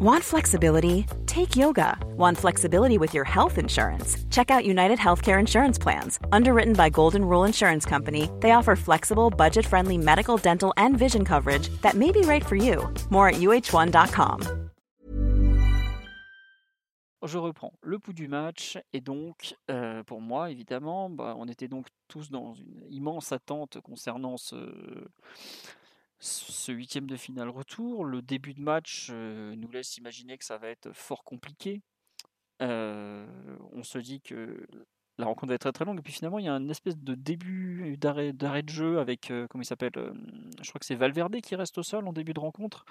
Want flexibility? Take yoga. Want flexibility with your health insurance? Check out United Healthcare Insurance Plans. Underwritten by Golden Rule Insurance Company, they offer flexible, budget friendly medical, dental, and vision coverage that may be right for you. More at uh1.com. Je reprends le pouls du match, et donc, euh, pour moi, évidemment, bah, on était donc tous dans une immense attente concernant ce ce huitième de finale retour. Le début de match euh, nous laisse imaginer que ça va être fort compliqué. Euh, on se dit que la rencontre va être très très longue. Et puis finalement, il y a une espèce de début d'arrêt, de jeu avec, euh, comment il s'appelle Je crois que c'est Valverde qui reste au sol en début de rencontre,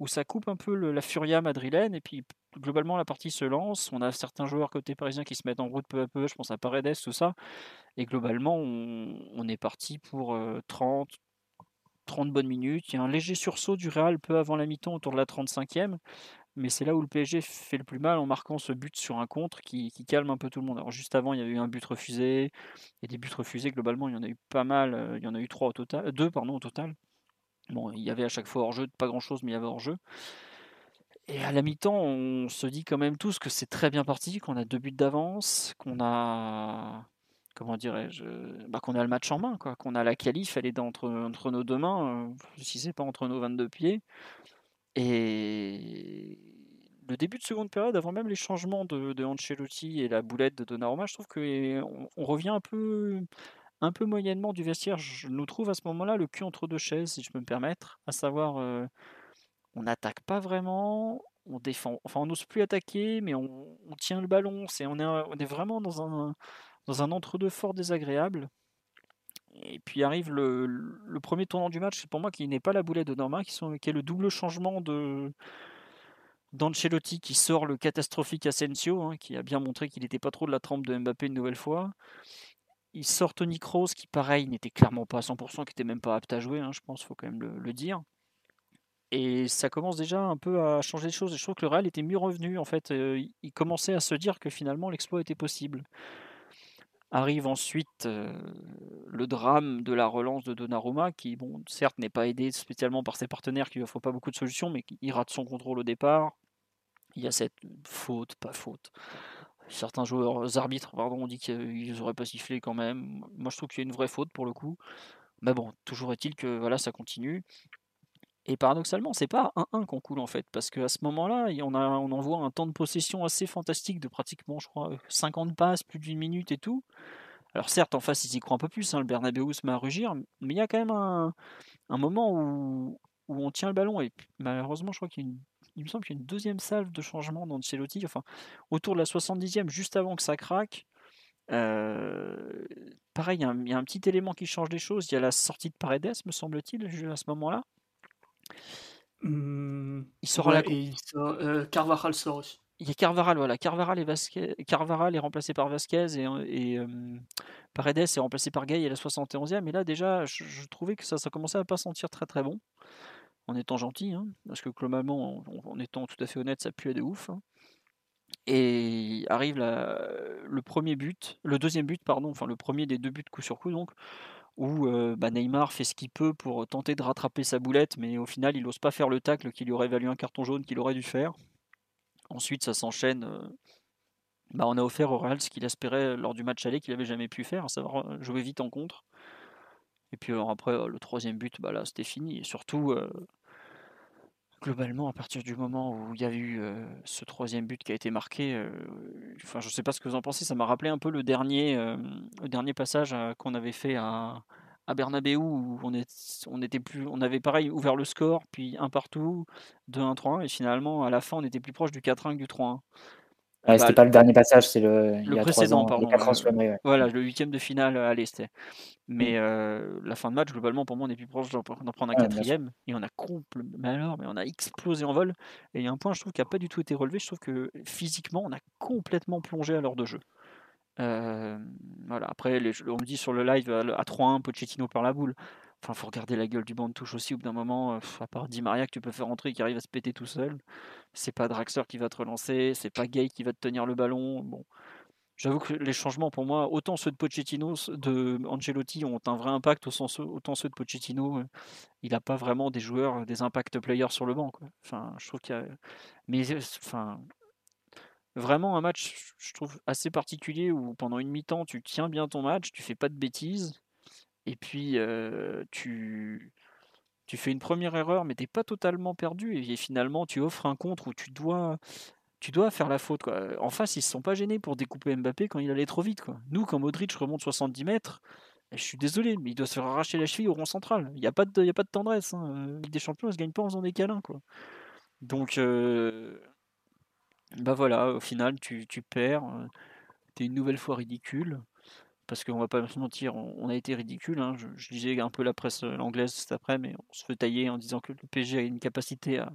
où ça coupe un peu la furia madrilène. Et puis globalement, la partie se lance. On a certains joueurs côté parisien qui se mettent en route peu à peu. Je pense à Paredes, tout ça. Et globalement, on est parti pour 30, 30 bonnes minutes. Il y a un léger sursaut du Real peu avant la mi-temps, autour de la 35e. Mais c'est là où le PSG fait le plus mal en marquant ce but sur un contre qui, calme un peu tout le monde. Alors juste avant, il y a eu un but refusé. Et des buts refusés, globalement, il y en a eu pas mal. Euh, il y en a eu trois au total, deux pardon, au total. Bon, il y avait à chaque fois hors-jeu, pas grand-chose, mais il y avait hors-jeu. Et à la mi-temps, on se dit quand même tous que c'est très bien parti, qu'on a deux buts d'avance, qu'on a comment dirais-je, bah, qu'on a le match en main, quoi, qu'on a la qualif, elle est entre, nos deux mains, euh, si c'est pas entre nos 22 pieds. Et le début de seconde période, avant même les changements de, de Ancelotti et la boulette de Donnarumma, je trouve qu'on on revient un peu, un peu moyennement du vestiaire. Je nous trouve à ce moment-là le cul entre deux chaises, si je peux me permettre, à savoir, euh, on n'attaque pas vraiment, on défend, enfin on n'ose plus attaquer, mais on, on tient le ballon, c'est, on, est, on est vraiment dans un dans un entre-deux fort désagréable. Et puis arrive le, premier tournant du match, pour moi qui n'est pas la boulette de Norma, qui, est le double changement de d'Ancelotti qui sort le catastrophique Asensio, hein, qui a bien montré qu'il n'était pas trop de la trempe de Mbappé une nouvelle fois. Il sort Tony Kroos, qui pareil n'était clairement pas à 100%, qui n'était même pas apte à jouer, hein, je pense, faut quand même le, dire. Et ça commence déjà un peu à changer les choses. Et je trouve que le Real était mieux revenu. En fait, euh, il commençait à se dire que finalement l'exploit était possible. Arrive ensuite euh, le drame de la relance de Donnarumma, qui, bon, certes, n'est pas aidé spécialement par ses partenaires qui lui offrent pas beaucoup de solutions, mais il rate son contrôle au départ. Il y a cette faute, pas faute. Certains joueurs, arbitres, pardon, ont dit qu'ils n'auraient pas sifflé quand même. Moi, je trouve qu'il y a une vraie faute pour le coup. Mais bon, toujours est-il que voilà, ça continue. Et paradoxalement, c'est pas 1-1 qu'on coule en fait, parce qu'à ce moment-là, on, a, on envoie un temps de possession assez fantastique de pratiquement, je crois, 50 passes, plus d'une minute et tout. Alors certes, en face, ils y croient un peu plus, hein, le Bernabeu se met à rugir, mais il y a quand même un, moment où, on tient le ballon, et malheureusement, je crois qu'il me semble qu'il y a une deuxième salve de changement dans Ancelotti, enfin, autour de la 70e, juste avant que ça craque. Euh, pareil, il y, a un, petit élément qui change les choses, il y a la sortie de Paredes, me semble-t-il, à ce moment-là. Mmh, il sera là. Euh, Carvajal sort aussi. Il y a Carvajal, voilà. Carvajal est, Vasquez, Carvajal est remplacé par Vasquez et, et Paredes est remplacé par Gay à la 71e. Et là, déjà, je, trouvais que ça, ça commençait à pas sentir très très bon. En étant gentil, hein, parce que globalement, en, étant tout à fait honnête, ça puait de ouf. Hein. Et arrive le premier but, le deuxième but, pardon, enfin le premier des deux buts coup sur coup, donc, où bah, Neymar fait ce qu'il peut pour tenter de rattraper sa boulette, mais au final, il n'ose pas faire le tacle qui lui aurait valu un carton jaune qu'il aurait dû faire. Ensuite, ça s'enchaîne. Bah, on a offert au Real ce qu'il espérait lors du match aller qu'il n'avait jamais pu faire, à savoir jouer vite en contre. Et puis après, le troisième but, bah, là, c'était fini. Et surtout, globalement, à partir du moment où il y a eu ce troisième but qui a été marqué, enfin, je ne sais pas ce que vous en pensez, ça m'a rappelé un peu le dernier, dernier passage qu'on avait fait à, à Bernabeu où on, on avait pareil ouvert le score, puis un partout, 2-1-3-1, et finalement à la fin on était plus proche du 4-1 que du 3-1. Bah, c'était pas le dernier passage, c'est le, le précédent, pardon. Voilà, le huitième de finale à l'Est. Mais mm. euh, la fin de match, globalement, pour moi, on est plus proche d'en prendre un quatrième. Et on a complètement. Mais alors, mais on a explosé en vol. Et il y a un point, je trouve, qui n'a pas du tout été relevé. Je trouve que physiquement, on a complètement plongé à l'heure de jeu. Euh, voilà. Après, on me dit sur le live à 3-1, Pochettino par la boule. Enfin, faut regarder la gueule du banc de touche aussi, au bout d'un moment, à part Di Maria que tu peux faire rentrer qui arrive à se péter tout seul. C'est pas Draxler qui va te relancer, c'est pas Gay qui va te tenir le ballon. Bon, J'avoue que les changements, pour moi, autant ceux de Pochettino, de Ancelotti ont un vrai impact, autant ceux de Pochettino, euh, il n'a pas vraiment des joueurs, des impact players sur le banc. Enfin, je trouve qu'il y a... Mais enfin, vraiment un match, je trouve, assez particulier où pendant une mi-temps, tu tiens bien ton match, tu fais pas de bêtises, et puis tu, tu fais une première erreur, mais t'es pas totalement perdu, et, finalement, tu offres un contre où tu dois tu dois faire la faute. Quoi. En face, ils se sont pas gênés pour découper Mbappé quand il allait trop vite. Quoi. Nous, quand Modric remonte 70 mètres, je suis désolé, mais il doit se faire la cheville au rond central. Il n'y a, pas de, a pas de tendresse. Hein. Ligue des champions, elle se gagne pas en faisant des câlins. Quoi. Donc, bah voilà, au final, tu, perds. Tu es une nouvelle fois ridicule. Parce qu'on va pas se mentir, on, a été ridicule. Hein. Je, je, lisais un peu la presse anglaise cet après, mais on se fait tailler en disant que le PSG a une capacité à,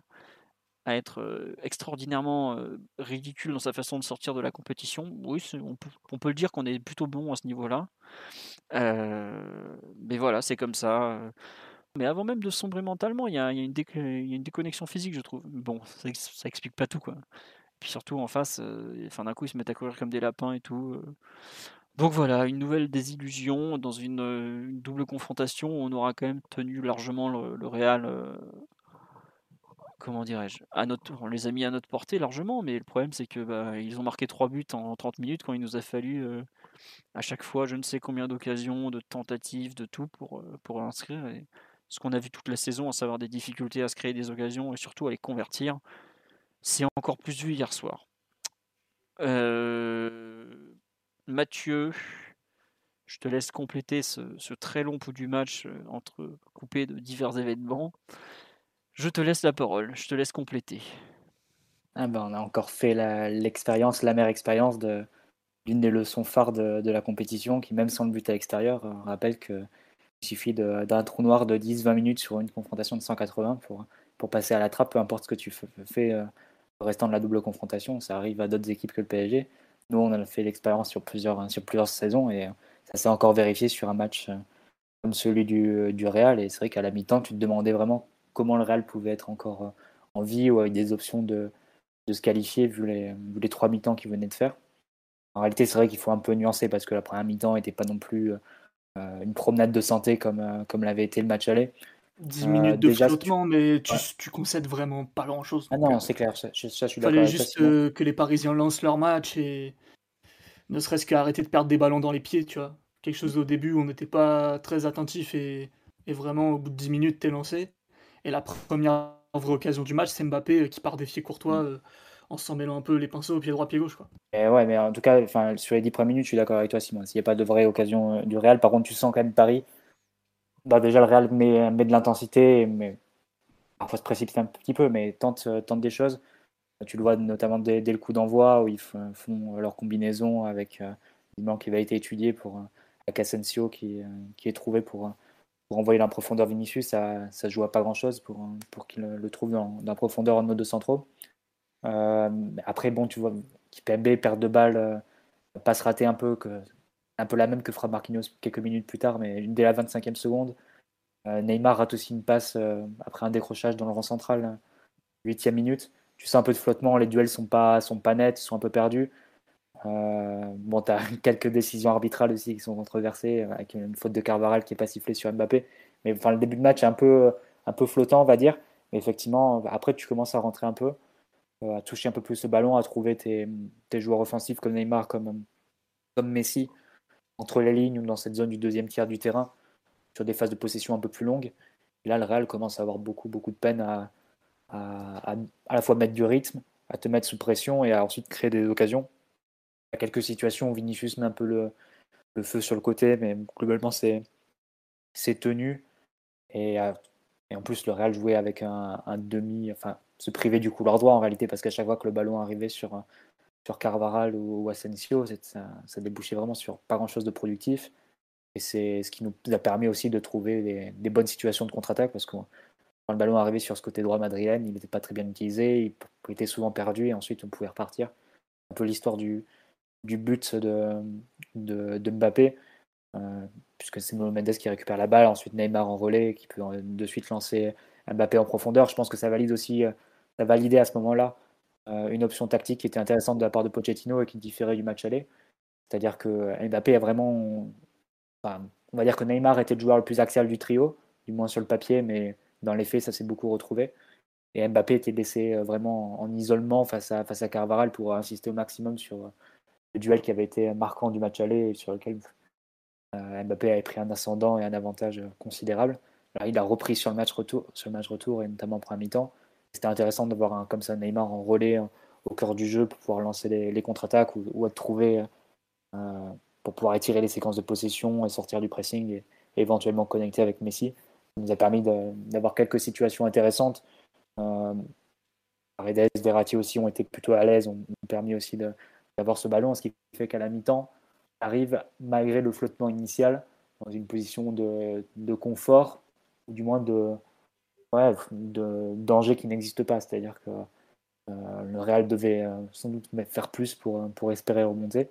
être extraordinairement ridicule dans sa façon de sortir de la compétition. Oui, on peut, le dire qu'on est plutôt bon à ce niveau-là. mais voilà, c'est comme ça. Mais avant même de sombrer mentalement, il y a, une, déconnexion physique, je trouve. Bon, ça, ça explique pas tout, quoi. Puis surtout en face, d'un coup, ils se mettent à courir comme des lapins et tout. Donc voilà, une nouvelle désillusion dans une, double confrontation. On aura quand même tenu largement le, Real comment dirais-je, à notre, on les a mis à notre portée largement, mais le problème c'est que bah, ils ont marqué 3 buts en 30 minutes quand il nous a fallu euh, à chaque fois je ne sais combien d'occasions, de tentatives, de tout pour, euh, pour inscrire. Ce qu'on a vu toute la saison, à savoir des difficultés à se créer des occasions et surtout à les convertir, c'est encore plus vu hier soir. Euh, Mathieu, je te laisse compléter ce, très long pouls du match entre coupé de divers événements. Je te laisse la parole, je te laisse compléter. Ah ben, on a encore fait l'expérience, la, mère expérience de l'une des leçons phares de, la compétition, qui même sans le but à l'extérieur, euh, rappelle qu'il suffit d'un trou noir de 10-20 minutes sur une confrontation de 180 pour, pour passer à la trappe, peu importe ce que tu fais euh, restant de la double confrontation. Ça arrive à d'autres équipes que le PSG. Nous, on a fait l'expérience sur plusieurs, saisons et ça s'est encore vérifié sur un match euh, comme celui du, du Real. Et c'est vrai qu'à la mi-temps, tu te demandais vraiment comment le Real pouvait être encore euh, en vie ou avec des options de, se qualifier vu les, trois mi-temps qu'il venait de faire. En réalité, c'est vrai qu'il faut un peu nuancer parce que la première mi-temps n'était pas non plus euh, une promenade de santé comme, euh, comme l'avait été le match aller. 10 minutes de flottement, mais tu, tu, concèdes vraiment pas grand-chose. Ah non, c'est clair, ça, je suis fallait juste que les Parisiens lancent leur match et ne serait-ce qu'arrêter de perdre des ballons dans les pieds, tu vois. Quelque chose au début où on n'était pas très attentif et, et, vraiment au bout de 10 minutes, t'es lancé. Et la première vraie occasion du match, c'est Mbappé euh, qui part défier Courtois mm. euh, en s'en mêlant un peu les pinceaux au pied droit, pied gauche. Quoi. Et ouais, mais en tout cas, sur les 10 premières minutes, je suis d'accord avec toi, Simon. S'il n'y a pas de vraie occasion euh, du Real, par contre, tu sens quand même Paris. Bah, déjà, le Real met, met de l'intensité, mais parfois se précipite un petit peu, mais tente, tente des choses. Tu le vois notamment dès, le coup d'envoi où ils font, leur combinaison avec euh, qui va être étudié pour avec Asensio qui, qui est trouvé pour pour envoyer en profondeur Vinicius, ça ne joue à pas grand-chose pour, pour qu'il le trouve dans, dans profondeur en nos deux centraux. Euh, après, bon, tu vois, KPMB, perd de balle, euh, passe raté un peu, que, un peu la même que fera Marquinhos quelques minutes plus tard, mais dès la 25e seconde. Euh, Neymar rate aussi une passe après un décrochage dans le rang central, 8e minute. Tu sens un peu de flottement, les duels sont pas, sont pas nets, sont un peu perdus. Euh, bon, tu as quelques décisions arbitrales aussi qui sont controversées, euh, avec une faute de Carvaral qui n'est pas sifflée sur Mbappé. Mais enfin, le début de match est un peu, un peu flottant, on va dire. Mais effectivement, après, tu commences à rentrer un peu, euh, à toucher un peu plus le ballon, à trouver tes, joueurs offensifs comme Neymar, comme Messi, entre les lignes ou dans cette zone du deuxième tiers du terrain, sur des phases de possession un peu plus longues. Et là, le Real commence à avoir beaucoup, beaucoup de peine à, à, à la fois mettre du rythme, à te mettre sous pression et à ensuite créer des occasions y a quelques situations où Vinicius met un peu le, feu sur le côté, mais globalement, c'est tenu. Et, euh, en plus, le Real jouait avec un, demi, enfin, se priver du couloir droit en réalité, parce qu'à chaque fois que le ballon arrivait sur, sur Carvaral ou, Asensio, ça, débouchait vraiment sur pas grand chose de productif. Et c'est ce qui nous a permis aussi de trouver des, bonnes situations de contre-attaque, parce que quand le ballon arrivait sur ce côté droit madrilène, il n'était pas très bien utilisé, il était souvent perdu, et ensuite on pouvait repartir. Un peu l'histoire du, but de, Mbappé, euh, puisque c'est Mendes qui récupère la balle, ensuite Neymar en relais, qui peut de suite lancer Mbappé en profondeur. Je pense que ça valide aussi, euh, ça validait à ce moment-là une option tactique qui était intéressante de la part de Pochettino et qui différait du match aller. C'est-à-dire que Mbappé a vraiment. on va dire que Neymar était le joueur le plus axial du trio, du moins sur le papier, mais dans les faits, ça s'est beaucoup retrouvé. Et Mbappé était laissé euh, vraiment en isolement face à, face à Carvaral pour insister au maximum sur euh, le duel qui avait été marquant du match aller et sur lequel euh, Mbappé avait pris un ascendant et un avantage considérable. Il a repris sur le match retour, sur le match retour et notamment pour un mi-temps. C'était intéressant de voir un, comme ça Neymar en relais au cœur du jeu pour pouvoir lancer les, contre-attaques ou, ou, être trouvé pour pouvoir étirer les séquences de possession et sortir du pressing et, éventuellement connecter avec Messi. Ça nous a permis d'avoir quelques situations intéressantes. Euh, Verratti aussi ont été plutôt à l'aise, ont, permis aussi d'avoir ce ballon, ce qui fait qu'à la mi-temps, arrive, malgré le flottement initial, dans une position de confort, ou du moins de, ouais, de danger qui n'existe pas. C'est-à-dire que euh, le Real devait euh, sans doute faire plus pour, pour espérer remonter.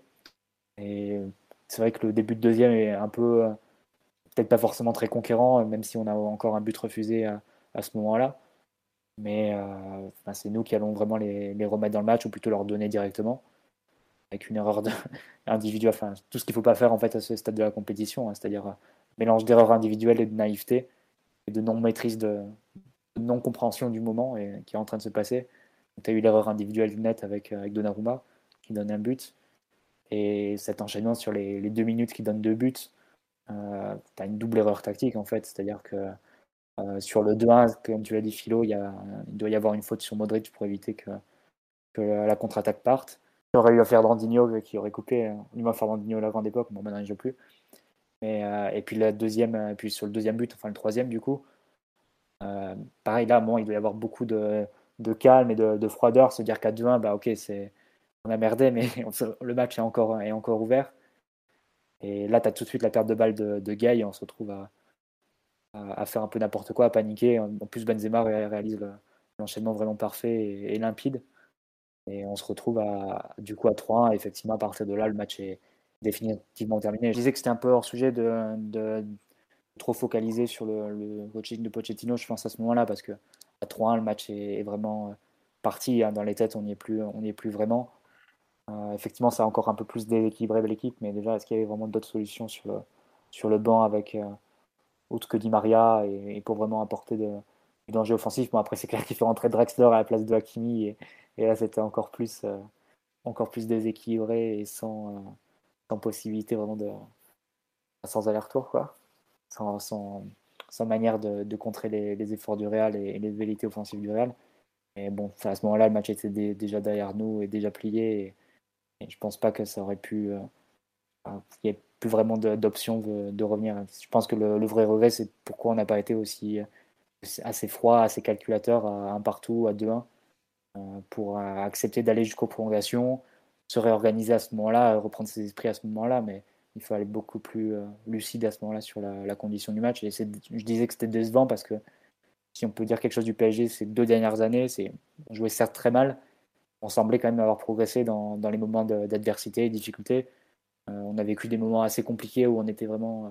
Et c'est vrai que le début de deuxième est un peu, euh, peut-être pas forcément très conquérant, même si on a encore un but refusé à, à ce moment-là. Mais euh, c'est nous qui allons vraiment les, les, remettre dans le match, ou plutôt leur donner directement, avec une erreur individuelle, enfin tout ce qu'il ne faut pas faire en fait à ce stade de la compétition, hein, c'est-à-dire euh, mélange d'erreurs individuelles et de naïveté, et de non-maîtrise, de, non-compréhension du moment et, qui est en train de se passer. Tu as eu l'erreur individuelle nette avec, avec Donnarumma, qui donne un but. Et cet enchaînement sur les, deux minutes qui donnent deux buts, euh, tu as une double erreur tactique en fait. C'est-à-dire que euh, sur le 2-1, comme tu l'as dit, Philo, il, a, doit y avoir une faute sur Modric pour éviter que, la contre-attaque parte. Il aurait eu à faire Fernandinho qui aurait coupé. Il m'a Fernandinho à la grande époque, bon maintenant il ne joue plus. Euh, et puis la deuxième, puis sur le deuxième but, enfin le troisième du coup, euh, pareil là, bon, il doit y avoir beaucoup de, calme et de, de froideur, se dire qu'à 2-1, bah ok, on a merdé, mais le match est encore, ouvert. Et là, tu as tout de suite la perte de balle de, de Gay on se retrouve à, à, faire un peu n'importe quoi, à paniquer. En plus, Benzema réalise l'enchaînement vraiment parfait et, limpide. Et on se retrouve à, du coup à 3-1. Effectivement, à partir de là, le match est définitivement terminé. Je disais que c'était un peu hors sujet de, de trop focaliser sur le, coaching de Pochettino, je pense à ce moment-là, parce que à 3-1, le match est, vraiment parti. Hein. Dans les têtes, on n'y est, plus, est plus vraiment. Euh, effectivement, ça a encore un peu plus déséquilibré l'équipe, mais déjà, est-ce qu'il y avait vraiment d'autres solutions sur le, sur le banc avec, euh, autre que Di Maria et, pour vraiment apporter du danger offensif? Bon, après, c'est clair qu'il fait rentrer Drexler à la place de Hakimi et, là, c'était encore plus, euh, encore plus déséquilibré et sans, sans possibilité vraiment de. sans aller-retour, quoi. Sans, sans, manière de, contrer les, efforts du Real et, les velléités offensives du Real. Mais bon, à ce moment-là, le match était déjà derrière nous et déjà plié. Et, et je pense pas que ça aurait pu. Euh, n'y a plus vraiment d'option de, revenir. Je pense que le, vrai regret, c'est pourquoi on n'a pas été aussi assez froid, assez calculateur à un partout, à 2-1, euh, pour accepter d'aller jusqu'aux prolongations, se réorganiser à ce moment-là, reprendre ses esprits à ce moment-là, mais il faut aller beaucoup plus euh, lucide à ce moment-là sur la, condition du match. Et je disais que c'était décevant parce que si on peut dire quelque chose du PSG ces deux dernières années, c'est on jouait certes très mal, on semblait quand même avoir progressé dans, les moments d'adversité et difficulté. Euh, on a vécu des moments assez compliqués où on était vraiment euh,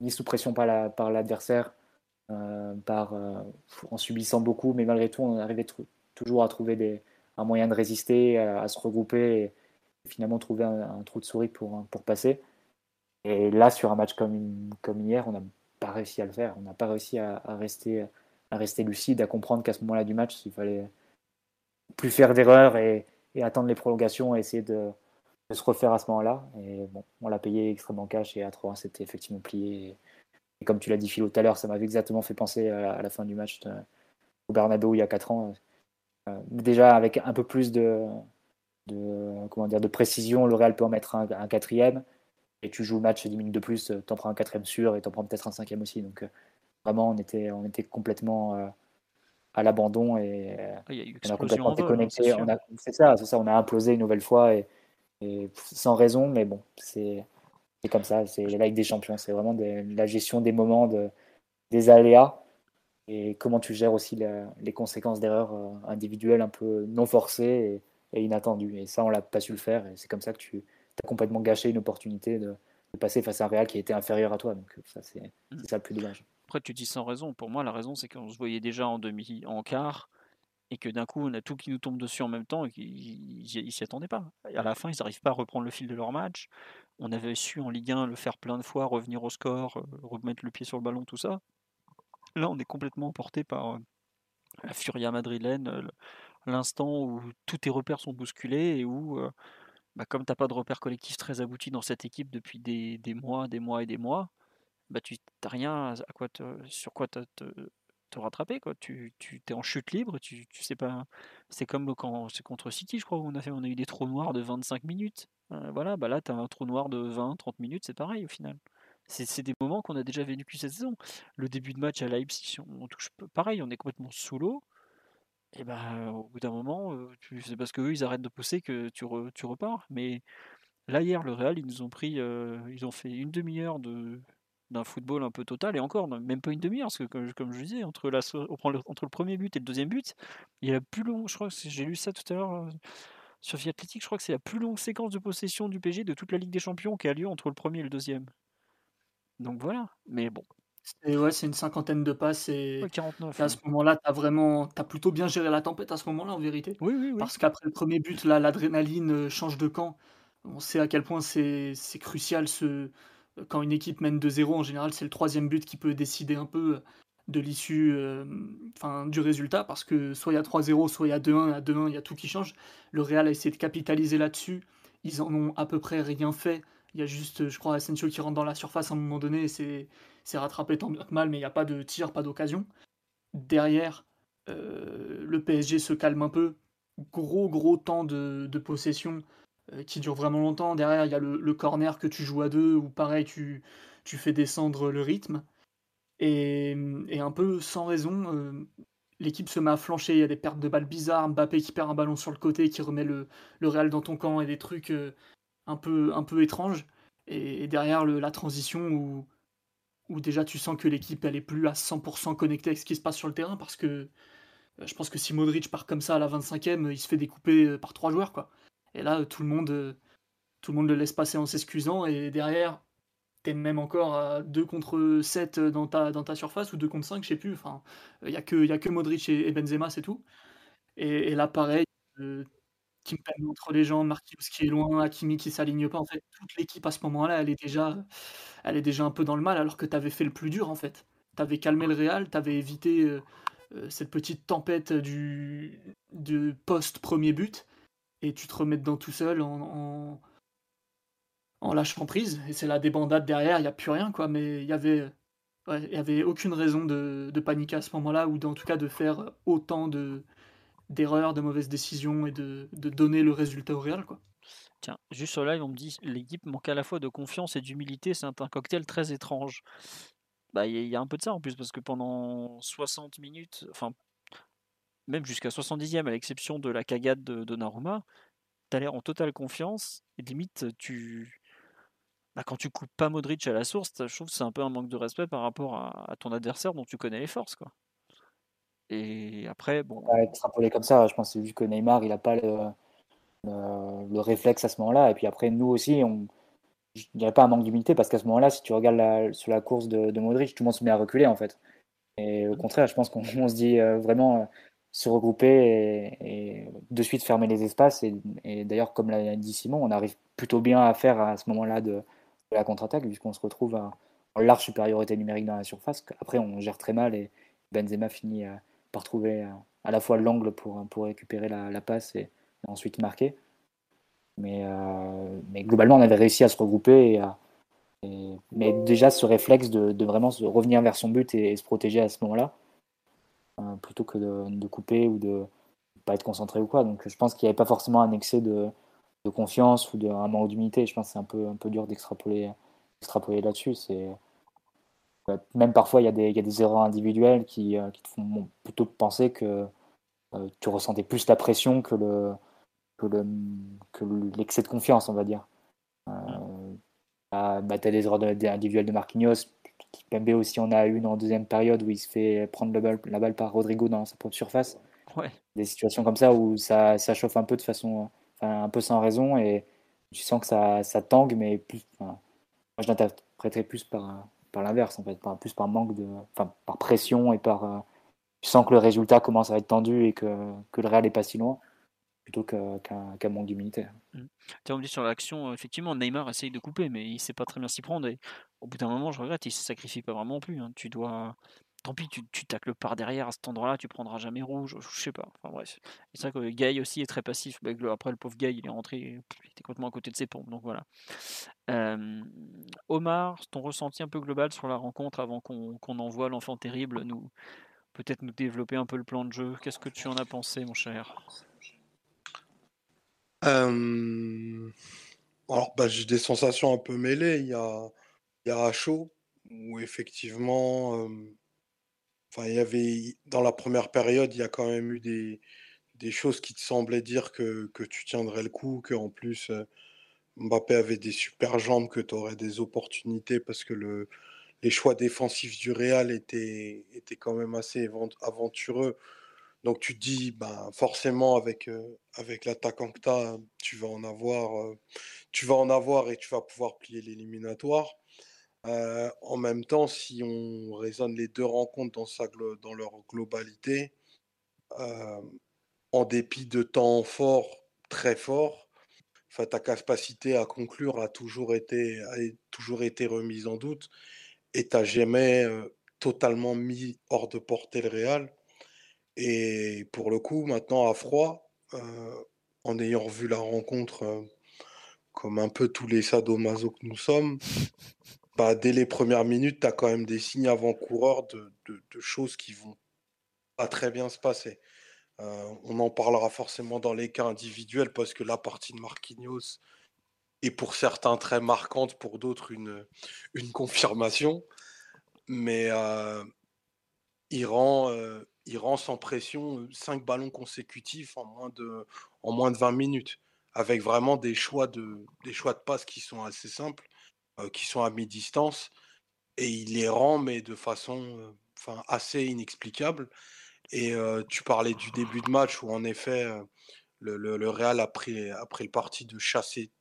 mis sous pression par l'adversaire, euh, par, en subissant beaucoup, mais malgré tout, on arrivait toujours à trouver des, un moyen de résister, à, se regrouper et, finalement trouver un, trou de souris pour, pour passer. Et là, sur un match comme, comme hier, on n'a pas réussi à le faire. On n'a pas réussi à, rester, à rester lucide, à comprendre qu'à ce moment-là du match, il fallait plus faire d'erreurs et, attendre les prolongations et essayer de, se refaire à ce moment-là. Et bon, on l'a payé extrêmement cash et à 3 c'était effectivement plié. Et, comme tu l'as dit Philo tout à l'heure, ça m'avait exactement fait penser à, la fin du match au Bernabeu il y a 4 ans. Euh, déjà avec un peu plus de, de, comment dire, de précision, le Real peut en mettre un, quatrième. Et tu joues le match 10 minutes de plus, t'en prends un quatrième sûr et t'en prends peut-être un cinquième aussi. Donc euh, vraiment, on était, on était complètement euh, à l'abandon et ah, on a complètement hein, déconnecté. C'est ça, c'est ça, on a implosé une nouvelle fois et, sans raison, mais bon, c'est comme ça, c'est la Ligue des Champions, c'est vraiment la gestion des moments, de, des aléas et comment tu gères aussi les conséquences d'erreurs euh, individuelles un peu non forcées et, inattendues. Et ça, on l'a pas su le faire et c'est comme ça que tu as complètement gâché une opportunité de, passer face à un Real qui était inférieur à toi. Donc ça, c'est mmh. ça le plus dommage. Après, tu dis sans raison. Pour moi, la raison, c'est qu'on se voyait déjà en demi, en quart. et que d'un coup on a tout qui nous tombe dessus en même temps et qu'ils s'y attendaient pas. Et à la fin, ils n'arrivent pas à reprendre le fil de leur match. On avait su en Ligue 1 le faire plein de fois, revenir au score, euh, remettre le pied sur le ballon, tout ça. Là, on est complètement emporté par la furia madrilène, l'instant où tous tes repères sont bousculés et où, bah, comme tu n'as pas de repères collectifs très aboutis dans cette équipe depuis des, mois, des mois et des mois, bah, tu n'as rien à quoi sur quoi te, te rattraper. Quoi. Tu, tu es en chute libre, tu, tu sais pas. C'est comme quand c'est contre City, je crois, où on a, fait, on a eu des trous noirs de 25 minutes. Voilà, bah là, tu as un trou noir de 20, 30 minutes, c'est pareil au final. C'est des moments qu'on a déjà vécu cette saison. Le début de match à Leipzig, on touche pareil, on est complètement sous l'eau. Et bah, au bout d'un moment, euh, c'est parce qu'eux, ils arrêtent de pousser que tu, tu repars. Mais là, hier, le Real, ils nous ont pris, euh, ils ont fait une demi-heure de, d'un football un peu total, et encore, même pas une demi-heure, parce que comme, je disais, entre, le premier but et le deuxième but, il y a la plus long, je crois que j'ai lu ça tout à l'heure euh, sur Via je crois que c'est la plus longue séquence de possession du PG de toute la Ligue des Champions qui a lieu entre le premier et le deuxième. Donc voilà, mais bon. C'est ouais, une cinquantaine de passes et, 49, à ce moment-là, tu as vraiment as plutôt bien géré la tempête à ce moment-là en vérité. Oui, oui, oui. Parce qu'après le premier but, là, l'adrénaline euh, change de camp. On sait à quel point c'est crucial ce, quand une équipe mène 2-0, en général, c'est le troisième but qui peut décider un peu de l'issue, euh, enfin du résultat, parce que soit il y a 3-0, soit il y a 2-1, à 2-1, il y a tout qui change. Le Real a essayé de capitaliser là-dessus. Ils en ont à peu près rien fait. Il y a juste, je crois, Asensio qui rentre dans la surface à un moment donné, et c'est rattrapé tant bien mal, mais il n'y a pas de tir, pas d'occasion. Derrière, euh, le PSG se calme un peu. Gros, gros temps de, possession euh, qui dure vraiment longtemps. Derrière, il y a le, corner que tu joues à deux, où pareil, tu, fais descendre le rythme. Et, un peu sans raison, euh, l'équipe se met à flancher. Il y a des pertes de balles bizarres. Mbappé qui perd un ballon sur le côté, qui remet le, le Real dans ton camp, et des trucs un, peu, un peu étranges. Et, derrière, le, la transition où, où déjà tu sens que l'équipe elle est plus à 100% connectée avec ce qui se passe sur le terrain parce que je pense que si Modric part comme ça à la 25e, il se fait découper par trois joueurs quoi. Et là, tout le monde, euh, tout le, monde le laisse passer en s'excusant. Et derrière, t'es même encore à 2 contre 7 dans ta, dans ta surface ou 2 contre 5, je sais plus. Enfin, il n'y a, que, y a que Modric et, Benzema, c'est tout. Et, là, pareil, euh, Kimpembe entre les jambes, Marquinhos qui est loin, Hakimi qui s'aligne pas. En fait, toute l'équipe à ce moment-là, elle est déjà, elle est déjà un peu dans le mal, alors que tu avais fait le plus dur en fait. Tu avais calmé le Real, tu avais évité euh, cette petite tempête du, du post-premier but et tu te remets dedans tout seul en, en, lâchant prise. Et c'est la débandade derrière, il n'y a plus rien, quoi. Mais il y avait, il y avait aucune raison de, de paniquer à ce moment-là, ou en tout cas de faire autant de d'erreurs, de mauvaises décisions et de, de, donner le résultat au Real, quoi. Tiens, juste sur live, on me dit l'équipe manque à la fois de confiance et d'humilité, c'est un, cocktail très étrange. Bah, il y, a un peu de ça en plus, parce que pendant 60 minutes, enfin, même jusqu'à 70e, à l'exception de la cagade de Donnarumma, tu as l'air en totale confiance. Et limite, tu. Bah, quand tu coupes pas Modric à la source, je trouve que c'est un peu un manque de respect par rapport à, ton adversaire dont tu connais les forces. Quoi. Et après, bon. extrapoler comme ça, je pense vu que Neymar, il n'a pas le, le, réflexe à ce moment-là. Et puis après, nous aussi, on. Je dirais pas un manque d'humilité parce qu'à ce moment-là, si tu regardes sur la course de, de, Modric, tout le monde se met à reculer en fait. Et au contraire, je pense qu'on se dit euh, vraiment, se regrouper et, de suite fermer les espaces. Et, d'ailleurs, comme l'a dit Simon, on arrive plutôt bien à faire à ce moment-là de, la contre-attaque, puisqu'on se retrouve en large supériorité numérique dans la surface. Après, on gère très mal et Benzema finit par trouver à la fois l'angle pour, pour récupérer la, passe et, ensuite marquer. Mais, euh, mais, globalement, on avait réussi à se regrouper. Et mais déjà, ce réflexe de, vraiment se revenir vers son but et se protéger à ce moment-là, euh, plutôt que de, couper ou de pas être concentré ou quoi. Donc je pense qu'il n'y avait pas forcément un excès de, confiance ou de, un manque d'humilité. Je pense que c'est un peu, un peu dur d'extrapoler extrapoler là-dessus. Même parfois il y, a des, il y, a des erreurs individuelles qui, euh, qui te font plutôt penser que euh, tu ressentais plus la pression que le que le que l'excès de confiance, on va dire. Euh, bah, tu as des erreurs individuelles de Marquinhos, Pembe aussi, on a une en deuxième période où il se fait prendre la balle, la balle par Rodrigo dans sa propre surface. Ouais. Des situations comme ça où ça, ça chauffe un peu de façon, enfin, un peu sans raison et tu sens que ça, ça tangue, mais plus, moi je l'interpréterais plus par, par l'inverse en fait, par, plus par manque de, enfin, par pression et par, tu sens que le résultat commence à être tendu et que, que le Real est pas si loin plutôt qu'un manque d'humilité. Mmh. on me dit sur l'action, effectivement, Neymar essaye de couper, mais il sait pas très bien s'y prendre. Et au bout d'un moment, je regrette, il se sacrifie pas vraiment plus. Hein. Tu dois, tant pis, tu, tu tacles par derrière à cet endroit-là, tu prendras jamais rouge, je sais pas. Enfin bref. C'est vrai que Guy aussi est très passif. Après, le pauvre Guy, il est rentré, il était complètement à côté de ses pompes. Donc voilà. Omar, ton ressenti un peu global sur la rencontre avant qu'on envoie l'enfant terrible nous peut-être nous développer un peu le plan de jeu? Qu'est-ce que tu en as pensé, mon cher? Alors, bah, j'ai des sensations un peu mêlées. Il y a, il y a où effectivement, Enfin, il y avait dans la première période, il y a quand même eu des, des choses qui te semblaient dire que, que tu tiendrais le coup, qu'en plus euh, Mbappé avait des super jambes, que tu aurais des opportunités parce que le, les choix défensifs du Real étaient, étaient quand même assez aventureux. Donc tu te dis, ben, forcément avec, euh, avec l'attaquant que tu as, vas en avoir, euh, tu vas en avoir et tu vas pouvoir plier l'éliminatoire. Euh, en même temps, si on raisonne les deux rencontres dans, leur globalité, euh, en dépit de temps forts, très forts, ta capacité à conclure a toujours été, toujours été remise en doute et tu n'as jamais euh, totalement mis hors de portée le Real. Et pour le coup, maintenant à froid, en ayant revu la rencontre comme un peu tous les sadomaso que nous sommes, bah, dès les premières minutes, tu as quand même des signes avant-coureurs de, choses qui vont pas très bien se passer. Euh, on en parlera forcément dans les cas individuels parce que la partie de Marquinhos est pour certains très marquante, pour d'autres une, confirmation. Mais euh, il, rend, euh, il rend sans pression 5 ballons consécutifs en moins, de, en moins de 20 minutes, avec vraiment des choix de, des choix de passe qui sont assez simples euh, qui sont à mi-distance et il les rend, mais de façon euh, enfin, assez inexplicable. Et euh, tu parlais du début de match où en effet le, Real a pris, a le parti de chasser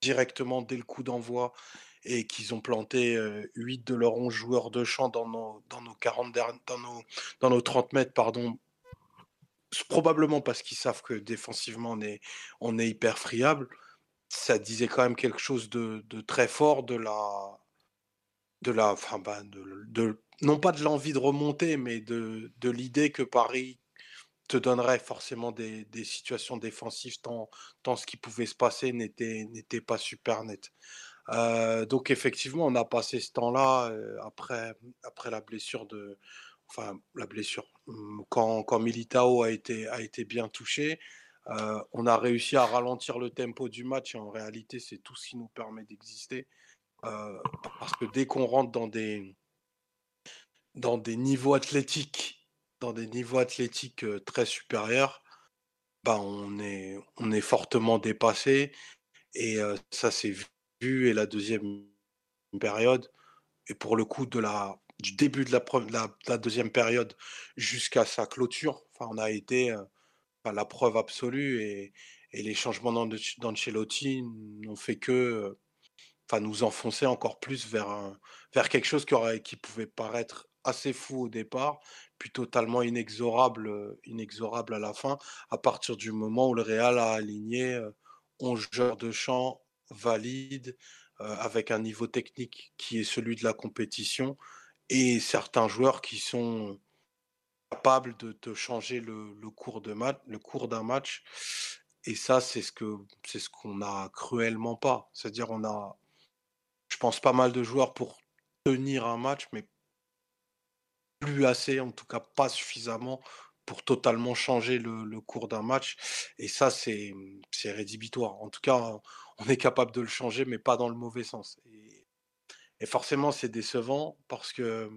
directement dès le coup d'envoi et qu'ils ont planté 8 de leurs 11 joueurs de champ dans nos, dans nos, 40 dans nos, dans nos 30 mètres, pardon, probablement parce qu'ils savent que défensivement on est, on est hyper friable ça disait quand même quelque chose de, très fort de la, de la, enfin, bah, de, non pas de l'envie de remonter, mais de, de l'idée que Paris te donnerait forcément des, situations défensives tant, ce qui pouvait se passer n'était, pas super net. Euh, donc effectivement, on a passé ce temps-là euh, après, la blessure de, enfin la blessure, mmh, quand, Militao a été bien touché. Euh, on a réussi à ralentir le tempo du match et en réalité, c'est tout ce qui nous permet d'exister. Euh, parce que dès qu'on rentre dans des, dans des niveaux athlétiques, dans des niveaux athlétiques euh, très supérieurs, bah on, est, on est fortement dépassé. Et ça s'est vu. Et la deuxième période, et pour le coup, de la, du début de la, deuxième période jusqu'à sa clôture, enfin, on a été la preuve absolue et, les changements d'Ancelotti n'ont fait que enfin, nous enfoncer encore plus vers, vers quelque chose qui, pouvait paraître assez fou au départ, puis totalement inexorable, inexorable à la fin, à partir du moment où le Real a aligné 11 joueurs de champ valides, avec un niveau technique qui est celui de la compétition, et certains joueurs qui sont capable de changer le, cours de le cours d'un match. Et ça, c'est ce que c'est ce qu'on a cruellement pas. C'est-à-dire, on a, je pense, pas mal de joueurs pour tenir un match, mais plus assez, en tout cas pas suffisamment pour totalement changer le, cours d'un match. Et ça, c'est rédhibitoire. En tout cas, on est capable de le changer, mais pas dans le mauvais sens. et forcément, c'est décevant parce que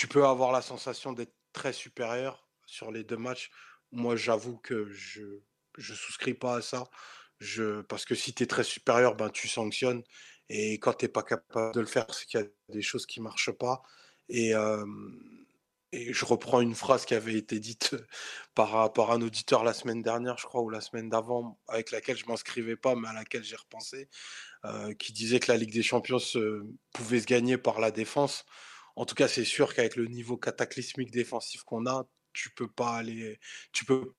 tu peux avoir la sensation d'être très supérieur sur les deux matchs. Moi, j'avoue que je ne souscris pas à ça. Je, parce que si tu es très supérieur, ben, tu sanctionnes. Et quand tu n'es pas capable de le faire, c'est qu'il y a des choses qui ne marchent pas. Et, et, je reprends une phrase qui avait été dite par, par un auditeur la semaine dernière, je crois, ou la semaine d'avant, avec laquelle je ne m'inscrivais pas, mais à laquelle j'ai repensé, qui disait que la Ligue des Champions pouvait se gagner par la défense en tout cas, c'est sûr qu'avec le niveau cataclysmique défensif qu'on a, tu peux peux pas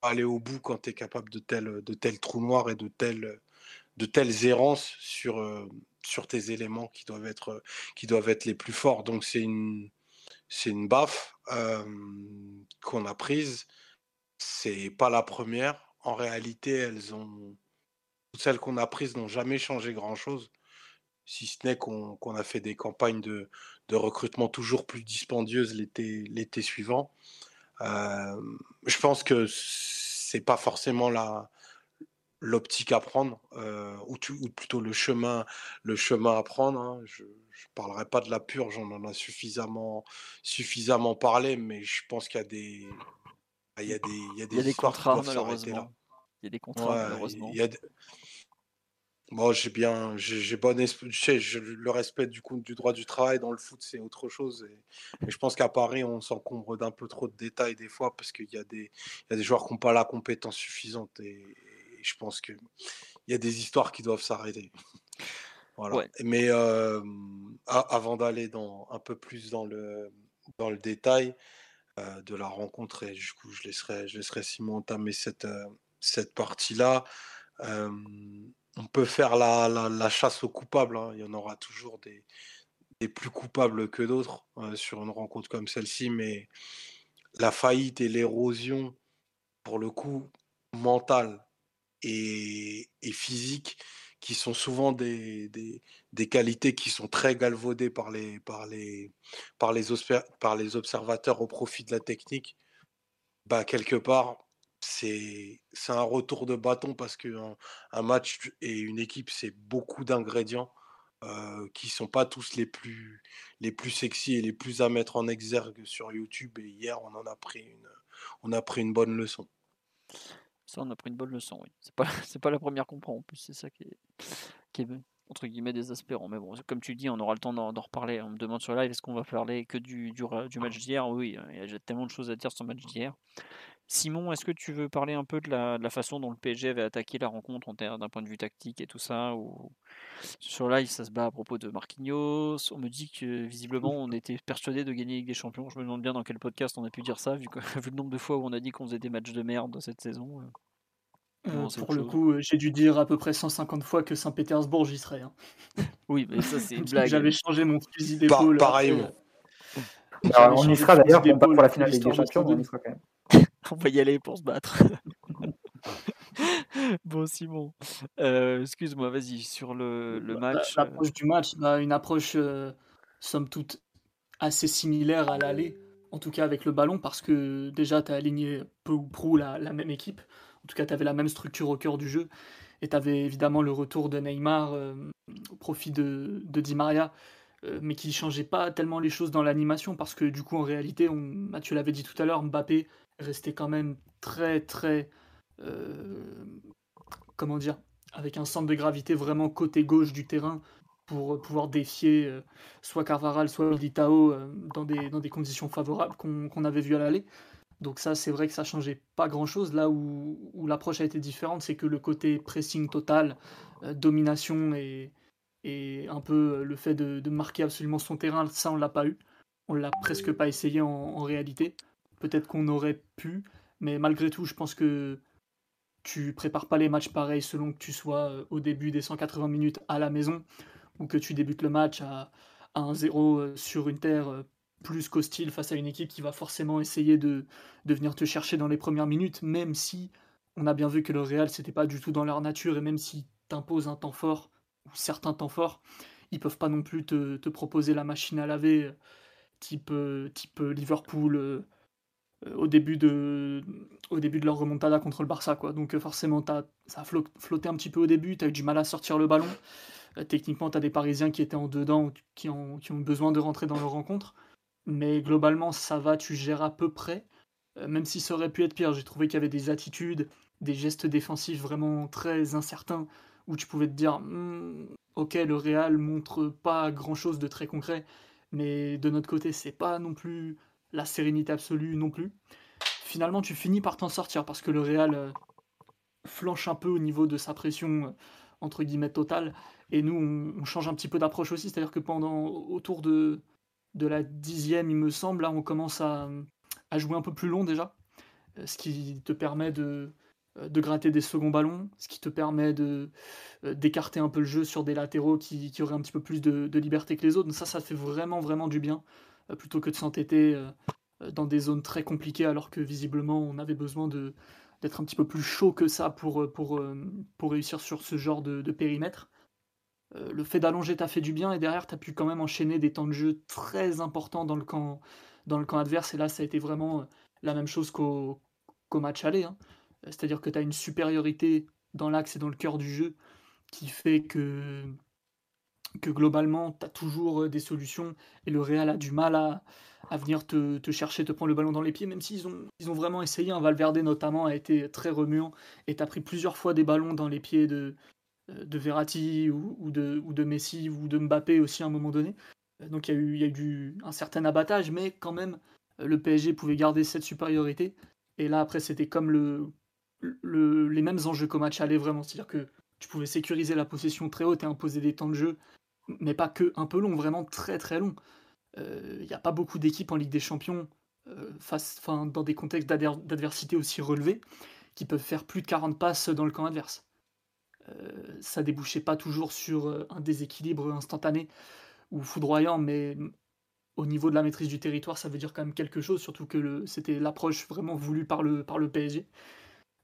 aller au bout quand tu es capable de tels, de tels trous noirs et de telles, de telles errances sur, euh, sur tes éléments qui doivent être, qui doivent être les plus forts. Donc c'est une, c'est une baffe qu'on a prise. C'est pas la première. En réalité, elles ont, toutes celles qu'on a prises n'ont jamais changé grand chose si ce n'est qu'on a fait des campagnes de, de recrutement toujours plus dispendieuses l'été suivant. Euh, je pense que c'est pas forcément la l'optique à prendre euh, ou, ou, plutôt le chemin le chemin à prendre hein. je ne parlerai pas de la purge on en a suffisamment suffisamment parlé mais je pense qu'il y a des il y a des il y a des, il y a des contrats malheureusement il y a des contrats malheureusement il y a, Bon, j'ai bien, j'ai bon esprit, je le respect du coup du droit du travail dans le foot, c'est autre chose. Et, je pense qu'à Paris, on s'encombre d'un peu trop de détails des fois parce qu'il y a des, il y a des joueurs qui n'ont pas la compétence suffisante et, je pense que il y a des histoires qui doivent s'arrêter. voilà. Mais euh, avant d'aller dans un peu plus dans le dans le détail euh, de la rencontre et du coup, je laisserai, je laisserai Simon entamer cette euh, cette partie là on peut faire la, la, chasse aux coupables. Hein. Il y en aura toujours des, plus coupables que d'autres euh, sur une rencontre comme celle-ci, mais la faillite et l'érosion, pour le coup, mentale et, et, physique, qui sont souvent des, des, des, qualités qui sont très galvaudées par les, par les, par les, par les observateurs au profit de la technique, bah, quelque part, c'est un retour de bâton parce qu'un un match et une équipe, c'est beaucoup d'ingrédients euh, qui sont pas tous les plus, les plus sexy et les plus à mettre en exergue sur YouTube. Et hier, on en a pris une, on a pris une bonne leçon. Ça, on a pris une bonne leçon, oui. C'est pas, pas la première qu'on prend en plus, c'est ça qui est, entre guillemets désespérant. Mais bon, comme tu dis, on aura le temps d'en reparler. On me demande sur live est-ce qu'on va parler que du, du, du match d'hier? Oui, il y a tellement de choses à dire sur le match d'hier. Simon, est-ce que tu veux parler un peu de la, façon dont le PSG avait attaqué la rencontre en d'un point de vue tactique et tout ça ou... Sur live, ça se bat à propos de Marquinhos. On me dit que visiblement on était persuadé de gagner avec des champions. Je me demande bien dans quel podcast on a pu dire ça, vu, vu le nombre de fois où on a dit qu'on faisait des matchs de merde cette saison. Euh. Euh, pour le coup, euh, j'ai dû dire à peu près 150 fois que Saint-Pétersbourg, j'y serais. Hein. oui, mais ça, c'est une blague. J'avais changé mon fusil d'épaule. pareil. on y sera d'ailleurs pour, pour la finale des champions, on y sera quand même. on va y aller pour se battre. bon, Simon, euh, excuse-moi, vas-y, sur le, le bah, match. Euh. L'approche du match, bah, une approche, euh, somme toute, assez similaire à l'aller, en tout cas avec le ballon, parce que déjà, tu as aligné peu ou prou la, la, même équipe. En tout cas, tu avais la même structure au cœur du jeu. Et tu avais évidemment le retour de Neymar au profit de, de Di Maria, mais qui changeait pas tellement les choses dans l'animation, parce que du coup, en réalité, on, Mathieu l'avait dit tout à l'heure, Mbappé rester quand même très très euh, comment dire avec un centre de gravité vraiment côté gauche du terrain pour pouvoir défier euh, soit Carvaral soit Litao euh, dans, des, dans des conditions favorables qu'on avait vu à l'aller. Donc ça c'est vrai que ça changeait pas grand chose. Là où, où l'approche a été différente, c'est que le côté pressing total, domination et, et un peu le fait de, de, marquer absolument son terrain, ça on l'a pas eu. On l'a presque pas essayé en, en réalité. Peut-être qu'on aurait pu, mais malgré tout, je pense que tu prépares pas les matchs pareils selon que tu sois euh, au début des 180 minutes à la maison ou que tu débutes le match à, 1-0 euh, sur une terre euh, plus qu'hostile face à une équipe qui va forcément essayer de, de venir te chercher dans les premières minutes, même si on a bien vu que le Real c'était pas du tout dans leur nature et même si t'imposes un temps fort ou certains temps forts, ils peuvent pas non plus te, proposer la machine à laver type, type Liverpool euh, au début de leur remontada contre le Barça. Donc euh, forcément ça a flotté un petit peu au début, tu as eu du mal à sortir le ballon. Euh, techniquement, tu as des Parisiens qui étaient en dedans qui ont, qui ont besoin de rentrer dans leur rencontre. Mais globalement, ça va, tu gères à peu près. même si ça aurait pu être pire, j'ai trouvé qu'il y avait des attitudes, des gestes défensifs vraiment très incertains où tu pouvais te dire hmm, ok le Real montre pas grand chose de très concret mais de notre côté c'est pas non plus la sérénité absolue non plus. Finalement, tu finis par t'en sortir parce que le Real euh, flanche un peu au niveau de sa pression euh, entre guillemets totale. Et nous, on, change un petit peu d'approche aussi, c'est-à-dire que pendant autour de de la dixième, il me semble, là, on commence à, à jouer un peu plus long déjà, ce qui te permet de, de gratter des seconds ballons, ce qui te permet de d'écarter un peu le jeu sur des latéraux qui, auraient un petit peu plus de, liberté que les autres. Donc ça, ça fait vraiment, vraiment du bien, plutôt que de s'entêter dans des zones très compliquées, alors que visiblement, on avait besoin d'être un petit peu plus chaud que ça pour, réussir sur ce genre de, périmètre. Euh, le fait d'allonger t'a fait du bien et derrière tu as pu quand même enchaîner des temps de jeu très importants dans le camp, dans le camp adverse et là ça a été vraiment euh, la même chose qu'au match aller. Hein. C'est-à-dire que tu as une supériorité dans l'axe et dans le cœur du jeu qui fait que, que globalement tu as toujours euh, des solutions et le Real a du mal à, à venir te, chercher, te prendre le ballon dans les pieds, même s'ils ont, ils ont vraiment essayé. Hein. Valverde notamment a été très remuant et tu as pris plusieurs fois des ballons dans les pieds de, euh, de Verratti ou, de, ou de Messi ou de Mbappé aussi à un moment donné. Euh, donc il y a eu, y a eu un certain abattage, mais quand même, le PSG pouvait garder cette supériorité. Et là, après, c'était comme le, le, les mêmes enjeux qu'au match aller, vraiment. C'est-à-dire que tu pouvais sécuriser la possession très haute et imposer des temps de jeu, mais pas que un peu long, vraiment très très long. Il n'y a pas beaucoup d'équipes en Ligue des Champions, face, dans des contextes d'adversité aussi relevés, qui peuvent faire plus de 40 passes dans le camp adverse. Euh, ça débouchait pas toujours sur euh, un déséquilibre instantané ou foudroyant, mais au niveau de la maîtrise du territoire, ça veut dire quand même quelque chose, surtout que c'était l'approche vraiment voulue par le PSG,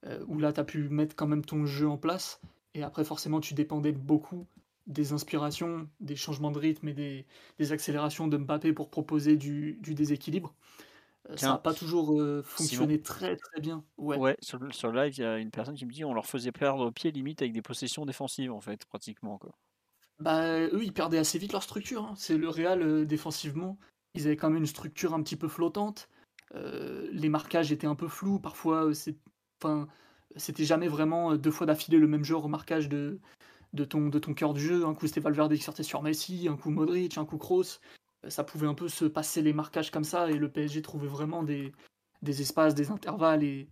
euh, où là, tu as pu mettre quand même ton jeu en place, et après, forcément, tu dépendais beaucoup des inspirations, des changements de rythme et des, des accélérations de Mbappé pour proposer du, du déséquilibre. Euh, ça n'a pas toujours euh, fonctionné très très bien. Ouais, ouais sur, sur, le live, il y a une personne qui me dit on leur faisait perdre pied limite avec des possessions défensives, en fait, pratiquement. Quoi. Bah, eux, ils perdaient assez vite leur structure. Hein. C'est le Real euh, défensivement. Ils avaient quand même une structure un petit peu flottante. les marquages étaient un peu flous. Parfois, enfin, c'était jamais vraiment deux fois d'affilée le même genre au marquage de, de ton, de cœur du jeu. Un coup, c'était Valverde qui sortait sur Messi, un coup Modric, un coup Kroos ça pouvait un peu se passer les marquages comme ça et le PSG trouvait vraiment des, espaces, des intervalles et,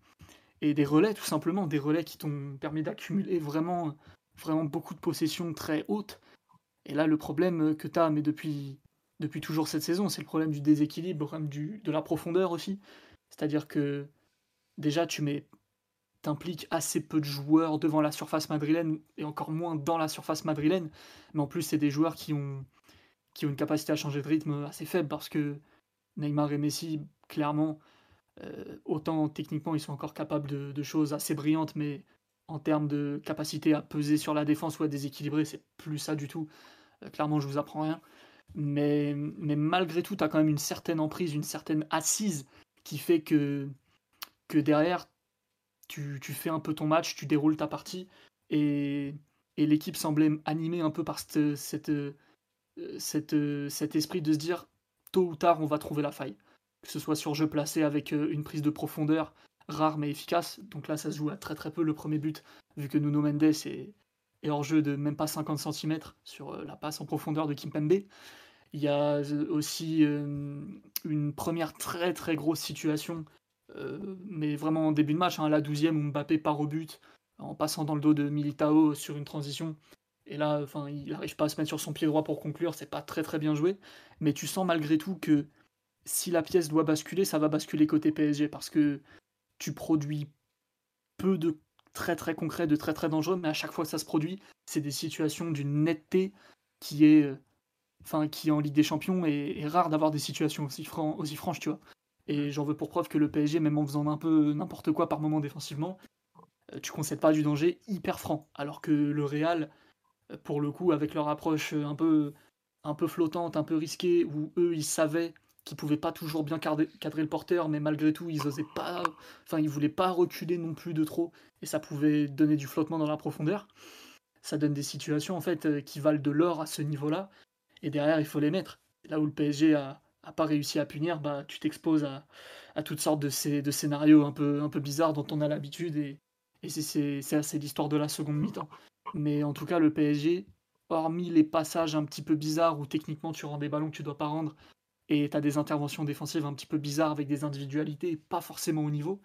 des relais tout simplement, des relais qui t'ont permis d'accumuler vraiment, vraiment beaucoup de possessions très hautes. Et là, le problème que tu as, mais depuis, depuis toujours cette saison, c'est le problème du déséquilibre, du, de la profondeur aussi. C'est-à-dire que déjà, tu mets impliques assez peu de joueurs devant la surface madrilène et encore moins dans la surface madrilène. Mais en plus, c'est des joueurs qui ont, qui ont une capacité à changer de rythme assez faible parce que Neymar et Messi, clairement, euh, autant techniquement ils sont encore capables de, choses assez brillantes, mais en termes de capacité à peser sur la défense ou à déséquilibrer, c'est plus ça du tout. Euh, clairement, je vous apprends rien. Mais, mais malgré tout, tu as quand même une certaine emprise, une certaine assise qui fait que, que derrière, tu, fais un peu ton match, tu déroules ta partie et, l'équipe semblait animée un peu par euh, euh, cet esprit de se dire tôt ou tard on va trouver la faille. Que ce soit sur jeu placé avec euh, une prise de profondeur rare mais efficace. Donc là ça se joue à très très peu le premier but, vu que Nuno Mendes est, hors jeu de même pas 50 cm sur la passe en profondeur de Kimpembe. Il y a aussi une première très très grosse situation, mais vraiment en début de match, hein, la 12e où Mbappé part au but en passant dans le dos de Militao sur une transition. Et là, enfin, il n'arrive pas à se mettre sur son pied droit pour conclure, c'est pas très très bien joué. Mais tu sens malgré tout que si la pièce doit basculer, ça va basculer côté PSG parce que tu produis peu de très très concrets, de très très dangereux, mais à chaque fois que ça se produit, c'est des situations d'une netteté qui est, euh, enfin, qui en Ligue des Champions est, rare d'avoir des situations aussi franches, tu vois. Et j'en veux pour preuve que le PSG, même en faisant un peu n'importe quoi par moment défensivement, euh, tu concèdes pas du danger hyper franc. Alors que le Real, pour le coup, avec leur approche un peu, un peu flottante, un peu risquée, où eux, ils savaient qu'ils pouvaient pas toujours bien cadrer, le porteur, mais malgré tout, ils osaient pas, enfin, ils voulaient pas reculer non plus de trop, et ça pouvait donner du flottement dans la profondeur. Ça donne des situations, en fait, euh, qui valent de l'or à ce niveau-là, et derrière, il faut les mettre. Là où le PSG a, pas réussi à punir, bah, tu t'exposes à, toutes sortes de, scénarios un peu, un peu bizarres dont on a l'habitude, et, et c'est l'histoire de la seconde mi-temps. Mais en tout cas, le PSG, hormis les passages un petit peu bizarres où techniquement tu rends des ballons que tu dois pas rendre et tu as des interventions défensives un petit peu bizarres avec des individualités pas forcément au niveau,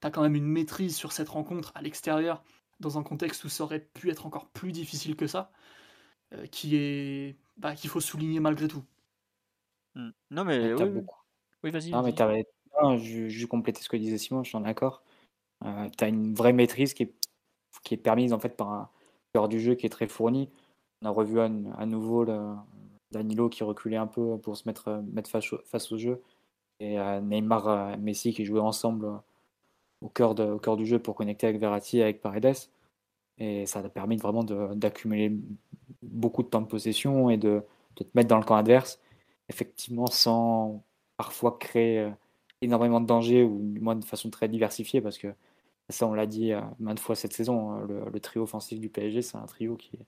tu as quand même une maîtrise sur cette rencontre à l'extérieur dans un contexte où ça aurait pu être encore plus difficile que ça, euh, qui est bah, qu'il faut souligner malgré tout. Mmh. Non, mais T'as oui, beaucoup. Oui, vas-y, Non, mais vas-y. t'avais... je, je complétais ce que disait Simon, je suis en accord. Euh, tu as une vraie maîtrise qui est, qui est permise en fait par un cœur du jeu qui est très fourni. On a revu à, à nouveau le, Danilo qui reculait un peu pour se mettre, mettre face, au, face au jeu. Et euh, Neymar et Messi qui jouaient ensemble euh, au cœur, de, au cœur du jeu pour connecter avec Verratti et avec Paredes. Et ça a permis vraiment d'accumuler beaucoup de temps de possession et de, de, te mettre dans le camp adverse, effectivement, sans parfois créer euh, énormément de danger ou du moins de façon très diversifiée, parce que ça, on l'a dit euh, maintes fois cette saison, hein, le, le trio offensif du PSG, c'est un trio qui est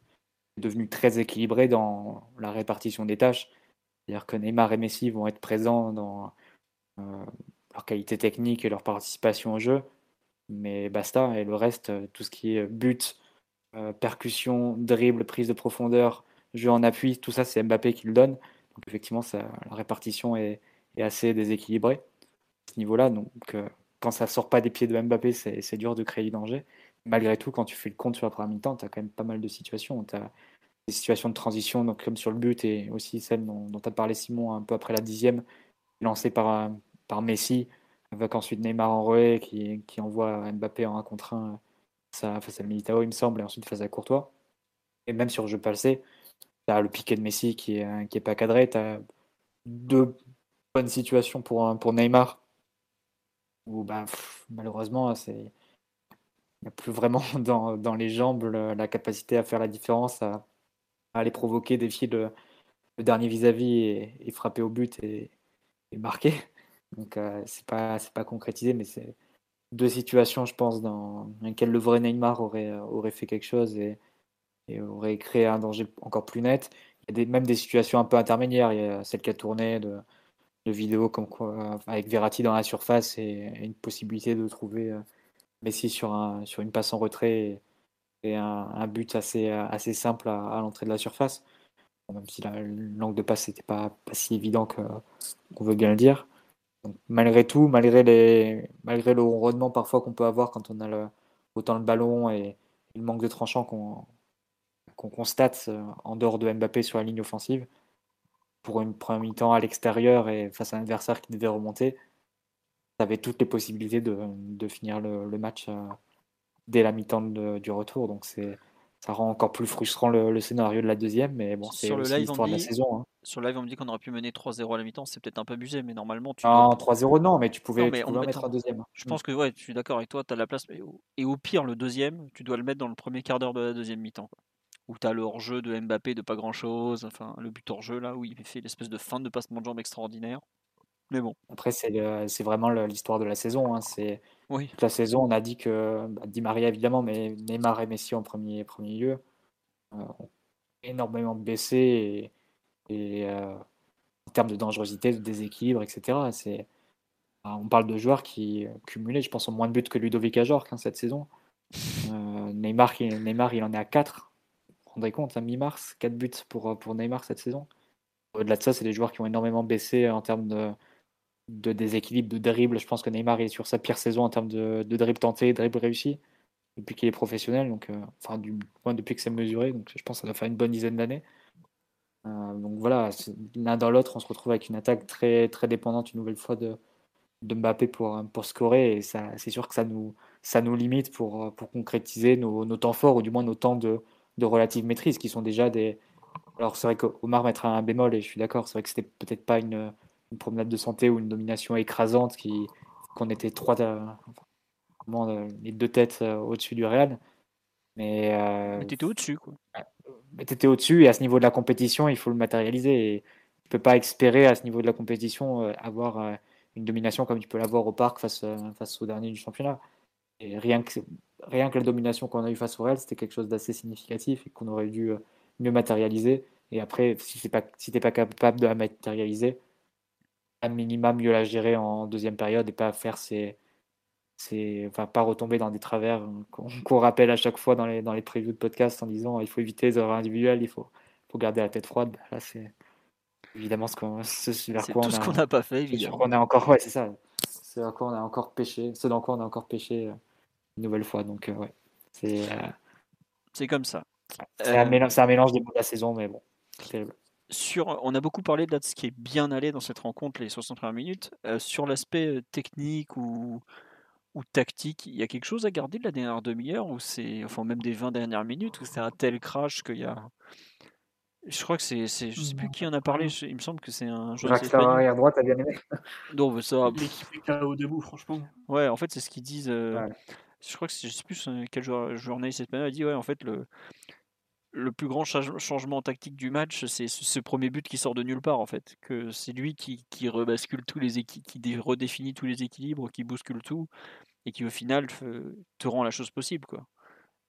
devenu très équilibré dans la répartition des tâches. C'est-à-dire que Neymar et Messi vont être présents dans euh, leur qualité technique et leur participation au jeu, mais basta. Et le reste, tout ce qui est but, euh, percussion, dribble, prise de profondeur, jeu en appui, tout ça, c'est Mbappé qui le donne. Donc effectivement, la répartition est, assez déséquilibrée à ce niveau-là. Donc euh, quand ça sort pas des pieds de Mbappé, c'est dur de créer du danger. Malgré tout, quand tu fais le compte sur la première mi-temps, tu as quand même pas mal de situations. Tu as des situations de transition, donc comme sur le but, et aussi celle dont, dont as parlé Simon un peu après la dixième, lancée par, Messi, avec ensuite Neymar en relais qui, envoie Mbappé en 1 contre 1 face à Militao, il me semble, et ensuite face à Courtois. Et même sur le jeu passé, tu le piqué de Messi qui est, qui est pas cadré, tu as deux bonnes situations pour, pour Neymar, où bah, malheureusement, il n'y a plus vraiment dans, dans les jambes la capacité à faire la différence, à, aller provoquer, défier le, le dernier vis-à-vis et, et, frapper au but et, et marquer. Donc euh, c'est pas pas concrétisé, mais c'est deux situations, je pense, dans lesquelles le vrai Neymar aurait aurait fait quelque chose et, et aurait créé un danger encore plus net. Il y a même des situations un peu intermédiaires. Il y a celle qui a tourné de, de vidéos quoi, avec Verratti dans la surface et, une possibilité de trouver euh, Messi sur un sur une passe en retrait et, un, but assez assez simple à, l'entrée de la surface. Même si l'angle de passe n'était pas, pas si évident qu'on qu veut bien le dire. Malgré tout, malgré, les, malgré le rendement parfois qu'on peut avoir quand on a autant le ballon et, et le manque de tranchant qu'on qu constate euh, en dehors de Mbappé sur la ligne offensive, pour une première mi-temps à l'extérieur et face à un adversaire qui devait remonter, tu avais toutes les possibilités de, de finir le, le match euh, dès la mi-temps du retour. Donc c'est ça rend encore plus frustrant le, le, scénario de la deuxième, mais bon, c'est l'histoire de la saison. Hein. Sur le live, on me dit qu'on aurait pu mener 3-0 à la mi-temps, c'est peut-être un peu abusé, mais normalement. Tu non, dois... 3-0, non, mais tu pouvais, non, mais tu pouvais mettre un deuxième. Je pense que ouais, je suis d'accord avec toi, tu as la place. Et au pire, le deuxième, tu dois le mettre dans le premier quart d'heure de la deuxième mi-temps. Où tu as le hors-jeu de Mbappé de pas grand-chose, enfin, le but hors-jeu, là, où il fait l'espèce de fin de passement de jambe extraordinaire. Mais bon. Après, c'est vraiment l'histoire de la saison. Hein. C'est oui. toute la saison, on a dit que bah, Di Maria évidemment, mais Neymar et Messi en premier, premier lieu euh, ont énormément baissé et, et euh, en termes de dangerosité, de déséquilibre, etc. C'est on parle de joueurs qui cumulaient, je pense, ont moins de buts que Ludovic Ajorc hein, cette saison. Euh, Neymar, il, Neymar, il en est à 4. Vous rendez compte, à mi-mars, 4 buts pour, pour Neymar cette saison. Au-delà de ça, c'est des joueurs qui ont énormément baissé en termes de, déséquilibre, de dribble. Je pense que Neymar est sur sa pire saison en termes de, de dribble tenté, dribble réussi, depuis qu'il est professionnel, donc, euh, enfin, du moins depuis que c'est mesuré. Donc, je pense que ça doit faire une bonne dizaine d'années. Euh, donc voilà, l'un dans l'autre, on se retrouve avec une attaque très, très dépendante une nouvelle fois de, de Mbappé pour, pour scorer. Et c'est sûr que ça nous, ça nous limite pour, pour concrétiser nos, nos temps forts, ou du moins nos temps de, de relative maîtrise, qui sont déjà des. Alors c'est vrai qu'Omar mettra un bémol, et je suis d'accord, c'est vrai que c'était peut-être pas une, une, promenade de santé ou une domination écrasante, qui, qu'on était trois, euh, les deux têtes euh, au-dessus du Real. Mais, euh, mais t'étais au-dessus, quoi. Mais t'étais au-dessus, et à ce niveau de la compétition, il faut le matérialiser. Et tu peux pas espérer, à ce niveau de la compétition, euh, avoir euh, une domination comme tu peux l'avoir au parc face, euh, face au dernier du championnat. Et rien que, rien que la domination qu'on a eu face au Real, c'était quelque chose d'assez significatif et qu'on aurait dû mieux matérialiser. Et après, si tu n'es pas, si pas capable de la matérialiser, à minima mieux la gérer en deuxième période et pas faire ces, c'est enfin pas retomber dans des travers qu'on qu rappelle à chaque fois dans les dans les previews de podcast en disant il faut éviter les erreurs individuelles, il faut faut garder la tête froide. Là c'est évidemment ce qu'on vers quoi tout on ce qu'on n'a pas fait évidemment. On a encore ouais c'est ça. C'est dans quoi on a encore péché, ce dans quoi on a encore péché euh, une nouvelle fois. Donc euh, ouais c'est euh, c'est comme ça. C'est un, mélange, un mélange des bouts de la saison mais bon. Terrible. sur, on a beaucoup parlé de ce qui est bien allé dans cette rencontre, les 60 premières minutes. sur l'aspect technique ou, ou tactique, il y a quelque chose à garder de la dernière demi-heure, ou c'est, enfin même des 20 dernières minutes, où c'est un tel crash qu'il y a. Je crois que c'est, c'est, je sais plus qui en a parlé. Il me semble que c'est un joueur. Jacques arrière droite, t'as bien aimé. Non, mais ça. L'équipe est au debout, franchement. Ouais, en fait, c'est ce qu'ils disent. Je crois que je sais plus quel journaliste espagnol a dit ouais, en fait le le plus grand changement tactique du match, c'est ce premier but qui sort de nulle part en fait. Que c'est lui qui, qui, rebascule tous les qui redéfinit tous les équilibres, qui bouscule tout et qui au final te rend la chose possible quoi.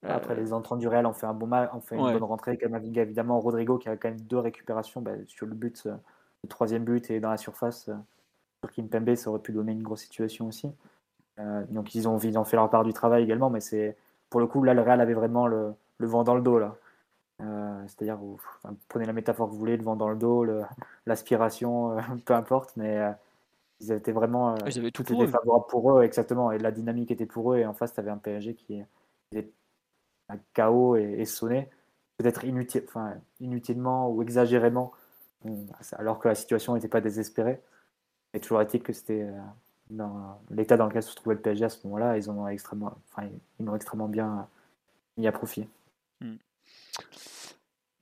Après les entrants du Real ont fait un bon match, ont fait une bonne rentrée. Kamavinga évidemment, Rodrigo qui a quand même deux récupérations bah, sur le but, euh, le troisième but et dans la surface. Euh, sur Kimpembe, ça aurait pu donner une grosse situation aussi. Euh, donc ils ont, ils ont fait leur part du travail également, mais c'est pour le coup là le Real avait vraiment le, le vent dans le dos là. Euh, c'est-à-dire, vous prenez la métaphore que vous voulez, le vent dans le dos, l'aspiration, euh, peu importe, mais euh, ils étaient vraiment. ils avaient tout, était favorable pour eux, exactement, et la dynamique était pour eux, et en face, tu avais un PSG qui était un chaos et, sonné, peut-être inutile, enfin, inutilement ou exagérément, alors que la situation n'était pas désespérée. Et toujours est-il que c'était l'état dans lequel se trouvait le PSG à ce moment-là, ils ont extrêmement, enfin, ils ont extrêmement bien mis à profit. Hmm.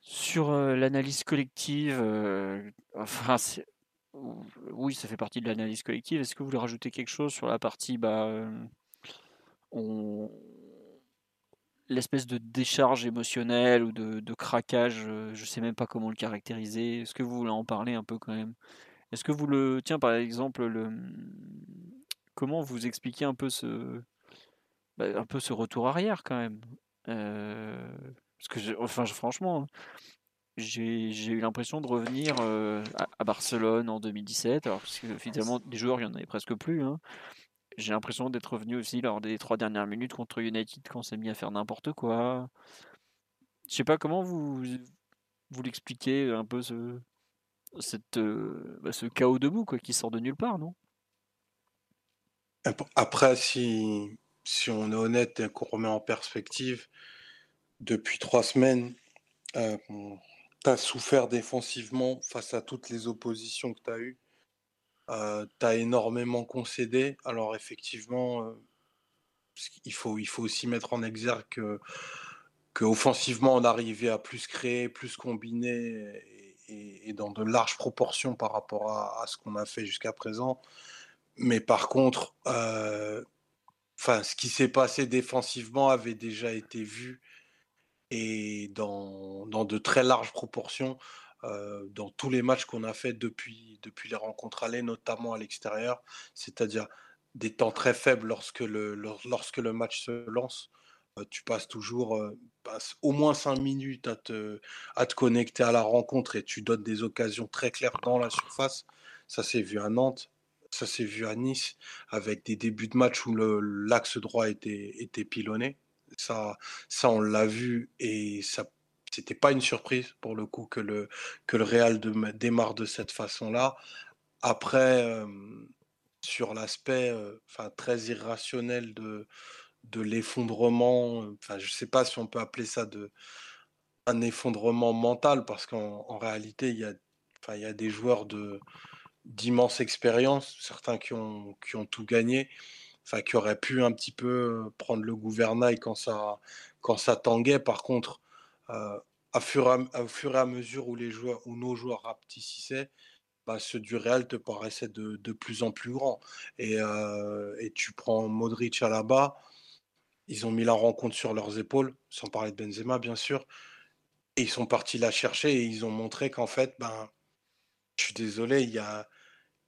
Sur l'analyse collective, enfin, oui, ça fait partie de l'analyse collective. Est-ce que vous voulez rajouter quelque chose sur la partie, bah, on... l'espèce de décharge émotionnelle ou de, craquage, je sais même pas comment le caractériser. Est-ce que vous voulez en parler un peu quand même? Est-ce que vous le, tiens par exemple, le, comment vous expliquez un peu ce, bah, un peu ce retour arrière quand même? Parce que, enfin, franchement, j'ai eu l'impression de revenir euh, à, Barcelone en 2017. Alors, parce que finalement, des joueurs, il n'y en avait presque plus. Hein. J'ai l'impression d'être revenu aussi lors des trois dernières minutes contre United quand on s'est mis à faire n'importe quoi. Je sais pas comment vous, vous l'expliquez un peu ce, cette, euh, bah, ce chaos debout quoi, qui sort de nulle part, non? Après, si, si on est honnête et qu'on remet en perspective, depuis trois semaines, euh, tu as souffert défensivement face à toutes les oppositions que tu as eues. Euh, tu as énormément concédé. Alors effectivement, euh, il, faut, il faut aussi mettre en exergue que, offensivement, on arrivait à plus créer, plus combiner et, dans de larges proportions par rapport à, ce qu'on a fait jusqu'à présent. Mais par contre, enfin, ce qui s'est passé défensivement avait déjà été vu et dans, dans de très larges proportions euh, dans tous les matchs qu'on a fait depuis, depuis les rencontres allées, notamment à l'extérieur, c'est-à-dire des temps très faibles lorsque le, lorsque le match se lance. Euh, tu passes toujours au moins cinq minutes à te, à te connecter à la rencontre et tu donnes des occasions très claires dans la surface. Ça s'est vu à Nantes, ça s'est vu à Nice, avec des débuts de match où l'axe droit était, était pilonné. Ça, ça on l'a vu et ça c'était pas une surprise pour le coup que le, que le Real démarre de cette façon-là. Après, sur l'aspect très irrationnel de, de l'effondrement, enfin, je sais pas si on peut appeler ça de, un effondrement mental, parce qu'en réalité, il y, a, enfin, y a des joueurs de d'immense expérience, certains qui ont, qui ont tout gagné, enfin, qui aurait pu un petit peu prendre le gouvernail quand ça, quand ça tanguait. Par contre, euh, à fur à, au fur et à mesure où, les joueurs, où nos joueurs rapetissaient, bah, ceux du Real te paraissaient de, de plus en plus grands. Et, euh, et tu prends Modric à la bas, ils ont mis la rencontre sur leurs épaules, sans parler de Benzema bien sûr, et ils sont partis la chercher et ils ont montré qu'en fait, ben, je suis désolé, il y a,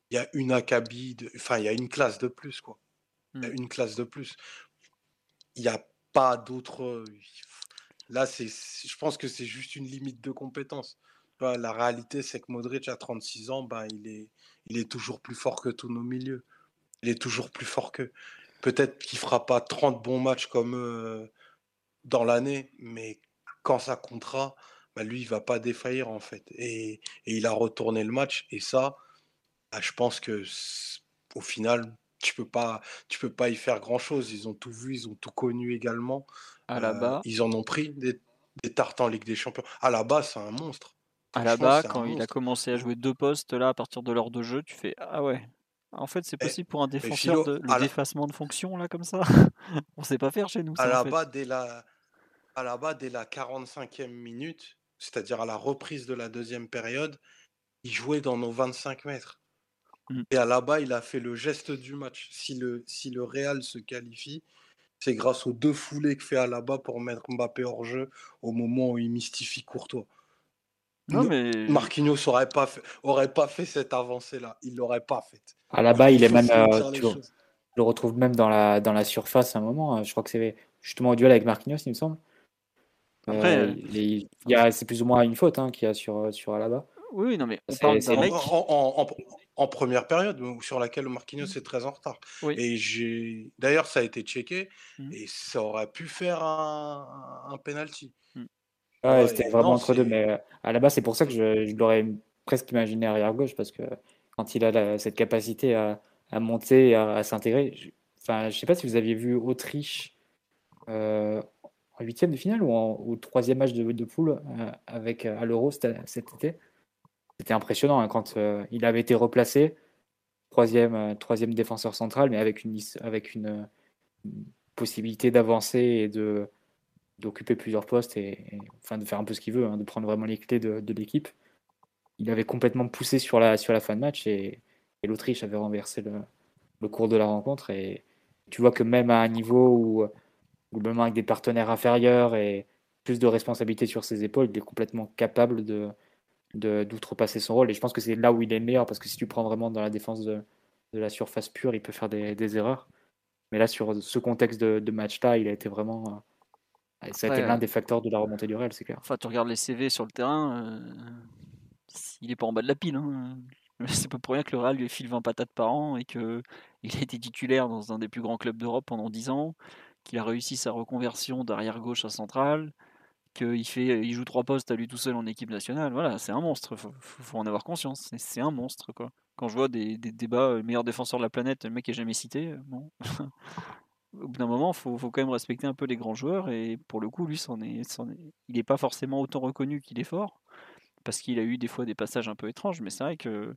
il y a une acabit, enfin il y a une classe de plus quoi. Mmh. une classe de plus. Il n'y a pas d'autre. Là, c'est, je pense que c'est juste une limite de compétence. La réalité, c'est que Modric, à 36 ans, ben, il, est, il est toujours plus fort que tous nos milieux. Il est toujours plus fort que. Peut-être qu'il ne fera pas 30 bons matchs comme eux dans l'année, mais quand ça comptera, ben, lui, il ne va pas défaillir, en fait. Et, et, il a retourné le match. Et ça, ben, je pense que au final, tu peux pas, tu peux pas y faire grand chose. Ils ont tout vu, ils ont tout connu également. À la euh, bas. Ils en ont pris des, des tartes en Ligue des Champions. À la base, c'est un monstre. À la bas, quand il a commencé à jouer deux postes, là, à partir de l'heure de jeu, tu fais Ah ouais. En fait, c'est possible pour un défenseur de le défacement de fonction, là, comme ça? On sait pas faire chez nous. À la bas, dès la... à la bas, dès la 45e minute, c'est-à-dire à la reprise de la deuxième période, il jouait dans nos 25 mètres. Mmh. Et à la bas, il a fait le geste du match. Si le, si le Real se qualifie, c'est grâce aux deux foulées que fait à la bas pour mettre Mbappé hors jeu au moment où il mystifie Courtois. Non, mais... Marquinhos n'aurait pas, fait, aurait pas fait cette avancée-là. Il l'aurait pas faite. À la bas, il est même. Euh, tu le retrouve même dans la, dans la surface à un moment. Euh, je crois que c'est justement au duel avec Marquinhos, il me semble. Euh, il, y a, c'est plus ou moins une faute hein, qu'il y a sur, sur Alaba. Oui, non, mais en, première période, sur laquelle Marquinhos mmh. est très en retard. Et j'ai d'ailleurs, ça a été checké mmh. et ça aurait pu faire un, un penalty. Mmh. Ouais, c'était vraiment entre deux, mais euh, à la base, c'est pour ça que je, l'aurais presque imaginé arrière gauche parce que quand il a cette capacité à, à monter, à, à s'intégrer, je, enfin, je sais pas si vous aviez vu Autriche euh, en huitième de finale ou au troisième match de, de poule euh, avec à l'Euro cet été. C'était impressionnant hein, quand euh, il avait été replacé, troisième, troisième défenseur central, mais avec une, avec une, possibilité d'avancer et de d'occuper plusieurs postes et, enfin de faire un peu ce qu'il veut, hein, de prendre vraiment les clés de, l'équipe. Il avait complètement poussé sur la, sur la fin de match et, l'Autriche avait renversé le, cours de la rencontre. Et tu vois que même à un niveau où, globalement avec des partenaires inférieurs et plus de responsabilités sur ses épaules, il est complètement capable de, d'outrepasser son rôle. Et je pense que c'est là où il est meilleur, parce que si tu prends vraiment dans la défense de, la surface pure, il peut faire des, erreurs. Mais là, sur ce contexte de, match-là, il a été vraiment. Euh, ça a été l'un des facteurs de la remontée du réel, c'est clair. Enfin, tu regardes les CV sur le terrain, euh, il est pas en bas de la pile. Hein. C'est pas pour rien que le Real lui file 20 patates par an et qu'il a été titulaire dans un des plus grands clubs d'Europe pendant 10 ans, qu'il a réussi sa reconversion d'arrière gauche à centrale, qu'il fait, il joue trois postes à lui tout seul en équipe nationale. Voilà, c'est un monstre. Faut, faut, en avoir conscience. C'est un monstre, quoi. Quand je vois des, débats, le euh, meilleur défenseur de la planète, le mec est jamais cité, euh, bon. Au bout d'un moment, faut, faut quand même respecter un peu les grands joueurs. Et pour le coup, lui, c'en est, est, il n'est pas forcément autant reconnu qu'il est fort, parce qu'il a eu des fois des passages un peu étranges. Mais c'est vrai que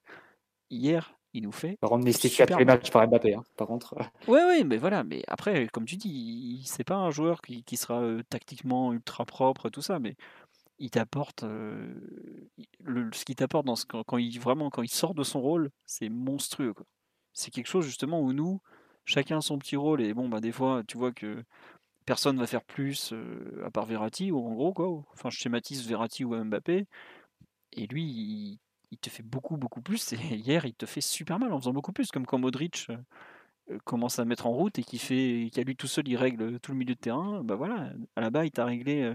hier, il nous fait. Par contre, super les matchs par Mbappé, hein, par contre. Oui, oui, mais voilà. Mais après, comme tu dis, c'est pas un joueur qui, qui sera euh, tactiquement ultra propre, tout ça, mais il t'apporte euh, le, ce qu'il t'apporte dans ce, quand, il vraiment quand il sort de son rôle, c'est monstrueux. C'est quelque chose justement où nous, chacun son petit rôle et bon bah des fois tu vois que personne va faire plus à part Verratti ou en gros quoi. Enfin je schématise Verratti ou Mbappé et lui il, te fait beaucoup, beaucoup plus. Et hier, il te fait super mal en faisant beaucoup plus, comme quand Modric commence à mettre en route et qui fait, qu'à lui tout seul, il règle tout le milieu de terrain. Bah voilà, à la bas, il t'a réglé.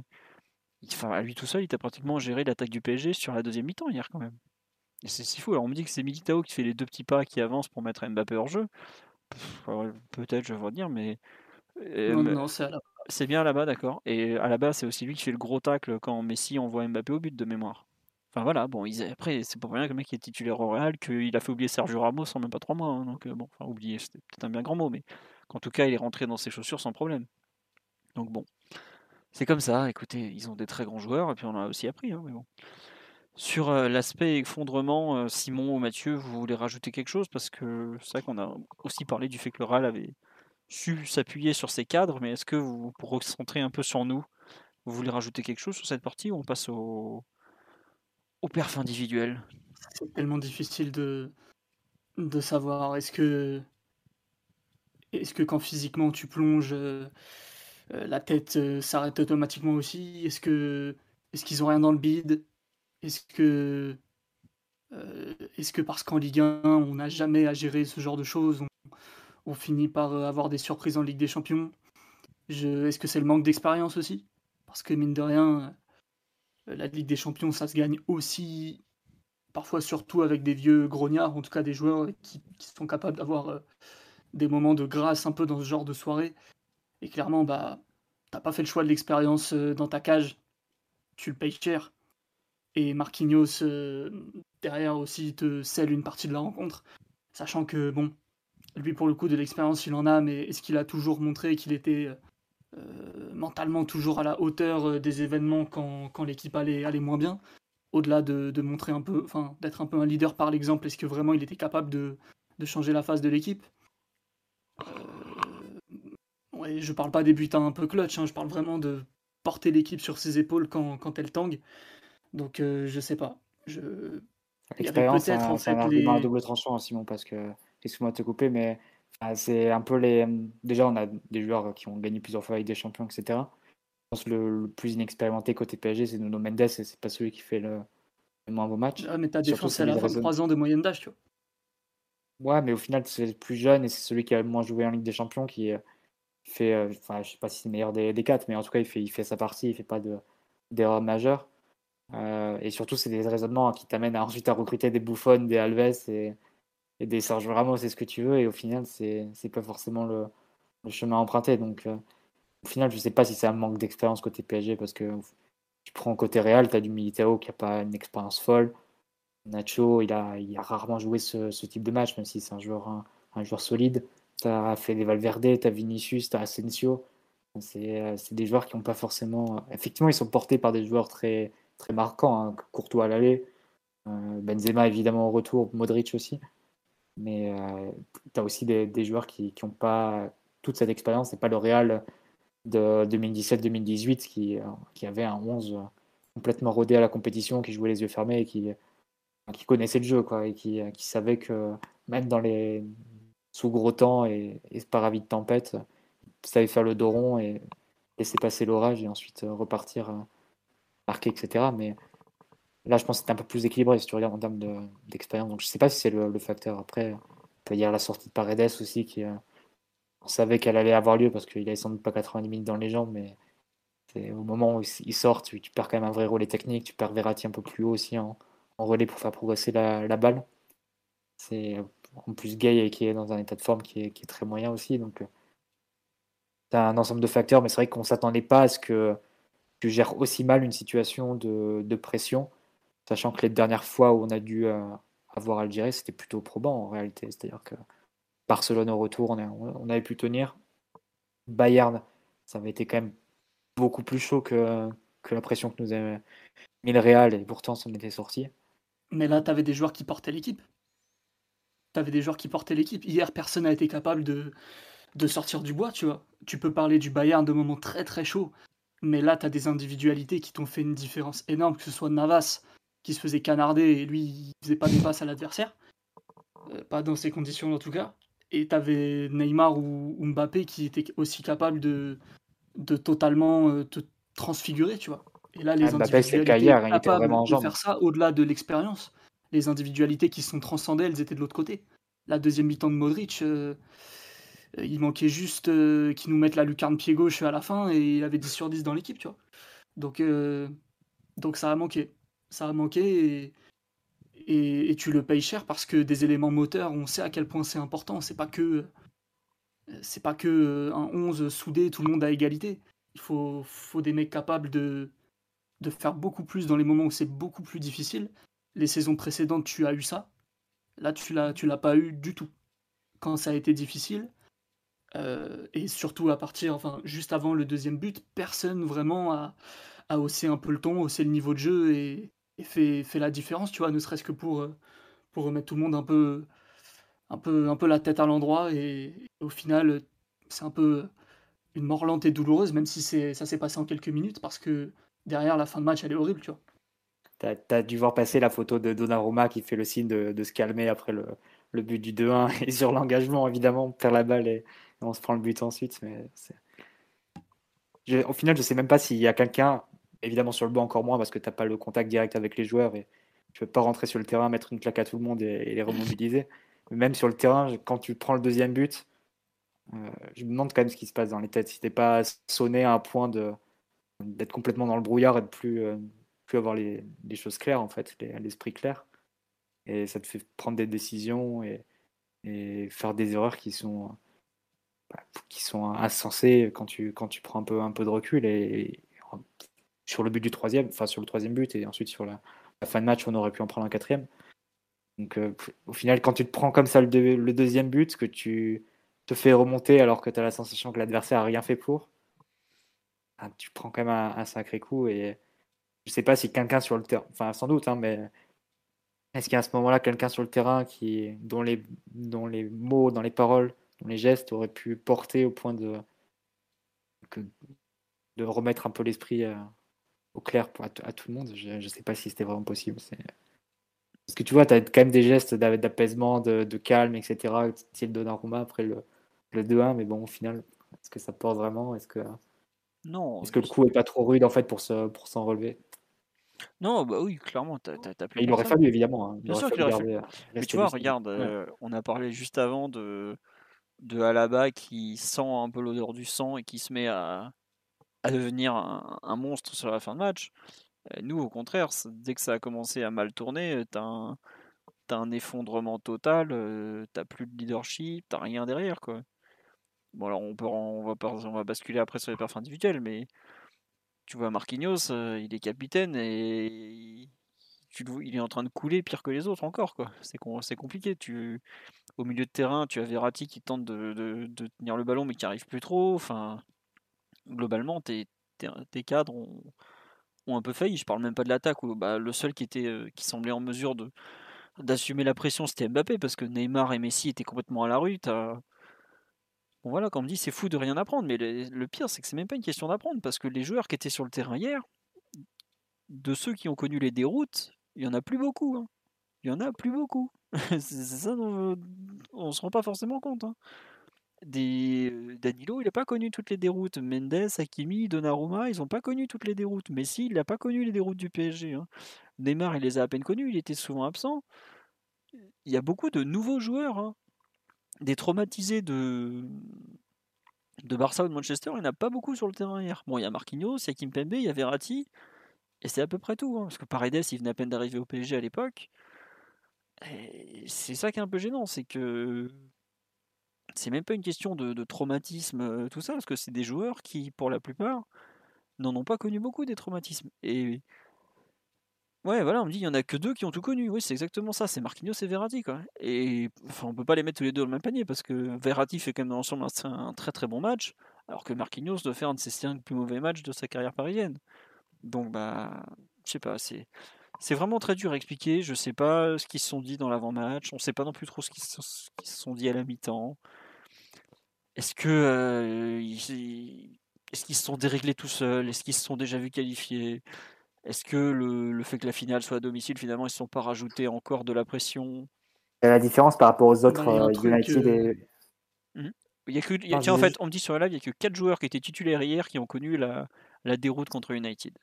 Enfin, à lui tout seul, il t'a pratiquement géré l'attaque du PSG sur la deuxième mi-temps hier quand même. C'est si fou. Alors on me dit que c'est Militao qui fait les deux petits pas qui avancent pour mettre Mbappé hors jeu. Peut-être, je vais dire, mais. non, non, c'est C'est bien là-bas, d'accord. Et à la base, c'est aussi lui qui fait le gros tacle quand Messi envoie Mbappé au but de mémoire. Enfin voilà, bon, ils, après, c'est pour rien que le mec est titulaire au Real, qu'il a fait oublier Sergio Ramos en même pas trois mois. Hein, donc euh, bon, enfin oublier, c'était peut-être un bien grand mot, mais qu'en tout cas, il est rentré dans ses chaussures sans problème. Donc bon, c'est comme ça. Écoutez, ils ont des très grands joueurs, et puis on en a aussi appris. Hein, mais bon. Sur l'aspect effondrement, Simon ou Mathieu, vous voulez rajouter quelque chose? Parce que c'est vrai qu'on a aussi parlé du fait que le Real avait su s'appuyer sur ses cadres, mais est-ce que vous, pour recentrer un peu sur nous, vous voulez rajouter quelque chose sur cette partie ou on passe au, au perf individuel? C'est tellement difficile de, savoir. Est-ce que, quand physiquement tu plonges, la tête s'arrête automatiquement aussi? Est-ce que est-ce qu'ils ont rien dans le bide? Est-ce que est-ce que parce qu'en Ligue 1 on n'a jamais à gérer ce genre de choses, on, finit par avoir des surprises en Ligue des Champions? Est-ce que c'est le manque d'expérience aussi? Parce que mine de rien, euh, la Ligue des Champions, ça se gagne aussi, parfois surtout avec des vieux grognards, en tout cas des joueurs qui, sont capables d'avoir euh, des moments de grâce un peu dans ce genre de soirée. Et clairement, bah, t'as pas fait le choix de l'expérience euh, dans ta cage, tu le payes cher. Et Marquinhos, derrière aussi, te scelle une partie de la rencontre, sachant que, bon, lui pour le coup de l'expérience il en a, mais est-ce qu'il a toujours montré qu'il était euh, mentalement toujours à la hauteur euh, des événements quand, l'équipe allait, allait, moins bien? au-delà de, montrer un peu, enfin, d'être un peu un leader par l'exemple, est-ce que vraiment il était capable de, changer la face de l'équipe? Euh, ouais, Je parle pas des butins un peu clutch, hein, je parle vraiment de porter l'équipe sur ses épaules quand, elle tangue. Donc euh, je sais pas. Je... L'expérience, c'est un, un argument à double tranchant, hein, Simon, parce que, excuse-moi de te couper, mais c'est un peu les. Déjà, on a des joueurs qui ont gagné plusieurs fois avec des champions, etc. Je pense que le, plus inexpérimenté côté PSG, c'est Nuno Mendes, et c'est pas celui qui fait le, moins beau match. Ah, mais ta défense, elle a 23 ans de moyenne d'âge, tu vois. Ouais, mais au final, c'est le plus jeune et c'est celui qui a le moins joué en Ligue des Champions qui fait. Euh, enfin, je sais pas si c'est le meilleur des, des, quatre, mais en tout cas, il fait, il fait sa partie, il fait pas d'erreur majeure. Euh, et surtout, c'est des raisonnements qui t'amènent ensuite à recruter des Bouffon, des Alves et, des Sergio Ramos, c'est ce que tu veux. Et au final, c'est pas forcément le, le chemin emprunté. Donc, euh, au final, je sais pas si c'est un manque d'expérience côté PSG parce que tu prends côté Real, tu as du Militao qui a pas une expérience folle. Nacho, il a, il a rarement joué ce, type de match, même si c'est un joueur, un, joueur solide. Tu as fait des Valverde, tu as Vinicius, tu as Asensio. C'est des joueurs qui n'ont pas forcément. Effectivement, ils sont portés par des joueurs très, très marquants. Hein. Courtois à l'aller, euh, Benzema évidemment au retour, Modric aussi. Mais euh, tu as aussi des, joueurs qui n'ont pas toute cette expérience. C'est pas le Real de 2017-2018 qui, qui avait un 11 complètement rodé à la compétition, qui jouait les yeux fermés et qui, qui connaissait le jeu quoi, et qui, qui savait que même dans les sous gros temps et, et par avis de tempête, savait faire le dos rond et laisser passer l'orage et ensuite repartir marquer, etc. Mais là, je pense que c'est un peu plus équilibré si tu regardes en termes d'expérience. Donc, je sais pas si c'est le, facteur. Après, il y a la sortie de Paredes aussi qui, on savait qu'elle allait avoir lieu parce qu'il avait sans doute pas 90 minutes dans les jambes, mais au moment où il sort, tu, perds quand même un vrai relais technique, tu perds Verratti un peu plus haut aussi en, relais pour faire progresser la, balle. C'est en plus Gay qui est dans un état de forme qui est, très moyen aussi, donc c'est un ensemble de facteurs, mais c'est vrai qu'on s'attendait pas à ce que tu gères aussi mal une situation de, pression, sachant que les dernières fois où on a dû euh, avoir Algérie, c'était plutôt probant en réalité, c'est-à-dire que Barcelone au retour, on, avait pu tenir. Bayern, ça avait été quand même beaucoup plus chaud que, la pression que nous avait mis le Real et pourtant en était sorti. Mais là, tu avais des joueurs qui portaient l'équipe. Tu des joueurs qui portaient l'équipe. Hier, personne n'a été capable de, de sortir du bois, tu vois. Tu peux parler du Bayern de moments très très chauds, mais là, tu as des individualités qui t'ont fait une différence énorme, que ce soit Navas qui se faisait canarder et lui, il faisait pas des passes à l'adversaire. Euh, pas dans ces conditions en tout cas et tu avais Neymar ou, Mbappé qui étaient aussi capables de, de totalement euh, te transfigurer, tu vois. Et là, les ah, individualités hein, capables de faire ça au-delà de l'expérience. Les individualités qui sont transcendées, elles étaient de l'autre côté. La deuxième mi-temps de Modric, euh, il manquait juste euh, qu'ils nous mettent la lucarne pied gauche à la fin et il avait 10 sur 10 dans l'équipe, tu vois. Donc, donc ça a manqué. Ça a manqué et, et, tu le payes cher parce que des éléments moteurs, on sait à quel point c'est important. C'est pas que c'est pas que euh, un 11 soudé, tout le monde à égalité. Il faut, faut des mecs capables de, de faire beaucoup plus dans les moments où c'est beaucoup plus difficile. Les saisons précédentes, tu as eu ça. Là, tu l'as, l'as pas eu du tout. Quand ça a été difficile, euh, et surtout à partir, enfin, juste avant le deuxième but, personne vraiment a, a haussé un peu le ton, haussé le niveau de jeu et, fait, fait la différence, tu vois, ne serait-ce que pour, euh, pour remettre tout le monde un peu, un peu, un peu la tête à l'endroit. Et, au final, c'est un peu une mort lente et douloureuse, même si ça s'est passé en quelques minutes, parce que derrière, la fin de match, elle est horrible, tu vois. Tu as, dû voir passer la photo de Donnarumma qui fait le signe de, de se calmer après le, le but du 2-1 et sur l'engagement, évidemment, perd la balle et, on se prend le but ensuite. Mais au final, je sais même pas s'il y a quelqu'un Évidemment, sur le banc, encore moins parce que tu n'as pas le contact direct avec les joueurs et tu ne peux pas rentrer sur le terrain, mettre une claque à tout le monde et, les remobiliser. Même sur le terrain, quand tu prends le deuxième but, euh, je me demande quand même ce qui se passe dans les têtes. Si tu pas sonné à un point d'être complètement dans le brouillard et de plus, euh, plus avoir les, choses claires, en fait, l'esprit clair. Et ça te fait prendre des décisions et, faire des erreurs qui sont, qui sont insensées quand tu, quand tu prends un peu, un peu de recul. Et, sur le but du troisième, enfin sur le troisième but, et ensuite sur la, fin de match, on aurait pu en prendre un quatrième. Donc euh, au final, quand tu te prends comme ça le, deuxième but, que tu te fais remonter alors que tu as la sensation que l'adversaire a rien fait pour, ah, tu prends quand même un, sacré coup. Et je sais pas si quelqu'un sur le terrain, enfin sans doute, hein, mais est-ce qu'il y a à ce moment-là quelqu'un sur le terrain qui, dont, les, dont les mots, dans les paroles, dont les gestes auraient pu porter au point de, de remettre un peu l'esprit euh, au clair pour, à, tout le monde Je ne sais pas si c'était vraiment possible. Parce que tu vois, tu as quand même des gestes d'apaisement, de, calme, etc. Style Donnarumma après le, le 2-1, mais bon, au final, est-ce que ça porte vraiment? Est-ce que, non, est-ce que le coup est pas trop rude en fait pour s'en pour relever? Non, bah oui, clairement, t'as as, Il aurait fallu, évidemment. Hein. Bien sûr qu'il aurait fallu. Mais tu vois, regarde, euh, on a parlé juste avant de, de Alaba qui sent un peu l'odeur du sang et qui se met à, à devenir un, monstre sur la fin de match. Euh, nous, au contraire, dès que ça a commencé à mal tourner, t'as un, un effondrement total, euh, t'as plus de leadership, t'as rien derrière. quoi. Bon, alors on, peut, on, va, on va basculer après sur les perfs individuels, mais tu vois, Marquinhos, euh, il est capitaine et tu il est en train de couler pire que les autres encore. quoi. C'est compliqué. Tu, au milieu de terrain, tu as Verratti qui tente de, tenir le ballon mais qui arrive plus trop. Enfin, globalement, tes, cadres ont, un peu failli. Je parle même pas de l'attaque où bah, le seul qui, était, euh, qui semblait en mesure d'assumer la pression, c'était Mbappé parce que Neymar et Messi étaient complètement à la rue. Voilà, quand on dit c'est fou de rien apprendre, mais le, pire c'est que c'est même pas une question d'apprendre parce que les joueurs qui étaient sur le terrain hier, de ceux qui ont connu les déroutes, il y en a plus beaucoup. Hein. Il y en a plus beaucoup. c'est ça dont on se rend pas forcément compte. Hein. Des... Danilo, il n'a pas connu toutes les déroutes. Mendes, Hakimi, Donnarumma, ils n'ont pas connu toutes les déroutes. Messi, il n'a pas connu les déroutes du PSG. Hein. Neymar, il les a à peine connues, il était souvent absent. Il y a beaucoup de nouveaux joueurs des traumatisés de, de Barça ou de Manchester, il n'y en a pas beaucoup sur le terrain hier. Bon, il y a Marquinhos, il y a Kimpembe, il y a Verratti, et c'est à peu près tout. Hein, parce que Paredes, il venait à peine d'arriver au PSG à l'époque. C'est ça qui est un peu gênant, c'est que c'est même pas une question de, traumatisme, euh, tout ça, parce que c'est des joueurs qui, pour la plupart, n'en ont pas connu beaucoup des traumatismes. Et Ouais, voilà, on me dit il y en a que deux qui ont tout connu. Oui, c'est exactement ça. C'est Marquinhos et Verratti, quoi. Et enfin, on peut pas les mettre tous les deux dans le même panier parce que Verratti fait quand même dans l'ensemble un, très très bon match, alors que Marquinhos doit faire un de ses cinq plus mauvais matchs de sa carrière parisienne. Donc, bah, je sais pas, c'est. C'est vraiment très dur à expliquer. Je sais pas ce qu'ils se sont dit dans l'avant-match. On sait pas non plus trop ce qu'ils se sont dit à la mi-temps. Est-ce que euh, est-ce qu'ils se sont déréglés tout seuls? Est-ce qu'ils se sont déjà vus qualifiés? Est-ce que le, fait que la finale soit à domicile, finalement, ils ne sont pas rajoutés encore de la pression? La différence par rapport aux autres euh, United et... Mmh. Il y a que, tiens, en fait, on me dit sur la live, il n'y a que 4 joueurs qui étaient titulaires hier qui ont connu la, la déroute contre United.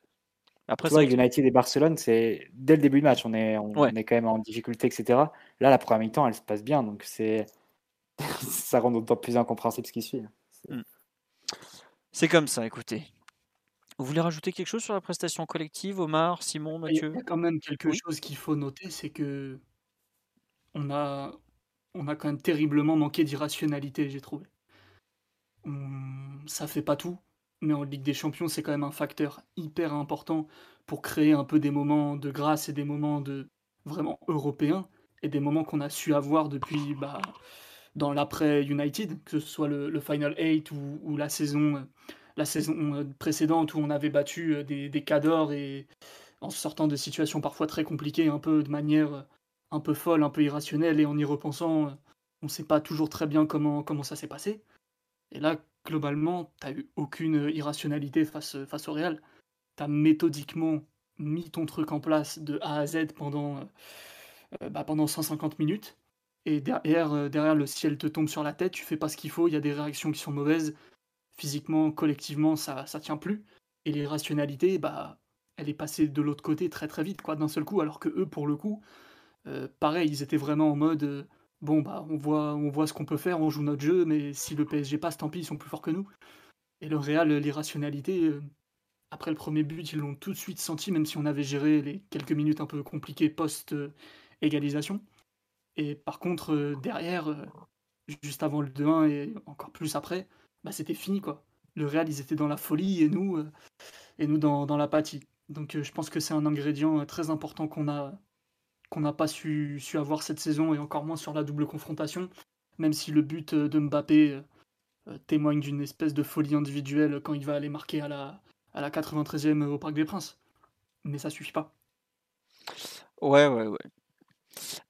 Après, ça, United et Barcelone, c'est dès le début du match, on est, on, est quand même en difficulté, etc. Là, la première mi-temps, elle se passe bien, donc c'est ça rend d'autant plus incompréhensible ce qui suit. Mmh. C'est comme ça, écoutez. Vous voulez rajouter quelque chose sur la prestation collective, Omar, Simon, Mathieu? Il y a quand même quelque chose qu'il faut noter, c'est que on a, on a quand même terriblement manqué d'irrationalité, j'ai trouvé. ça fait pas tout, mais en Ligue des Champions, c'est quand même un facteur hyper important pour créer un peu des moments de grâce et des moments de vraiment européens et des moments qu'on a su avoir depuis bah, dans l'après United, que ce soit le, Final 8 ou, la saison la saison euh, précédente où on avait battu euh, des, des cadors et en sortant de situations parfois très compliquées, un peu de manière euh, un peu folle, un peu irrationnelle, et en y repensant, on ne sait pas toujours très bien comment, comment ça s'est passé. Et là, globalement, tu eu aucune irrationalité face, face au Real. Tu as méthodiquement mis ton truc en place de A à Z pendant, bah, pendant 150 minutes. Et derrière, derrière, le ciel te tombe sur la tête, tu fais pas ce qu'il faut, il y a des réactions qui sont mauvaises, physiquement, collectivement, ça, ça tient plus. Et les rationalités, bah, elle est passée de l'autre côté très très vite, quoi, d'un seul coup, alors que eux, pour le coup, euh, pareil, ils étaient vraiment en mode, euh, bon, bah, on voit, ce qu'on peut faire, on joue notre jeu, mais si le PSG passe, tant pis, ils sont plus forts que nous. Et le Real, l'irrationalité, euh, après le premier but, ils l'ont tout de suite senti, même si on avait géré les quelques minutes un peu compliquées post-égalisation. Et par contre, derrière, juste avant le 2-1 et encore plus après, bah, c'était fini quoi. Le Real, ils étaient dans la folie et nous, euh, et nous dans, l'apathie. Donc euh, je pense que c'est un ingrédient euh, très important qu'on a qu'on n'a pas su, avoir cette saison et encore moins sur la double confrontation, même si le but de Mbappé témoigne d'une espèce de folie individuelle quand il va aller marquer à la, à la 93e au Parc des Princes. mais ça suffit pas. Ouais, ouais, ouais.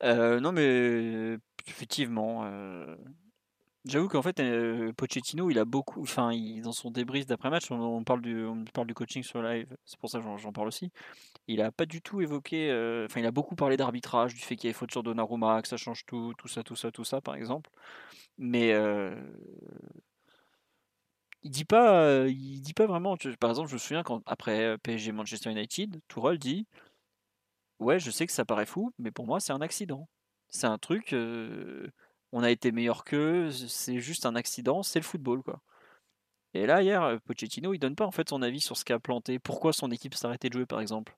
Euh, non, mais effectivement, euh, j'avoue qu'en fait, euh, Pochettino, il a beaucoup, enfin, dans son débrief d'après-match, on, parle du, on parle du coaching sur live, c'est pour ça que j'en parle aussi. Il a pas du tout évoqué, enfin, il a beaucoup parlé d'arbitrage, du fait qu'il y ait faute sur Donnarumma, que ça change tout, tout ça, tout ça, tout ça, par exemple. Mais il dit pas, il dit pas vraiment. Par exemple, je me souviens quand après PSG Manchester United, Tourelle dit Ouais, je sais que ça paraît fou, mais pour moi, c'est un accident. C'est un truc, on a été meilleur qu'eux, c'est juste un accident, c'est le football, quoi. Et là, hier, Pochettino, il donne pas en fait son avis sur ce qui a planté, pourquoi son équipe s'est arrêtée de jouer, par exemple.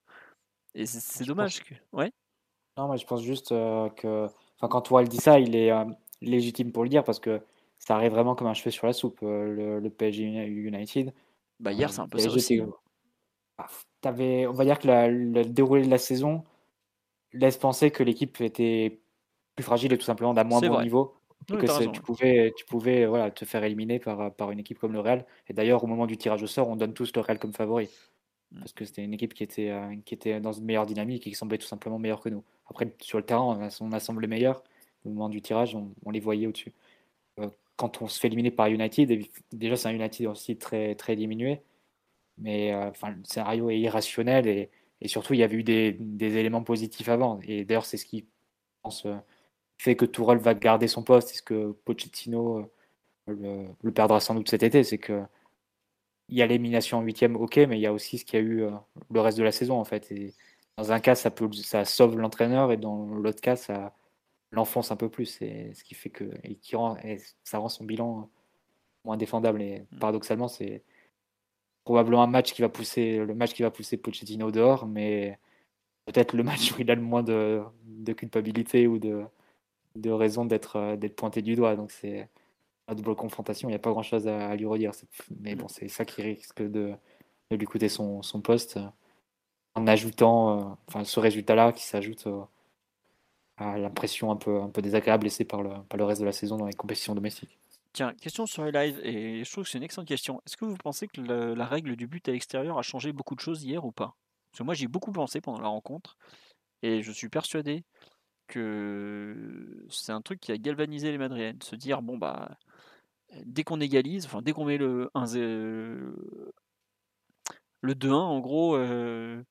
Et c'est dommage que. Ouais. Non, moi je pense juste que. Enfin, quand Tourelle dit ça, il est légitime pour le dire parce que ça arrive vraiment comme un cheveu sur la soupe, le, PSG United. Bah, hier, c'est un peu ça aussi. Bah, avais, on va dire que le déroulé de la saison laisse penser que l'équipe était plus fragile et tout simplement d'un moins bon niveau. Et que tu pouvais, tu pouvais voilà, te faire éliminer par, par une équipe comme le Real. Et d'ailleurs, au moment du tirage au sort, on donne tous le Real comme favori. Mm. Parce que c'était une équipe qui était, euh, qui était dans une meilleure dynamique et qui semblait tout simplement meilleure que nous. Après, sur le terrain, on a, semblé meilleur. Au moment du tirage, on, on les voyait au-dessus. Euh, quand on se fait éliminer par United, déjà c'est un United aussi très, très diminué mais euh, enfin, le scénario est irrationnel et, et, surtout il y avait eu des, des éléments positifs avant. Et d'ailleurs, c'est ce qui pense, fait que Tourelle va garder son poste et ce que Pochettino euh, le, perdra sans doute cet été. C'est que il y a l'élimination en huitième, ok, mais il y a aussi ce qu'il y a eu le reste de la saison en fait. Et dans un cas, ça, peut, ça sauve l'entraîneur et dans l'autre cas, ça l'enfonce un peu plus. Et ce qui fait que et qui rend, et ça rend son bilan moins défendable. Et mm. paradoxalement, c'est probablement un match qui va pousser le match qui va pousser Pochettino dehors, mais peut-être le match où il a le moins de, culpabilité ou de, de raison d'être euh, d'être pointé du doigt. Donc c'est une double confrontation, il n'y a pas grand chose à, lui redire. Mais bon, c'est ça qui risque de, lui coûter son, son, poste en ajoutant euh, enfin, ce résultat-là qui s'ajoute euh, à l'impression un peu, un peu désagréable laissée par le, par le reste de la saison dans les compétitions domestiques. Tiens, question sur les lives, et je trouve que c'est une excellente question. Est-ce que vous pensez que la règle du but à l'extérieur a changé beaucoup de choses hier ou pas? Parce que moi, j'ai beaucoup pensé pendant la rencontre, et je suis persuadé que c'est un truc qui a galvanisé les Madriennes. Se dire, bon, bah, dès qu'on égalise, enfin, dès qu'on met le 1 le 2-1, en gros. Euh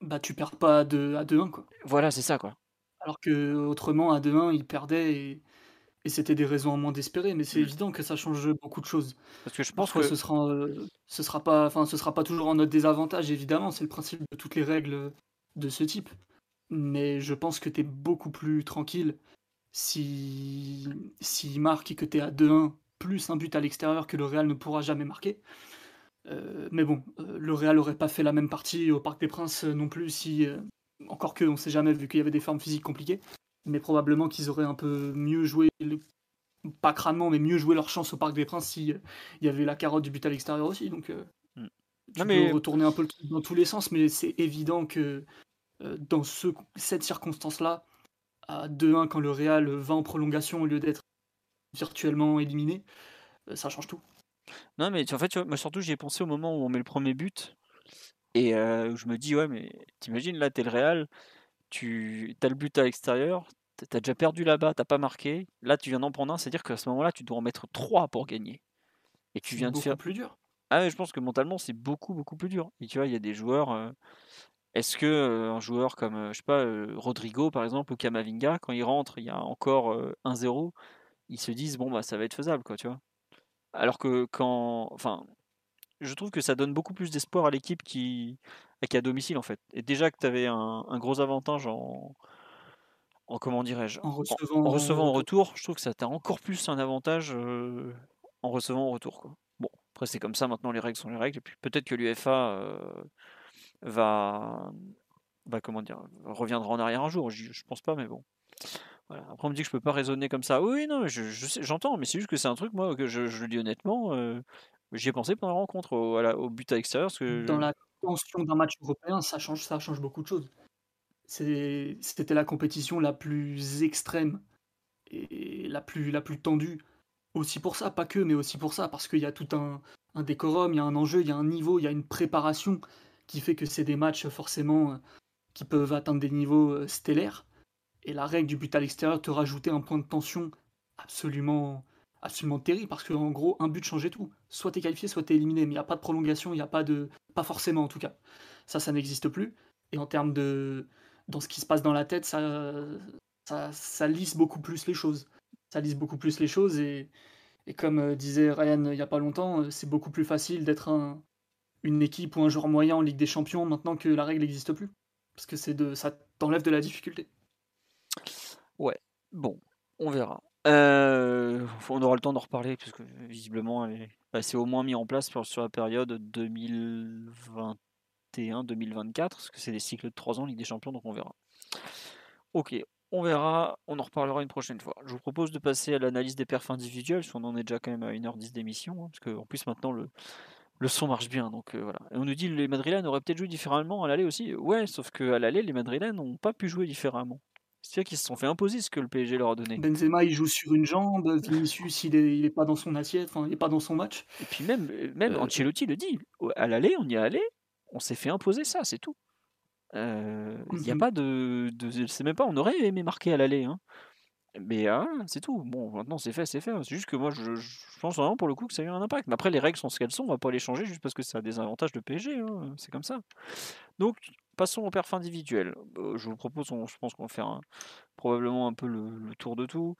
bah, tu perds pas à 2-1, quoi. Voilà, c'est ça, quoi. Alors que autrement, à 2-1, ils perdaient et et c'était des raisons à moins d'espérer, mais c'est mmh. évident que ça change beaucoup de choses. Parce que je pense que ce sera, euh, ce sera pas, enfin, ce sera pas toujours en notre désavantage, évidemment. C'est le principe de toutes les règles de ce type. Mais je pense que tu es beaucoup plus tranquille si, si marque et que tu es à 2-1 plus un but à l'extérieur que le Real ne pourra jamais marquer. Euh, mais bon, euh, le Real aurait pas fait la même partie au Parc des Princes non plus si, encore que on sait jamais vu qu'il y avait des formes physiques compliquées mais probablement qu'ils auraient un peu mieux joué, pas crânement, mais mieux joué leur chance au Parc des Princes s'il euh, il y avait la carotte du but à l'extérieur aussi. Donc, euh, mm. tu peux retourner un peu le truc dans tous les sens, mais c'est évident que euh, dans ce, cette circonstance-là, à 2-1, quand le Real va en prolongation au lieu d'être virtuellement éliminé, ça change tout. Non, mais en fait, moi surtout, j'y ai pensé au moment où on met le premier but. Et je me dis, ouais, mais t'imagines, là, t'es le Real, tu as le but à l'extérieur, tu as déjà perdu là-bas, t'as pas marqué. Là, tu viens d'en prendre un, c'est-à-dire qu'à ce moment-là, tu dois en mettre trois pour gagner. Et tu viens de faire plus dur. Ah, je pense que mentalement, c'est beaucoup, beaucoup plus dur. Et tu vois, il y a des joueurs. Euh, est-ce que euh, un joueur comme, euh, je sais pas, Rodrigo, par exemple, ou Kamavinga, quand il rentre, il y a encore 1-0, ils se disent, bon, bah, ça va être faisable, quoi, tu vois. Alors que quand. Enfin, je trouve que ça donne beaucoup plus d'espoir à l'équipe qui, qui est à domicile en fait. Et déjà que tu avais un, gros avantage en, en comment dirais-je, en recevant, en, retour, je trouve que ça t'a encore plus un avantage euh, en recevant en retour. Quoi. Bon, après c'est comme ça, maintenant les règles sont les règles. Et puis peut-être que l'UFA euh, va, va, comment dire, reviendra en arrière un jour. Je, je pense pas, mais bon. Voilà. Après, on me dit que je peux pas raisonner comme ça. Oui, non, je, j'entends, mais c'est juste que c'est un truc, moi, que je, je le dis honnêtement, euh, J'y ai pensé pendant la rencontre, au, au but à l'extérieur. que Dans la tension d'un match européen, ça change, ça change beaucoup de choses. C'était la compétition la plus extrême et la plus, la plus tendue. Aussi pour ça, pas que, mais aussi pour ça, parce qu'il y a tout un, un décorum, il y a un enjeu, il y a un niveau, il y a une préparation qui fait que c'est des matchs forcément euh, qui peuvent atteindre des niveaux euh, stellaires. Et la règle du but à l'extérieur te rajoutait un point de tension absolument, absolument terrible parce qu'en gros, un but changeait tout. Soit t'es qualifié, soit t'es éliminé, mais il n'y a pas de prolongation, il n'y a pas de. Pas forcément en tout cas. Ça, ça n'existe plus. Et en termes de. Dans ce qui se passe dans la tête, ça, ça, lisse beaucoup plus les choses. Ça lisse beaucoup plus les choses et, et comme euh, disait Ryan il n'y a pas longtemps, euh, c'est beaucoup plus facile d'être un, une équipe ou un joueur moyen en Ligue des Champions maintenant que la règle n'existe plus? Parce que c'est de, ça t'enlève de la difficulté. Ouais, bon, on verra. Euh, on aura le temps d'en reparler, puisque visiblement, bah, c'est au moins mis en place sur, la période 2021-2024, parce que c'est des cycles de 3 ans, Ligue des Champions, donc on verra. Ok, on verra, on en reparlera une prochaine fois. Je vous propose de passer à l'analyse des perfs individuels, parce qu'on en est déjà quand même à 1h10 d'émission, hein, parce qu'en plus maintenant le, le son marche bien. Donc euh, voilà. Et on nous dit que les Madrilènes auraient peut-être joué différemment à l'aller aussi. Ouais, sauf qu'à l'aller, les Madrilènes n'ont pas pu jouer différemment. C'est-à-dire qu'ils se sont fait imposer ce que le PSG leur a donné. Benzema, il joue sur une jambe. Vinicius, il est, il est pas dans son assiette. Enfin, il est pas dans son match. Et puis même, euh, même euh, Ancelotti le dit. À l'aller, on y est allé. On s'est fait imposer ça, c'est tout. Il n'y a mhm. pas de, de c'est même pas. On aurait aimé marquer à l'aller. Hein. Mais ah, c'est tout. Bon, maintenant c'est fait, c'est fait. C'est juste que moi, je, pense vraiment pour le coup que ça a eu un impact. Mais après, les règles sont ce qu'elles sont. On va pas les changer juste parce que ça a des avantages de PSG. Hein, c'est comme ça. Donc, passons au perf individuel. Euh, je vous propose, je pense qu'on va faire probablement un peu le, tour de tout.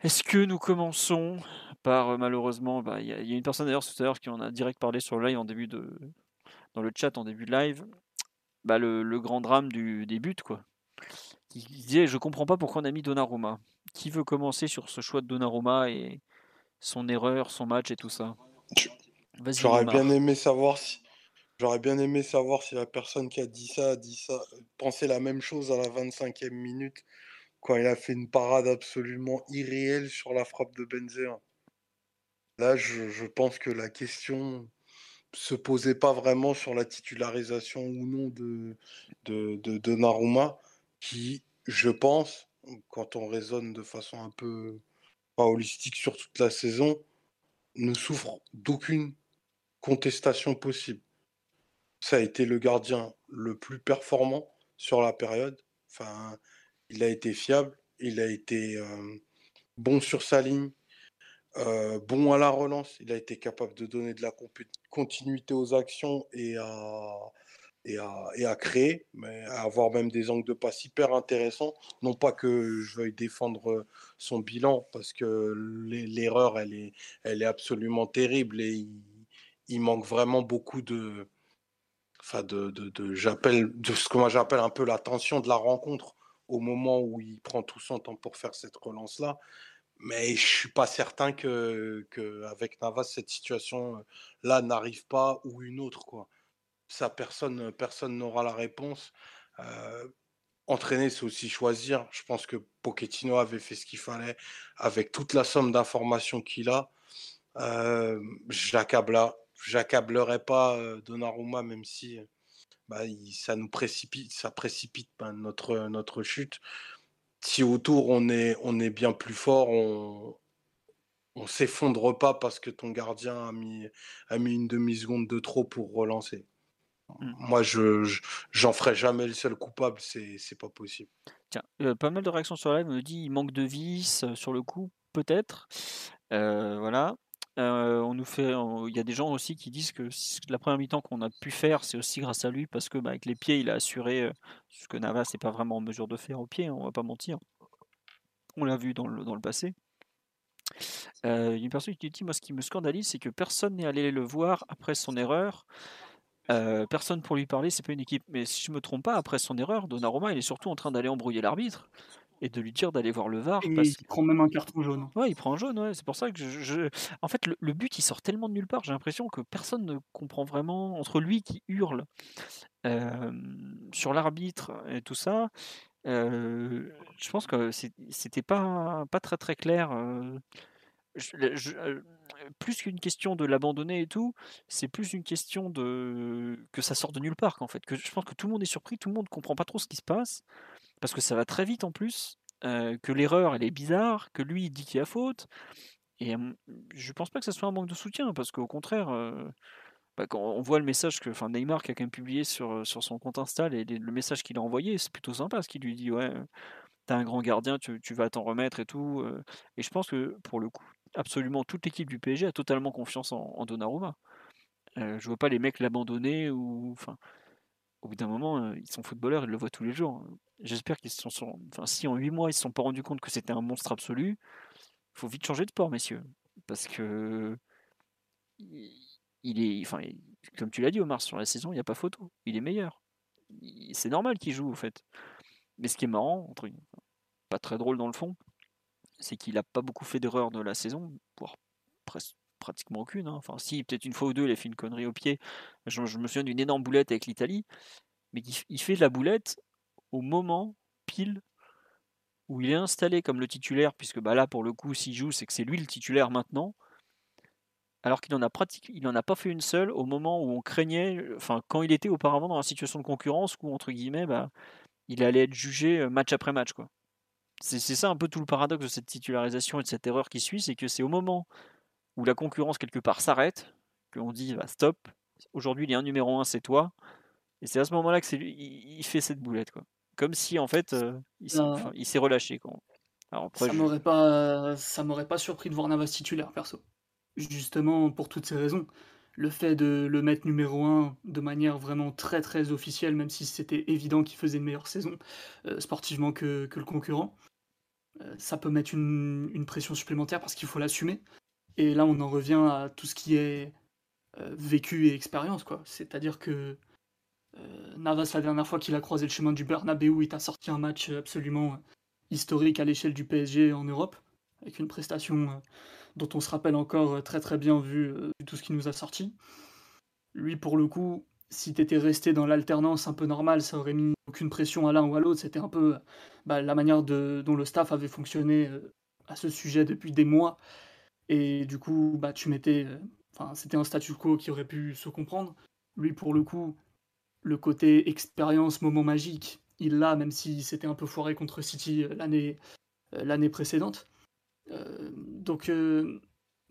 Est-ce que nous commençons par euh, malheureusement, bah, il y, a une personne d'ailleurs tout à l'heure qui en a direct parlé sur le live en début de, dans le chat en début de live, bah, le, grand drame du, des buts quoi. Il disait Je comprends pas pourquoi on a mis Donnarumma. Qui veut commencer sur ce choix de Donnarumma et son erreur, son match et tout ça? J'aurais bien aimé savoir si. J'aurais bien aimé savoir si la personne qui a dit ça a dit ça, pensait la même chose à la 25e minute, quand il a fait une parade absolument irréelle sur la frappe de Benzema. Là, je, pense que la question se posait pas vraiment sur la titularisation ou non de, de, de Donnarumma, qui, je pense, quand on raisonne de façon un peu holistique sur toute la saison, ne souffre d'aucune contestation possible. Ça a été le gardien le plus performant sur la période. Enfin, il a été fiable, il a été euh, bon sur sa ligne, euh, bon à la relance. Il a été capable de donner de la continuité aux actions et à, et à, créer, mais à avoir même des angles de passe hyper intéressants. Non pas que je veuille défendre son bilan, parce que l'erreur, elle est, elle est absolument terrible et il, manque vraiment beaucoup de, enfin de, de, j'appelle, de ce que moi j'appelle un peu la tension de la rencontre au moment où il prend tout son temps pour faire cette relance-là. Mais je suis pas certain que, que avec Navas cette situation-là n'arrive pas ou une autre quoi personne n'aura la réponse. entraîner, c'est aussi choisir. Je pense que Pochettino avait fait ce qu'il fallait avec toute la somme d'informations qu'il a. Euh, J'accablerai pas Donnarumma, même si bah, ça nous précipite, ça précipite notre, chute. Si autour on est, on est bien plus fort, on, on s'effondre pas parce que ton gardien a mis une demi-seconde de trop pour relancer. Mmh. Moi, je j'en ferai jamais le seul coupable, c'est pas possible. Tiens, euh, pas mal de réactions sur live me dit il manque de vis euh, sur le coup, peut-être. Euh, voilà. on nous fait, il y a des gens aussi qui disent que la première mi-temps qu'on a pu faire, c'est aussi grâce à lui parce que bah, avec les pieds, il a assuré ce que Navas n'est pas vraiment en mesure de faire au pied, on va pas mentir. On l'a vu dans le, dans le passé. il y a une personne qui dit moi ce qui me scandalise, c'est que personne n'est allé le voir après son erreur. Euh, personne pour lui parler, c'est pas une équipe. Mais si je me trompe pas, après son erreur, Donnarumma, il est surtout en train d'aller embrouiller l'arbitre et de lui dire d'aller voir le VAR. Il prend même un carton jaune. Ouais, il prend un jaune, ouais. C'est pour ça que je. En fait, le, but, il sort tellement de nulle part. J'ai l'impression que personne ne comprend vraiment. Entre lui qui hurle euh, sur l'arbitre et tout ça, euh, je pense que c'était pas, pas très très clair plus qu'une question de l'abandonner et tout, c'est plus une question de que ça sort de nulle part en fait. Que je pense que tout le monde est surpris, tout le monde comprend pas trop ce qui se passe parce que ça va très vite en plus, que l'erreur elle est bizarre, que lui il dit qu'il a faute. Et je pense pas que ça soit un manque de soutien parce qu'au contraire, bah, quand on voit le message que enfin, Neymar qui a quand même publié sur, sur son compte Insta, et le message qu'il a envoyé, c'est plutôt sympa, ce qu'il lui dit, ouais, t'as un grand gardien, tu, tu vas t'en remettre et tout. Et je pense que pour le coup, absolument toute l'équipe du PSG a totalement confiance en, en Donnarumma. Euh, je vois pas les mecs l'abandonner ou. Au bout d'un moment, ils sont footballeurs, ils le voient tous les jours. J'espère qu'ils se sont. Enfin, si en 8 mois ils se sont pas rendus compte que c'était un monstre absolu, faut vite changer de sport, messieurs. Parce que. Il est. Enfin, comme tu l'as dit, Omar, sur la saison, il n'y a pas photo. Il est meilleur. C'est normal qu'il joue, en fait. Mais ce qui est marrant, entre pas très drôle dans le fond, c'est qu'il n'a pas beaucoup fait d'erreurs de la saison, voire presque pratiquement aucune. Hein. Enfin, si, peut-être une fois ou deux, il a fait une connerie au pied. Je, me souviens d'une énorme boulette avec l'Italie, mais il, fait de la boulette au moment pile où il est installé comme le titulaire, puisque bah là, pour le coup, s'il joue, c'est que c'est lui le titulaire maintenant. Alors qu'il en a il en pas fait une seule au moment où on craignait, enfin quand il était auparavant dans la situation de concurrence où entre guillemets, bah, il allait être jugé euh, match après match quoi. C'est ça un peu tout le paradoxe de cette titularisation et de cette erreur qui suit, c'est que c'est au moment où la concurrence quelque part s'arrête, qu'on dit bah, stop, aujourd'hui il y a un numéro 1, c'est toi. Et c'est à ce moment-là que c'est il, fait cette boulette quoi. Comme si en fait euh, il s'est relâché quoi. Alors, ça m'aurait pas ça m'aurait pas surpris de voir Navas titulaire perso. Justement pour toutes ces raisons. Le fait de le mettre numéro 1 de manière vraiment très très officielle, même si c'était évident qu'il faisait une meilleure saison euh, sportivement que, le concurrent, euh, ça peut mettre une, pression supplémentaire parce qu'il faut l'assumer. Et là, on en revient à tout ce qui est euh, vécu et expérience, quoi. C'est-à-dire que Navas, la dernière fois qu'il a croisé le chemin du Bernabeu, il t'a sorti un match absolument historique à l'échelle du PSG en Europe, avec une prestation dont on se rappelle encore très très bien vu tout ce qu'il nous a sorti. Lui, pour le coup, si t'étais resté dans l'alternance un peu normale, ça aurait mis aucune pression à l'un ou à l'autre. C'était un peu bah, la manière de, dont le staff avait fonctionné à ce sujet depuis des mois et du coup, bah, tu. Euh, c'était un statu quo qui aurait pu se comprendre. Lui, pour le coup, le côté expérience, moment magique, il l'a, même si c'était un peu foiré contre City euh, l'année euh, l'année précédente. Donc,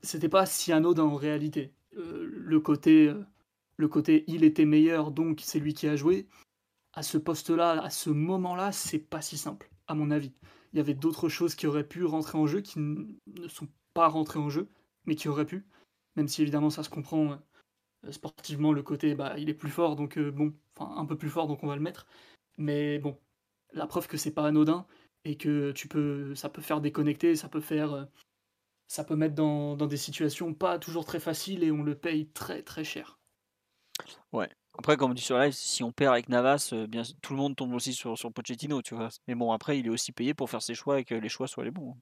c'était pas si anodin en réalité. le côté. le côté il était meilleur, donc c'est lui qui a joué. À ce poste-là, à ce moment-là, c'est pas si simple, à mon avis. Il y avait d'autres choses qui auraient pu rentrer en jeu qui ne sont pas rentrer en jeu, mais qui aurait pu. Même si évidemment ça se comprend euh, sportivement, le côté bah, il est plus fort, donc euh, bon, enfin un peu plus fort, donc on va le mettre. Mais bon, la preuve que c'est pas anodin et que tu peux, ça peut faire déconnecter, ça peut faire, euh, ça peut mettre dans, des situations pas toujours très faciles et on le paye très très cher. Ouais. Après, comme on dit sur live, si on perd avec Navas, bien tout le monde tombe aussi sur, sur Pochettino, tu vois. Mais bon, après, il est aussi payé pour faire ses choix et que les choix soient les bons.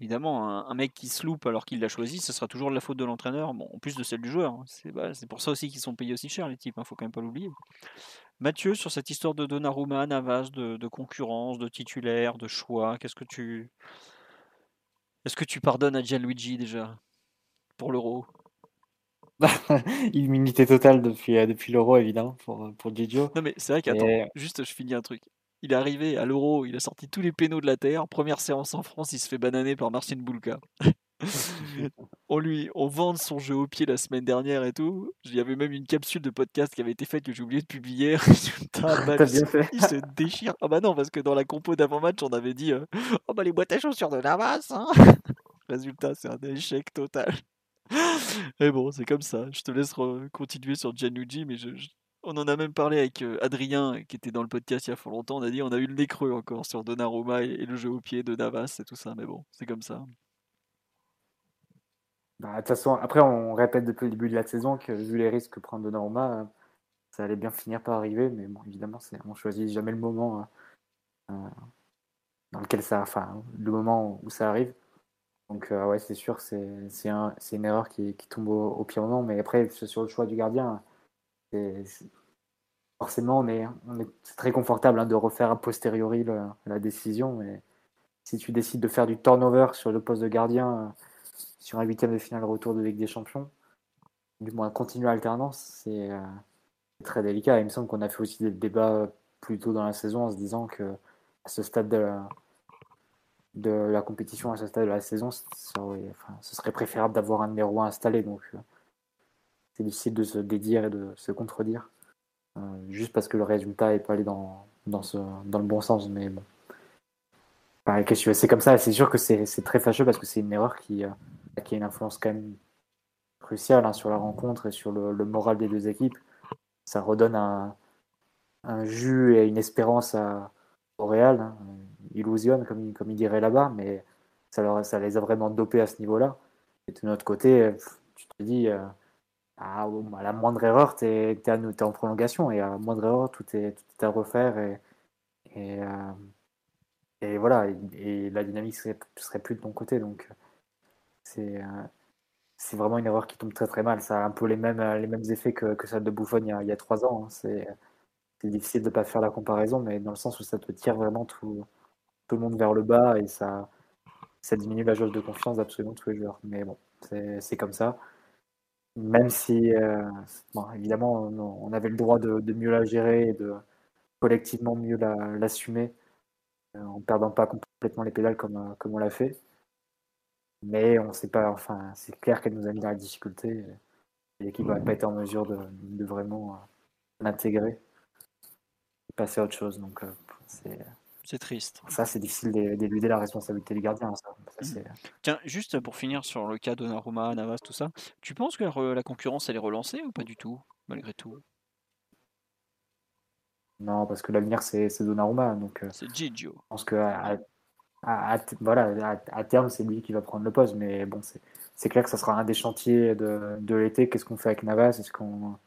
Évidemment, un, mec qui se loupe alors qu'il l'a choisi, ce sera toujours de la faute de l'entraîneur, bon, en plus de celle du joueur. Hein. Bah, c'est pour ça aussi qu'ils sont payés aussi cher, les types, il hein, faut quand même pas l'oublier. Mathieu, sur cette histoire de Donnarumma, Navas, de, de concurrence, de titulaire, de choix, qu'est-ce que tu. Est-ce que tu pardonnes à Gianluigi déjà pour l'euro? Immunité totale depuis, euh, depuis l'euro, évidemment, pour, pour Gigio. Non, mais c'est vrai qu'attends, juste je finis un truc. Il est arrivé à l'Euro, il a sorti tous les pénaux de la terre. Première séance en France, il se fait bananer par Marcin Boulka. on lui, on vend son jeu au pied la semaine dernière et tout. Il y avait même une capsule de podcast qui avait été faite que j'ai oublié de publier. il se déchire. Ah bah non, parce que dans la compo d'avant-match, on avait dit euh, Oh bah les boîtes à chaussures de Navas. Hein Résultat, c'est un échec total. Mais bon, c'est comme ça. Je te laisse continuer sur Gianluigi, mais je, on en a même parlé avec euh, Adrien, qui était dans le podcast il y a fort longtemps. On a dit on a eu le nez creux encore sur Donnarumma et, le jeu au pied de Navas et tout ça. Mais bon, c'est comme ça. Bah, de toute façon, après, on répète depuis le début de la saison que vu les risques que prend Donnarumma, euh, ça allait bien finir par arriver. Mais bon, évidemment, on choisit jamais le moment euh, dans lequel ça, enfin, le moment où ça arrive. Donc ouais, c'est sûr, c'est une erreur qui, tombe au, au, pire moment. Mais après, sur le choix du gardien, forcément, on est, on est très confortable hein, de refaire a posteriori la décision. Mais si tu décides de faire du turnover sur le poste de gardien euh, sur un huitième de finale retour de Ligue des Champions, du moins continuer alternance, c'est euh, très délicat. il me semble qu'on a fait aussi des débats plus tôt dans la saison en se disant que à ce stade de la, de la compétition, à ce stade de la saison, ce serait préférable d'avoir un numéro 1 installé. Donc, euh, c'est de se dédire et de se contredire. juste parce que le résultat n'est pas allé dans, dans, le bon sens. Mais bon. c'est comme ça. C'est sûr que c'est très fâcheux parce que c'est une erreur qui, qui a une influence quand même cruciale hein, sur la rencontre et sur le, moral des deux équipes. Ça redonne un, un jus et une espérance à, au Real. Hein. Illusion, comme, comme il dirait là-bas, mais ça, leur, ça les a vraiment dopés à ce niveau-là. Et de notre côté, tu te dis, euh, à la moindre erreur, tu es, en prolongation, et à la moindre erreur, tout est, tout est à refaire. Et, et, euh, et voilà, et, la dynamique serait, serait plus de ton côté. Donc, c'est euh, c'est vraiment une erreur qui tombe très très mal. Ça a un peu les mêmes, les mêmes effets que, que celle de Buffon il y a, il y a trois ans. Hein. C'est difficile de ne pas faire la comparaison, mais dans le sens où ça te tire vraiment tout, tout le monde vers le bas et ça, ça diminue la jauge de confiance d'absolument tous les joueurs. Mais bon, c'est comme ça. Même si, euh, bon, évidemment, on, avait le droit de, de, mieux la gérer et de collectivement mieux l'assumer euh, en perdant pas complètement les pédales comme, comme on l'a fait. Mais on sait pas, enfin, c'est clair qu'elle nous a mis dans la difficulté. L'équipe n'a pas été en mesure de, de vraiment euh, l'intégrer et passer à autre chose. Donc, c'est c'est triste. Ça, c'est difficile d'éluder la responsabilité du gardien. Mmh. Tiens, juste pour finir sur le cas Donnarumma, Navas, tout ça, tu penses que la, concurrence, elle est relancée ou pas du tout, malgré tout? Non, parce que l'avenir, c'est Donnarumma. Donc, euh, c'est Gigio. Je pense que à, voilà, à, terme, c'est lui qui va prendre le poste. Mais bon, c'est clair que ça sera un des chantiers de, de l'été. Qu'est-ce qu'on fait avec Navas? Est-ce qu'on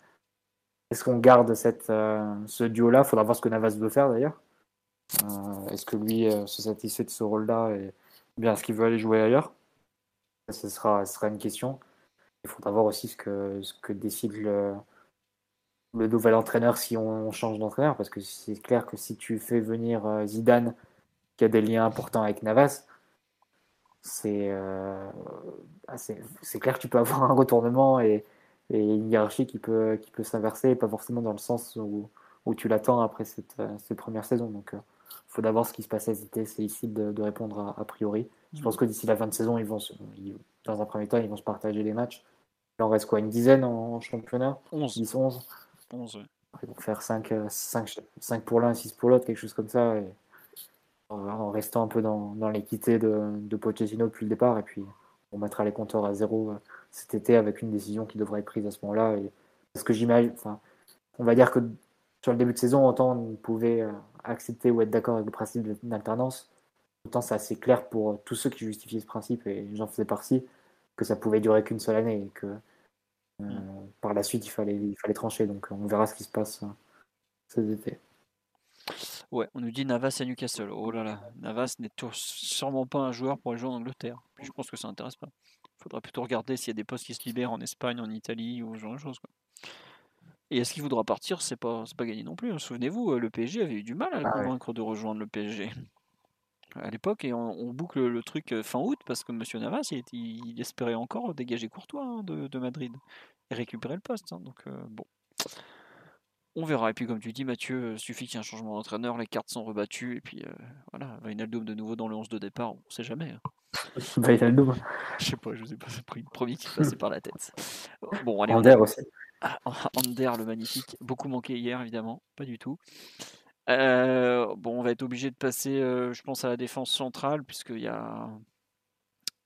est qu'on garde cette, euh, ce duo-là? Il faudra voir ce que Navas veut faire d'ailleurs. Euh, est-ce que lui euh, se satisfait de ce rôle-là et bien est-ce qu'il veut aller jouer ailleurs? Ce sera, ce sera une question. Il faudra voir aussi ce que, ce que décide le, le nouvel entraîneur si on, change d'entraîneur. Parce que c'est clair que si tu fais venir euh, Zidane, qui a des liens importants avec Navas, c'est ah, c'est clair que tu peux avoir un retournement et, et une hiérarchie qui peut, qui peut s'inverser, pas forcément dans le sens où, où tu l'attends après cette, cette, première saison. Faut d'abord ce qui se passe à ZT, c'est ici de, répondre a, priori. Je pense que d'ici la fin de saison, ils vont dans un premier temps, ils vont se partager les matchs. Il en reste quoi Une dizaine en, championnat? 11. 10, 11 11 Ils vont faire 5, 5, 5 pour l'un, 6 pour l'autre, quelque chose comme ça. Et en restant un peu dans, dans l'équité de, de Pochettino depuis le départ. Et puis, on mettra les compteurs à zéro euh, cet été avec une décision qui devrait être prise à ce moment-là. Parce que j'imagine, enfin, on va dire que sur le début de saison, autant on pouvait euh, accepter ou être d'accord avec le principe d'alternance, autant c'est assez clair pour tous ceux qui justifient ce principe, et j'en faisais partie, que ça pouvait durer qu'une seule année et que euh, par la suite il fallait, il fallait trancher. Donc on verra ce qui se passe euh, cet été. Ouais, on nous dit Navas à Newcastle. Oh là là, Navas n'est sûrement pas un joueur pour aller jouer en Angleterre. je pense que ça n'intéresse pas. Il faudra plutôt regarder s'il y a des postes qui se libèrent en Espagne, en Italie ou ce genre de choses. Quoi. Et est-ce qu'il voudra partir C'est pas, pas gagné non plus. Hein. Souvenez-vous, euh, le PSG avait eu du mal à le ah convaincre de rejoindre le PSG à l'époque et on, boucle le truc euh, fin août parce que Monsieur Navas il, espérait encore dégager Courtois hein, de, Madrid et récupérer le poste. Hein. donc euh, bon, on verra. Et puis comme tu dis Mathieu, suffit qu'il y ait un changement d'entraîneur, les cartes sont rebattues et puis voilà, Wijnaldum de nouveau dans le 11 de départ, on sait jamais. Wijnaldum. Je sais pas, je vous ai pas pris le premier qui passait par la tête. Bon, allez. Ander aussi. Ah, Ander, le magnifique, beaucoup manqué hier évidemment, pas du tout. Euh, bon, on va être obligé de passer, euh, je pense, à la défense centrale, puisqu'il y a,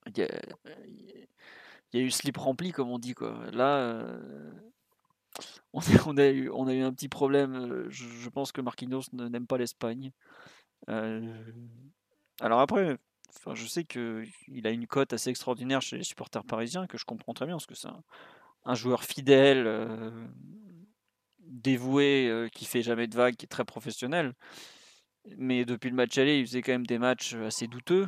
il y a, il y a eu slip rempli, comme on dit. Quoi. Là, euh, on, a, eu, on a eu un petit problème. Je, pense que Marquinhos n'aime pas l'Espagne. alors après, je sais qu'il a une cote assez extraordinaire chez les supporters parisiens, que je comprends très bien, parce que c'est un, joueur fidèle, euh, dévoué, euh, qui fait jamais de vagues, qui est très professionnel. Mais depuis le match aller, il faisait quand même des matchs assez douteux,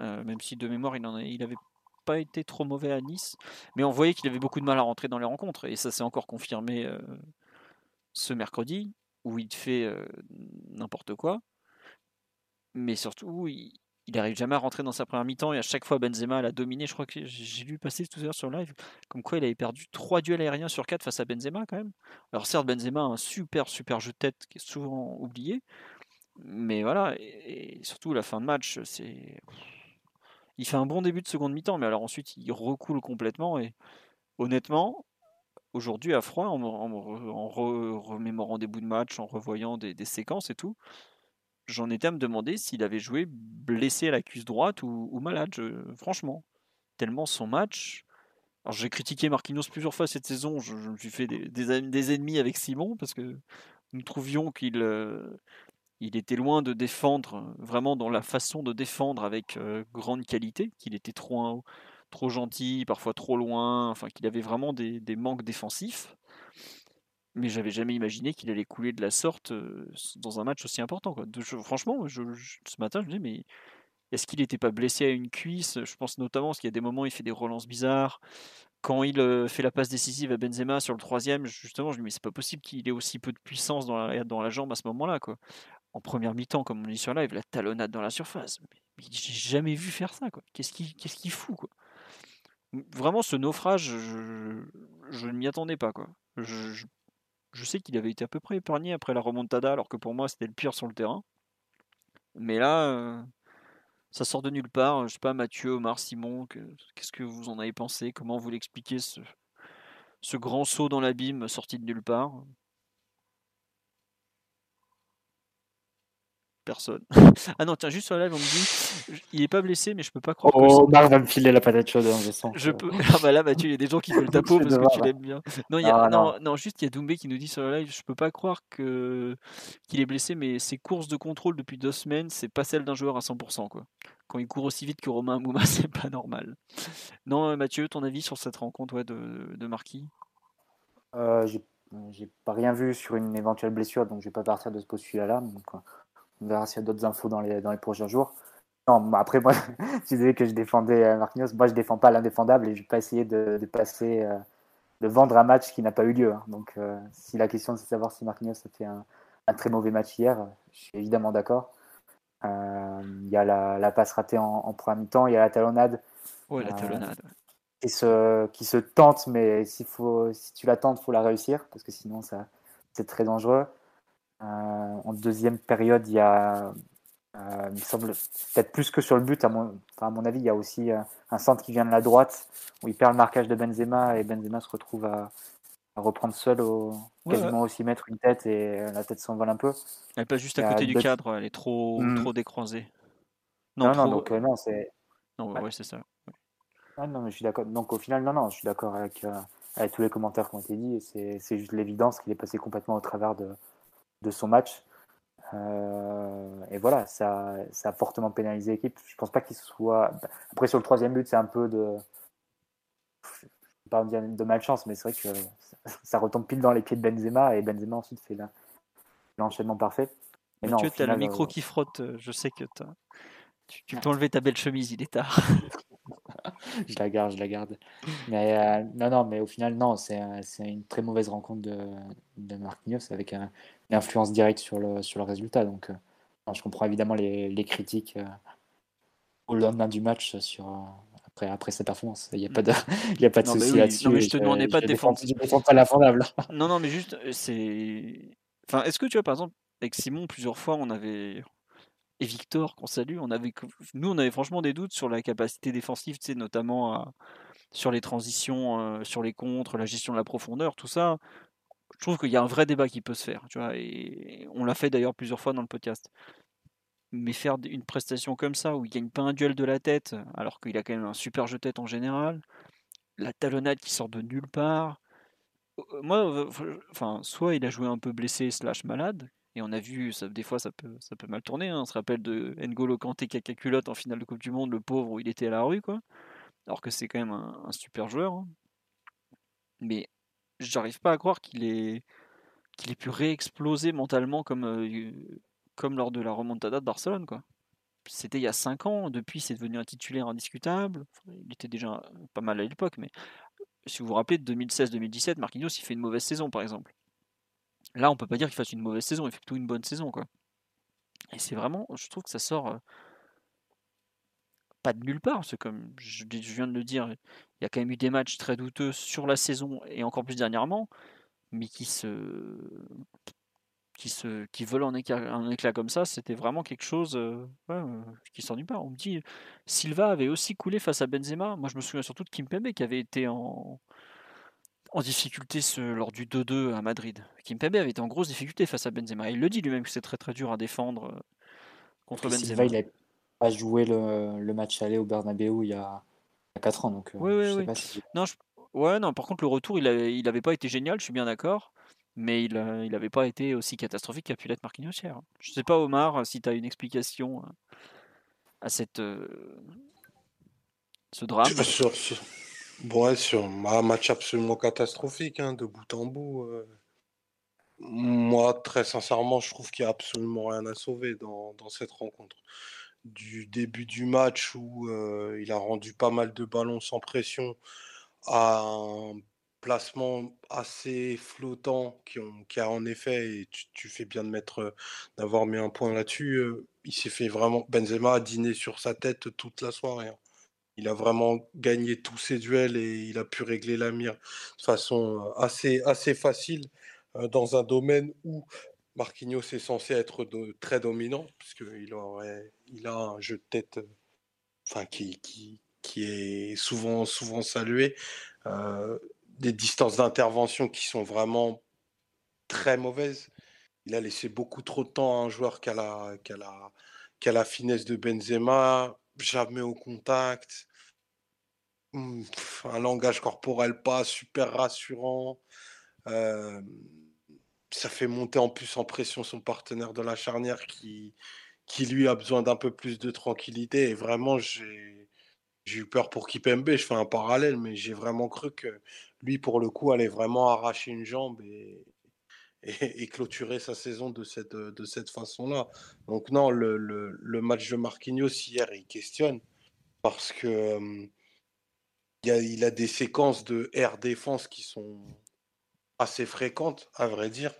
euh, même si de mémoire, il en il avait pas été trop mauvais à Nice. Mais on voyait qu'il avait beaucoup de mal à rentrer dans les rencontres. Et ça s'est encore confirmé ce mercredi, où il fait n'importe quoi. Mais surtout, il, il n'arrive jamais à rentrer dans sa première mi-temps et à chaque fois Benzema l'a dominé. Je crois que j'ai lu passer tout à l'heure sur live, comme quoi il avait perdu trois duels aériens sur quatre face à Benzema quand même. Alors certes Benzema a un super super jeu de tête qui est souvent oublié, mais voilà et, surtout la fin de match c'est il fait un bon début de seconde mi-temps, mais alors ensuite il recoule complètement et honnêtement aujourd'hui, à froid, en, remémorant des bouts de match, en revoyant des, séquences et tout, j'en étais à me demander s'il avait joué blessé à la cuisse droite ou, malade, franchement. Tellement son match. Alors j'ai critiqué Marquinhos plusieurs fois cette saison, je, me suis fait des, des, ennemis avec Simon parce que nous trouvions qu'il euh, il était loin de défendre, vraiment dans la façon de défendre avec euh, grande qualité, qu'il était trop, trop gentil, parfois trop loin, enfin qu'il avait vraiment des, manques défensifs. Mais j'avais jamais imaginé qu'il allait couler de la sorte euh, dans un match aussi important. Quoi. franchement, ce matin, je me disais, mais est-ce qu'il n'était pas blessé à une cuisse? Je pense notamment parce qu'il y a des moments où il fait des relances bizarres. Quand il euh, fait la passe décisive à Benzema sur le troisième, justement, je me dis, mais c'est pas possible qu'il ait aussi peu de puissance dans la, dans la jambe à ce moment-là. Quoi. En première mi-temps, comme on dit sur live, la talonnade dans la surface. Mais, j'ai jamais vu faire ça. Qu'est-ce qu'il qu'est-ce qu'il fout quoi? Vraiment, ce naufrage, je, ne m'y attendais pas. Quoi. Je sais qu'il avait été à peu près épargné après la remontada, alors que pour moi, c'était le pire sur le terrain. Mais là, euh, ça sort de nulle part. Je sais pas, Mathieu, Omar, Simon, qu'est-ce que vous en avez pensé? Comment vous l'expliquez ce, ce grand saut dans l'abîme sorti de nulle part? Personne. ah non, tiens, juste sur la live, on me dit, il est pas blessé, mais je peux pas croire. Oh, que Marc va me filer la patate chaude, hein, je sens. Je peux. Ah bah là, Mathieu, il y a des gens qui veulent ta peau parce que tu l'aimes bien. Non, il y a... Ah, non, non. juste il y a Doumbé qui nous dit sur la live, je peux pas croire que qu'il est blessé, mais ses courses de contrôle depuis deux semaines, c'est pas celle d'un joueur à 100%, quoi. Quand il court aussi vite que Romain Mouma, c'est pas normal. Non, Mathieu, ton avis sur cette rencontre ouais, de, de Marquis? Euh, J'ai pas rien vu sur une éventuelle blessure, donc je vais pas partir de ce postulat-là. Donc, on verra s'il y a d'autres infos dans les, dans les prochains jours. Non, après, moi, tu disais que je défendais euh, Marquinhos. Moi, je défends pas l'indéfendable et je vais pas essayer de, de passer, euh, de vendre un match qui n'a pas eu lieu. Hein. Donc, euh, si la question c'est de savoir si Marquinhos a fait un, un, très mauvais match hier, je suis évidemment d'accord. Il y a la, la, passe ratée en, en premier mi-temps, il y a la talonnade. Ouais, la talonnade. Qui se, qui se tente, mais s'il faut, si tu la tentes, il faut la réussir parce que sinon, ça, c'est très dangereux. Euh, en deuxième période, il y a, euh, il semble peut-être plus que sur le but, à mon, à mon avis, il y a aussi euh, un centre qui vient de la droite où il perd le marquage de Benzema et Benzema se retrouve à, reprendre seul au, quasiment aussi mettre une tête et la tête s'envole un peu. Elle passe juste à côté du cadre, elle est trop, hmm. trop décroisée. Non, non, donc non, c'est. Non, ouais, c'est ça. Ah, non, mais je suis d'accord. Donc au final, non, non, je suis d'accord avec, avec tous les commentaires qui ont été dit. C'est juste l'évidence qu'il est passé complètement au travers de, de son match. Euh, et voilà, ça, ça, a fortement pénalisé l'équipe. Je pense pas qu'il soit. Après, sur le troisième but, c'est un peu de. Je ne pas dire de malchance, mais c'est vrai que ça retombe pile dans les pieds de Benzema et Benzema ensuite fait l'enchaînement parfait. Mais tu as le micro euh, qui frotte. Je sais que tu, tu peux enlever ta belle chemise, il est tard. je la garde, je la garde. Mais euh, non, non, mais au final, non, c'est une très mauvaise rencontre de, de Marquinhos avec une influence directe sur le, sur le résultat. Donc, euh, je comprends évidemment les, les critiques euh, au lendemain du match sur, après, après sa performance. Il n'y a pas de, il y a pas de souci là-dessus. Non, mais je te demandais pas de défendre. Je défends pas. Non, non, mais juste, c'est. Enfin, est-ce que tu vois, par exemple, avec Simon, plusieurs fois, on avait et Victor qu'on salue, on avait, nous on avait franchement des doutes sur la capacité défensive, notamment sur les transitions, euh, sur les contres, la gestion de la profondeur, tout ça. Je trouve qu'il y a un vrai débat qui peut se faire, tu vois, et on l'a fait d'ailleurs plusieurs fois dans le podcast. Mais faire une prestation comme ça, où il gagne pas un duel de la tête, alors qu'il a quand même un super jeu de tête en général, la talonnade qui sort de nulle part. Moi, enfin, soit il a joué un peu blessé slash malade, et on a vu, ça, des fois, ça peut, mal tourner. Hein. On se rappelle de N'Golo Kanté caca-culotte en finale de Coupe du Monde, le pauvre où il était à la rue, quoi. Alors que c'est quand même un, super joueur. Hein. Mais j'arrive pas à croire qu'il ait, qu'il ait pu réexploser mentalement comme, euh, comme lors de la remontada de Barcelone, quoi. C'était il y a 5 ans, depuis c'est devenu un titulaire indiscutable. il était déjà pas mal à l'époque, mais si vous vous rappelez, de 2016-2017, Marquinhos il fait une mauvaise saison par exemple. Là, on peut pas dire qu'il fasse une mauvaise saison, il fait plutôt une bonne saison, quoi. Et c'est vraiment, je trouve que ça sort euh, pas de nulle part, que comme je, viens de le dire, il y a quand même eu des matchs très douteux sur la saison et encore plus dernièrement, mais qui se qui se qui volent un éclat, comme ça, c'était vraiment quelque chose euh, euh, qui sort nulle part. On me dit Silva avait aussi coulé face à Benzema. Moi, je me souviens surtout de Kim Kimpembe qui avait été en en difficulté ce, lors du 2-2 à Madrid. Kimpembe avait été en grosse difficulté face à Benzema. Il le dit lui-même que c'est très très dur à défendre euh, contre Benzema. Silva, il n'a pas joué le, le, match aller au Bernabeu il y a, 4 ans. Donc, oui, oui, oui. non, ouais, non, par contre, le retour, il n'avait il pas été génial, je suis bien d'accord. Mais il n'avait pas été aussi catastrophique qu'a pu l'être Marquinhos hier. Hein. Je ne sais pas, Omar, si tu as une explication à cette, euh, ce drame. Sur, Bon, sur un match absolument catastrophique, hein, de bout en bout. Euh. Moi, très sincèrement, je trouve qu'il n'y a absolument rien à sauver dans, cette rencontre. Du début du match où euh, il a rendu pas mal de ballons sans pression à un placement assez flottant qui, a en effet, et tu, fais bien de mettre d'avoir mis un point là-dessus, euh, il s'est fait vraiment, Benzema a dîné sur sa tête toute la soirée. Hein il a vraiment gagné tous ses duels et il a pu régler la mire de façon euh, assez, assez facile euh, dans un domaine où Marquinhos est censé être très dominant, puisqu'il il a un jeu de tête euh, enfin, qui, qui, qui est souvent, souvent salué. des distances d'intervention qui sont vraiment très mauvaises. Il a laissé beaucoup trop de temps à un joueur qui a la, qui a la, qui a la finesse de Benzema, jamais au contact. Mmh, un langage corporel pas super rassurant. ça fait monter en plus en pression son partenaire de la charnière qui, qui lui a besoin d'un peu plus de tranquillité. Et vraiment, j'ai eu peur pour Kipembe. Je fais un parallèle, mais j'ai vraiment cru que lui, pour le coup, allait vraiment arracher une jambe et, clôturer sa saison de cette, de cette façon-là. Donc non, le, le, match de Marquinhos hier, il questionne parce que il, a, des séquences de air défense qui sont assez fréquentes, à vrai dire,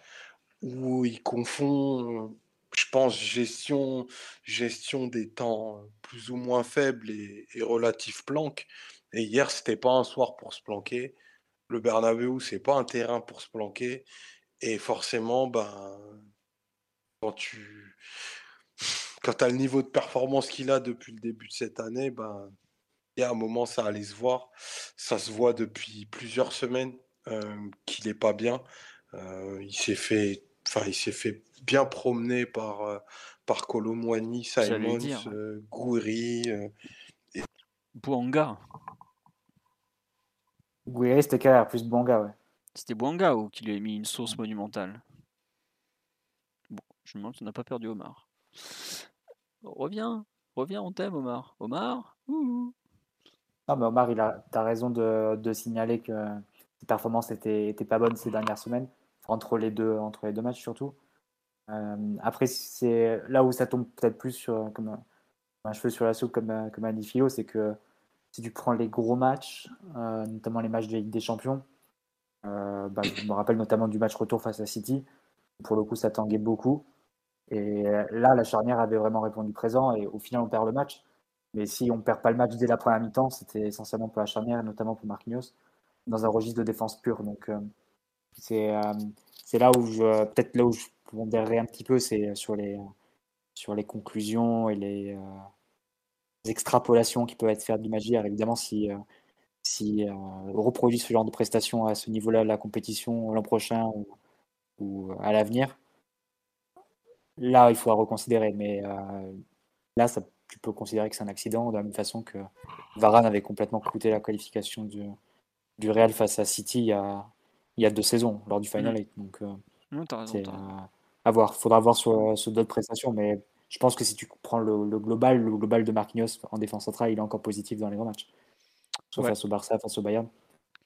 où il confond, je pense, gestion, gestion des temps plus ou moins faibles et, et relatif planque. Et hier, c'était pas un soir pour se planquer. Le Bernabeu, c'est pas un terrain pour se planquer. Et forcément, ben, quand tu quand as le niveau de performance qu'il a depuis le début de cette année, ben, il y a un moment, ça allait se voir. Ça se voit depuis plusieurs semaines euh, qu'il n'est pas bien. Euh, il s'est fait, enfin, il s'est fait bien promener par euh, par Colomwani, Simons, euh, Gouiri. Et... Bouanga. Gouiri, c'était carrière plus Bouanga, ouais. C'était Bouanga ou qui lui a mis une sauce monumentale? Bon, je me demande si on n'a pas perdu Omar. Reviens, reviens, on t'aime, Omar. Omar Non, mais Omar, il a, as raison de, signaler que ses performances n'étaient pas bonnes ces dernières semaines, entre les deux, matchs surtout. Euh, après, c'est là où ça tombe peut-être plus sur, comme un cheveu sur la soupe, comme, comme a dit Philo, c'est que si tu prends les gros matchs, euh, notamment les matchs de Ligue des Champions, euh, bah, je me rappelle notamment du match retour face à City. Pour le coup, ça tanguait beaucoup. Et là, la charnière avait vraiment répondu présent. Et au final, on perd le match. Mais si on perd pas le match dès la première mi-temps, c'était essentiellement pour la charnière, notamment pour Marquinhos, dans un registre de défense pure. Donc, euh, euh, c'est là où je, peut-être là où je pondérerai un petit peu, c'est sur les, sur les conclusions et les, extrapolations qui peuvent être faites du match d'hier. Évidemment, si si euh, reproduit ce genre de prestations à ce niveau-là la compétition l'an prochain ou, à l'avenir, là, il faut reconsidérer. Mais euh, là, ça, tu peux considérer que c'est un accident de la même façon que Varane avait complètement coûté la qualification du, du Real face à City il y a, il y a deux saisons lors du Final 8. Mm. Donc, euh, à voir. Il faudra voir sur, sur d'autres prestations, mais je pense que si tu prends le, le, global, le global de Marquinhos en défense centrale, il est encore positif dans les grands matchs face au Barça, face au Bayern.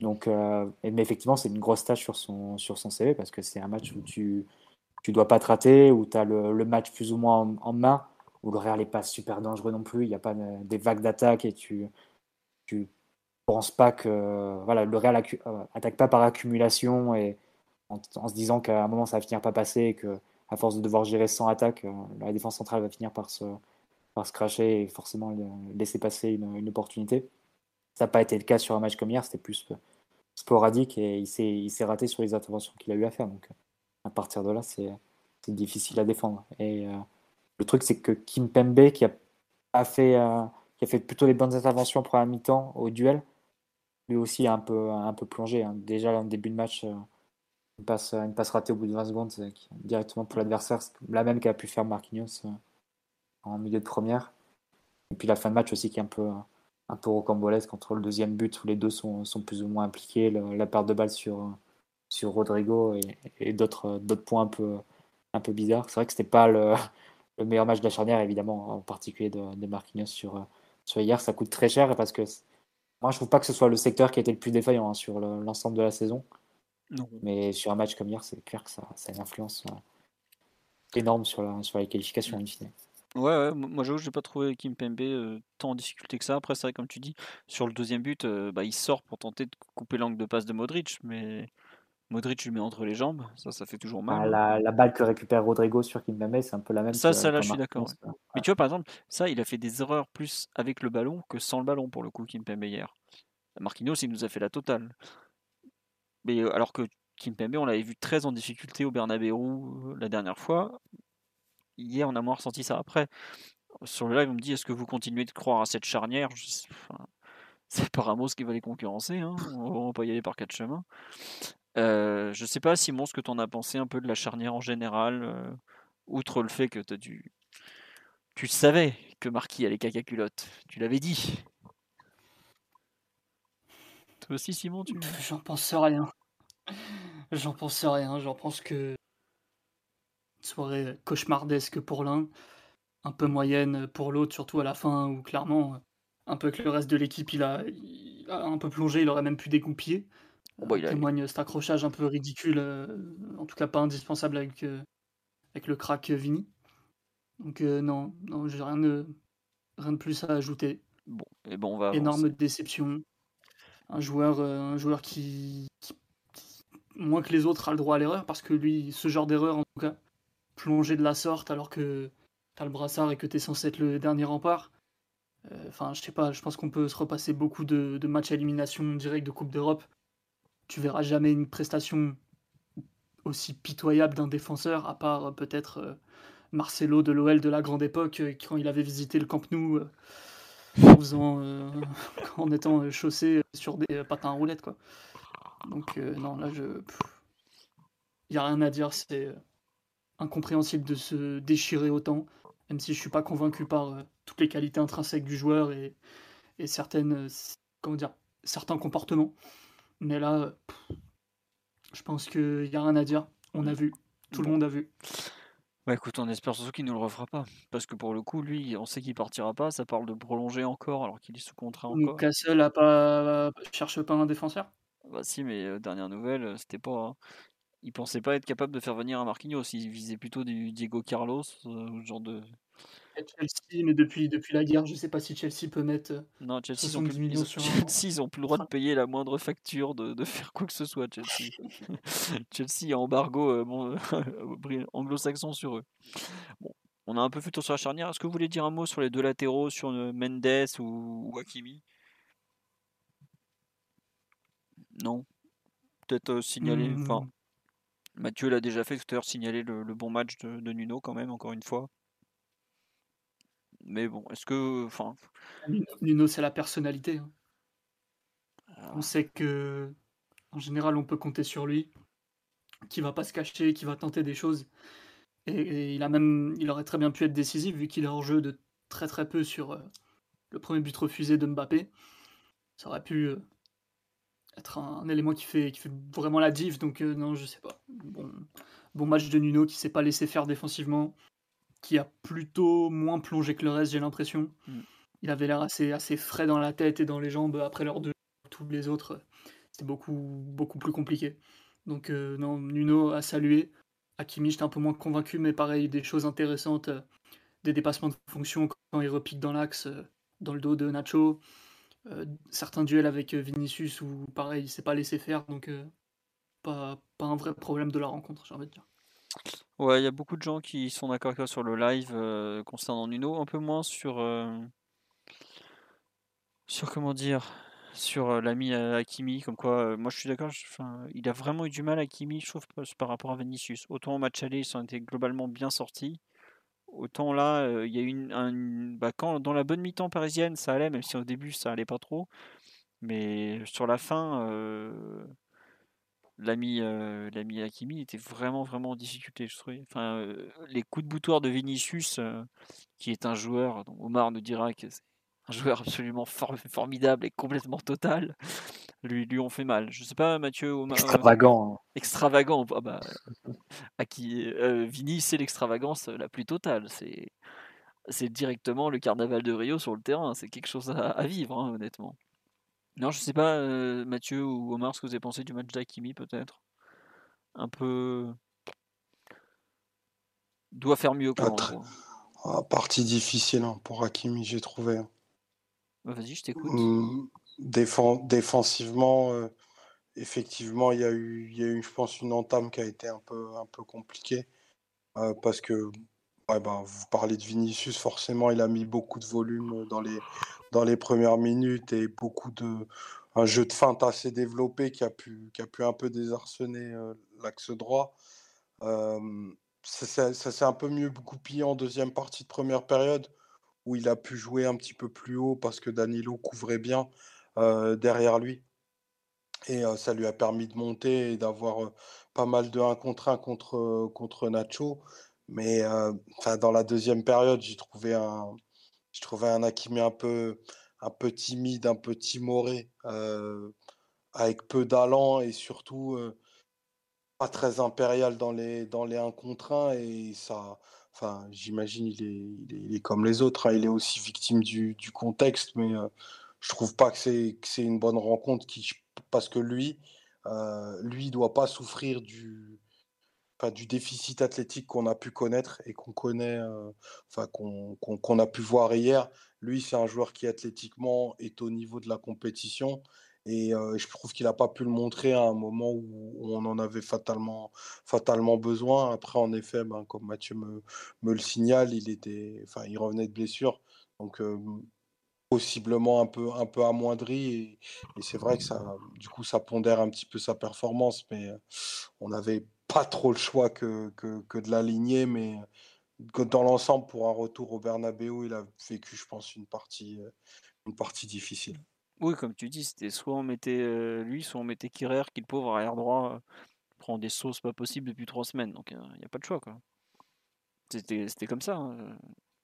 Donc, euh, mais effectivement, c'est une grosse tâche sur son, sur son CV parce que c'est un match où tu ne dois pas te rater, où tu as le, match plus ou moins en, main, où Real n'est pas super dangereux non plus, il n'y a pas des vagues d'attaque et tu ne penses pas que voilà, le Real euh, attaque pas par accumulation et en, se disant qu'à un moment ça va finir pas passer et que à force de devoir gérer sans attaque, euh, la défense centrale va finir par se, par se cracher et forcément laisser passer une, opportunité. Ça n'a pas été le cas sur un match comme hier, c'était plus sporadique et il s'est raté sur les interventions qu'il a eu à faire. Donc à partir de là, c'est difficile à défendre. Et euh, le truc, c'est que Kim Pembe, qui a, fait, euh, qui a fait plutôt les bonnes interventions pour la mi-temps au duel, lui aussi un peu, un peu plongé. Hein. Déjà, en début de match, euh, une, passe, ratée au bout de 20 secondes directement pour l'adversaire, la même qu'a pu faire Marquinhos en milieu de première. Et puis la fin de match aussi qui est un peu, un peu rocambolesque entre le deuxième but où les deux sont, sont plus ou moins impliqués, la perte de balle sur, sur Rodrigo et, et d'autres points un peu, un peu bizarres. C'est vrai que c'était pas le, le, meilleur match de la charnière, évidemment, en particulier de, de Marquinhos sur, sur hier. Ça coûte très cher parce que moi, je trouve pas que ce soit le secteur qui a été le plus défaillant hein, sur l'ensemble de la saison. Non. Mais sur un match comme hier, c'est clair que ça, ça, a une influence euh, énorme sur, la, sur les qualifications, in fine. Ouais, ouais, moi j'avoue, je n'ai pas trouvé Kim Pembe euh, tant en difficulté que ça. Après, c'est vrai, comme tu dis, sur le deuxième but, euh, bah, il sort pour tenter de couper l'angle de passe de Modric, mais Modric lui met entre les jambes, ça, ça fait toujours mal. Bah, la, balle que récupère Rodrigo sur Kim Pembe, c'est un peu la même. Ça, ça, là, je suis d'accord. Mais tu vois, par exemple, ça, il a fait des erreurs plus avec le ballon que sans le ballon pour le coup, Kim Pembe hier. Marquinhos, il nous a fait la totale. Mais euh, alors que Kim Pembe, on l'avait vu très en difficulté au Bernabeu la dernière fois. Hier, on a moins ressenti ça. Après, sur le live, on me dit est-ce que vous continuez de croire à cette charnière? C'est pas Ramos qui va les concurrencer. Hein. on va pas y aller par quatre chemins. Euh, je sais pas, Simon, ce que tu en as pensé un peu de la charnière en général, euh, outre le fait que. Tu savais que Marquis allait caca culotte. Tu l'avais dit. Toi aussi, Simon, tu. J'en pense rien. J'en pense rien. J'en pense que soirée cauchemardesque pour l'un, un peu moyenne pour l'autre, surtout à la fin où clairement, un peu que le reste de l'équipe, il a, un peu plongé, il aurait même pu dégoupiller. Bah, il témoigne cet accrochage un peu ridicule, euh, en tout cas pas indispensable avec, euh, avec le crack Vini. Donc euh, non, non j'ai rien de, rien de plus à ajouter. Bon, et bon, on va Énorme déception. Un joueur, un joueur qui, moins que les autres, a le droit à l'erreur, parce que lui, ce genre d'erreur, en tout cas, plonger de la sorte alors que t'as le brassard et que t'es censé être le dernier rempart. Euh, enfin, je sais pas, je pense qu'on peut se repasser beaucoup de, matchs à élimination directe de Coupe d'Europe. Tu verras jamais une prestation aussi pitoyable d'un défenseur, à part euh, peut-être euh, Marcelo de l'OL de la grande époque, quand il avait visité le Camp Nou en, faisant, en étant chaussé sur des patins à roulettes. Quoi. Donc, non, là, je. Il n'y a rien à dire, c'est incompréhensible de se déchirer autant, même si je suis pas convaincu par euh, toutes les qualités intrinsèques du joueur et, certaines, euh, comment dire, certains comportements. Mais là, je pense qu'il n'y a rien à dire. On a vu, tout le monde a vu. Bah écoute, on espère surtout qu'il ne le refera pas. Parce que pour le coup, lui, on sait qu'il partira pas. Ça parle de prolonger encore alors qu'il est sous contrat encore. Newcastle a pas cherche pas un défenseur? Bah si, mais euh, dernière nouvelle, c'était pas il pensait pas être capable de faire venir un Marquinhos. Il visait plutôt du Diego Carlos, euh, genre de. Chelsea, mais depuis, depuis la guerre, je sais pas si Chelsea peut mettre. Euh, non, Chelsea, ils ont, plus, millions sur Chelsea, ils ont plus le droit de payer la moindre facture, de, de faire quoi que ce soit. Chelsea, Chelsea a embargo euh, anglo-saxon sur eux. Bon, on a un peu fait tour sur la charnière. Est-ce que vous voulez dire un mot sur les deux latéraux, sur Mendes ou, ou Hakimi? Non Peut-être signaler. Enfin, mmh. Mathieu l'a déjà fait tout à l'heure, signaler le, bon match de, Nuno quand même, encore une fois. Mais bon, est-ce que. Enfin... Nuno, c'est la personnalité. Hein. On sait que, en général, on peut compter sur lui, qui va pas se cacher, qui va tenter des choses. Et, il a même, il aurait très bien pu être décisif vu qu'il est en jeu de très très peu sur euh, le premier but refusé de Mbappé. Ça aurait pu euh, être un, élément qui fait, qui fait vraiment la div. Donc, euh, non, je sais pas. Bon, bon match de Nuno qui s'est pas laissé faire défensivement, qui a plutôt moins plongé que le reste, j'ai l'impression. Mm. Il avait l'air assez, assez frais dans la tête et dans les jambes après leurs deux. Tous les autres, c'était beaucoup, beaucoup plus compliqué. Donc, euh, non, Nuno a salué. Hakimi, j'étais un peu moins convaincu, mais pareil, des choses intéressantes, euh, des dépassements de fonction quand il repique dans l'axe, dans le dos de Nacho. Euh, certains duels avec euh, Vinicius où pareil il s'est pas laissé faire donc euh, pas, pas un vrai problème de la rencontre j'ai envie de dire. Ouais, il y a beaucoup de gens qui sont d'accord avec toi sur le live concernant Nuno, un peu moins sur sur comment dire sur l'ami Hakimi, comme quoi moi je suis d'accord, il a vraiment eu du mal Hakimi, je trouve par rapport à Vinicius. Autant au match aller, ils ont été globalement bien sortis. Autant là, il y a une, un, bah, quand dans la bonne mi-temps parisienne, ça allait, même si au début ça allait pas trop. Mais sur la fin, euh, l'ami euh, l'ami Hakimi était vraiment vraiment en difficulté, je trouvais. Enfin, euh, les coups de boutoir de Vinicius, euh, qui est un joueur, dont Omar nous dira que c'est un joueur absolument for- formidable et complètement total, lui, lui ont fait mal. Je sais pas, Mathieu, Omar, euh, Extravagant. hein. extravagant. Ah bah, à qui, Vini, c'est l'extravagance la plus totale. C'est c'est directement le carnaval de Rio sur le terrain. C'est quelque chose à, à vivre, hein, honnêtement. Non, je sais pas, euh, Mathieu ou Omar, ce que vous avez pensé du match d'Akimi, peut-être Un peu. Doit faire mieux. Ah, très- gros. Ah, partie difficile hein, pour Hakimi, j'ai trouvé. hein. Bah, Vas-y, je t'écoute. Défen- défensivement, euh, effectivement, il y a eu, y a eu, je pense, une entame qui a été un peu, un peu compliquée. euh, parce que ouais, ben, vous parlez de Vinicius, forcément, il a mis beaucoup de volume dans les, dans les premières minutes et beaucoup de. Un jeu de feinte assez développé qui a pu, qui a pu un peu désarçonner euh, l'axe droit. Euh, ça, s'est un peu mieux goupillé en deuxième partie de première période où il a pu jouer un petit peu plus haut parce que Danilo couvrait bien euh, derrière lui. Et ça lui a permis de monter et d'avoir pas mal de 1 contre 1 contre, contre Nacho. Mais dans la deuxième période, j'ai trouvé un, j'ai trouvé un Hakimi un peu, un peu timide, un peu timoré, euh, avec peu d'allant et surtout euh, pas très impérial dans les, dans les 1 contre 1. Et ça, enfin, j'imagine il est, il est, comme les autres, hein, il est aussi victime du, du contexte, mais euh, je trouve pas que c'est, que c'est une bonne rencontre qui, parce que lui, euh, lui, doit pas souffrir du, du déficit athlétique qu'on a pu connaître et qu'on connaît, euh, enfin, qu'on, a pu voir hier. Lui, c'est un joueur qui athlétiquement est au niveau de la compétition. Et euh, je trouve qu'il n'a pas pu le montrer à un moment où, on en avait fatalement, fatalement besoin. Après, en effet, ben, comme Mathieu me, le signale, il, était, enfin, il revenait de blessure. Donc, euh, possiblement un peu, un peu amoindri. Et, et c'est vrai que ça, du coup, ça pondère un petit peu sa performance. Mais on n'avait pas trop le choix que, que, de l'aligner. Mais dans l'ensemble, pour un retour au Bernabeu, il a vécu, je pense, une partie, euh, une partie difficile. Oui, comme tu dis, c'était soit on mettait euh, lui, soit on mettait Kirer, qui le pauvre arrière droit euh, prend des sauces pas possibles depuis trois semaines. Donc il n'y a pas de choix, quoi. C'était c'était comme ça. hein.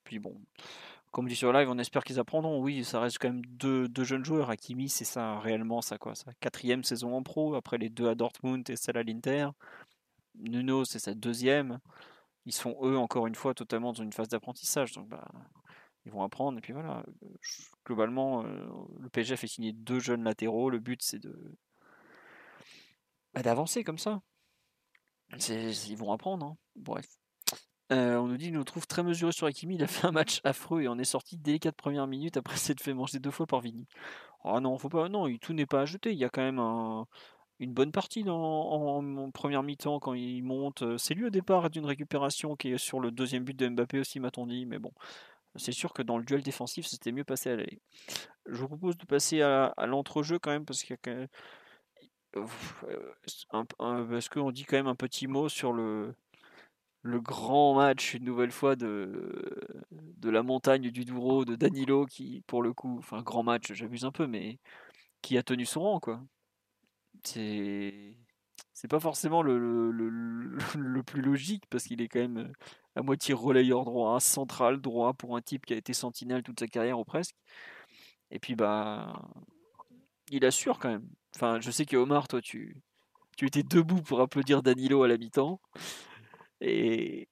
Puis bon, comme dit sur live, on espère qu'ils apprendront. Oui, ça reste quand même deux, deux jeunes joueurs. Hakimi, c'est ça, réellement, ça quoi. Sa quatrième saison en pro, après les deux à Dortmund et celle à l'Inter. Nuno, c'est sa deuxième. Ils sont, eux, encore une fois, totalement dans une phase d'apprentissage. Donc, bah, ils vont apprendre. Et puis voilà, globalement, euh, le PSG a fait signer deux jeunes latéraux. Le but, c'est de bah, d'avancer comme ça. Ils vont apprendre. hein. Bref. Euh, on nous dit, il nous trouve très mesuré sur Hakimi. Il a fait un match affreux et on est sorti dès les 4 premières minutes après s'être fait manger deux fois par Vini. Ah non, faut pas. Non, tout n'est pas jeter. Il y a quand même un- une bonne partie dans, en, en première mi-temps quand il monte. C'est lui au départ d'une récupération qui est sur le deuxième but de Mbappé aussi, m'a-t-on dit. Mais bon, c'est sûr que dans le duel défensif, c'était mieux passé à l'aller. Je vous propose de passer à, à l'entrejeu quand même parce qu'il y a quand même. euh, qu'on dit quand même un petit mot sur le, le grand match une nouvelle fois de, de la montagne du Douro, de Danilo, qui pour le coup, enfin grand match, j'abuse un peu, mais qui a tenu son rang quoi. C'est c'est pas forcément le, le, plus logique parce qu'il est quand même euh, à moitié relayeur droit, central droit pour un type qui a été sentinelle toute sa carrière ou presque. Et puis bah il assure quand même. Enfin, je sais que Omar, toi tu tu étais debout pour applaudir Danilo à la mi-temps. Et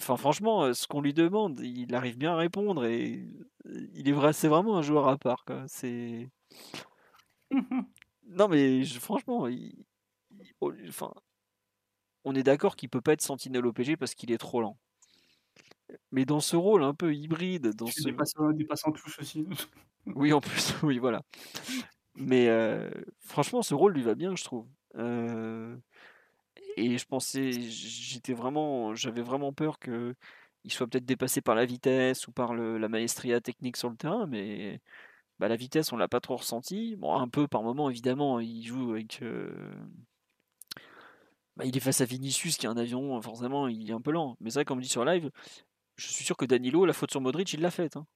enfin, franchement, euh, ce qu'on lui demande, il arrive bien à répondre et euh, il est vrai, c'est vraiment un joueur à part. C'est non, mais je- franchement, il- il- au- enfin, on est d'accord qu'il peut pas être sentinelle au PG parce qu'il est trop lent. Mais dans ce rôle un peu hybride, dans ce passes, en- des passes en touche aussi. oui en plus, oui voilà. Mais euh, franchement, ce rôle lui va bien, je trouve. Euh, Et je pensais, j'étais vraiment, j'avais vraiment peur que il soit peut-être dépassé par la vitesse ou par le- la maestria technique sur le terrain, mais bah, la vitesse, on l'a pas trop ressenti. Bon, un peu par moment, évidemment, il joue avec. euh, bah, il est face à Vinicius qui est un avion, forcément, il est un peu lent. Mais c'est vrai, comme on dit sur live, je suis sûr que Danilo, la faute sur Modric, il l'a faite. hein.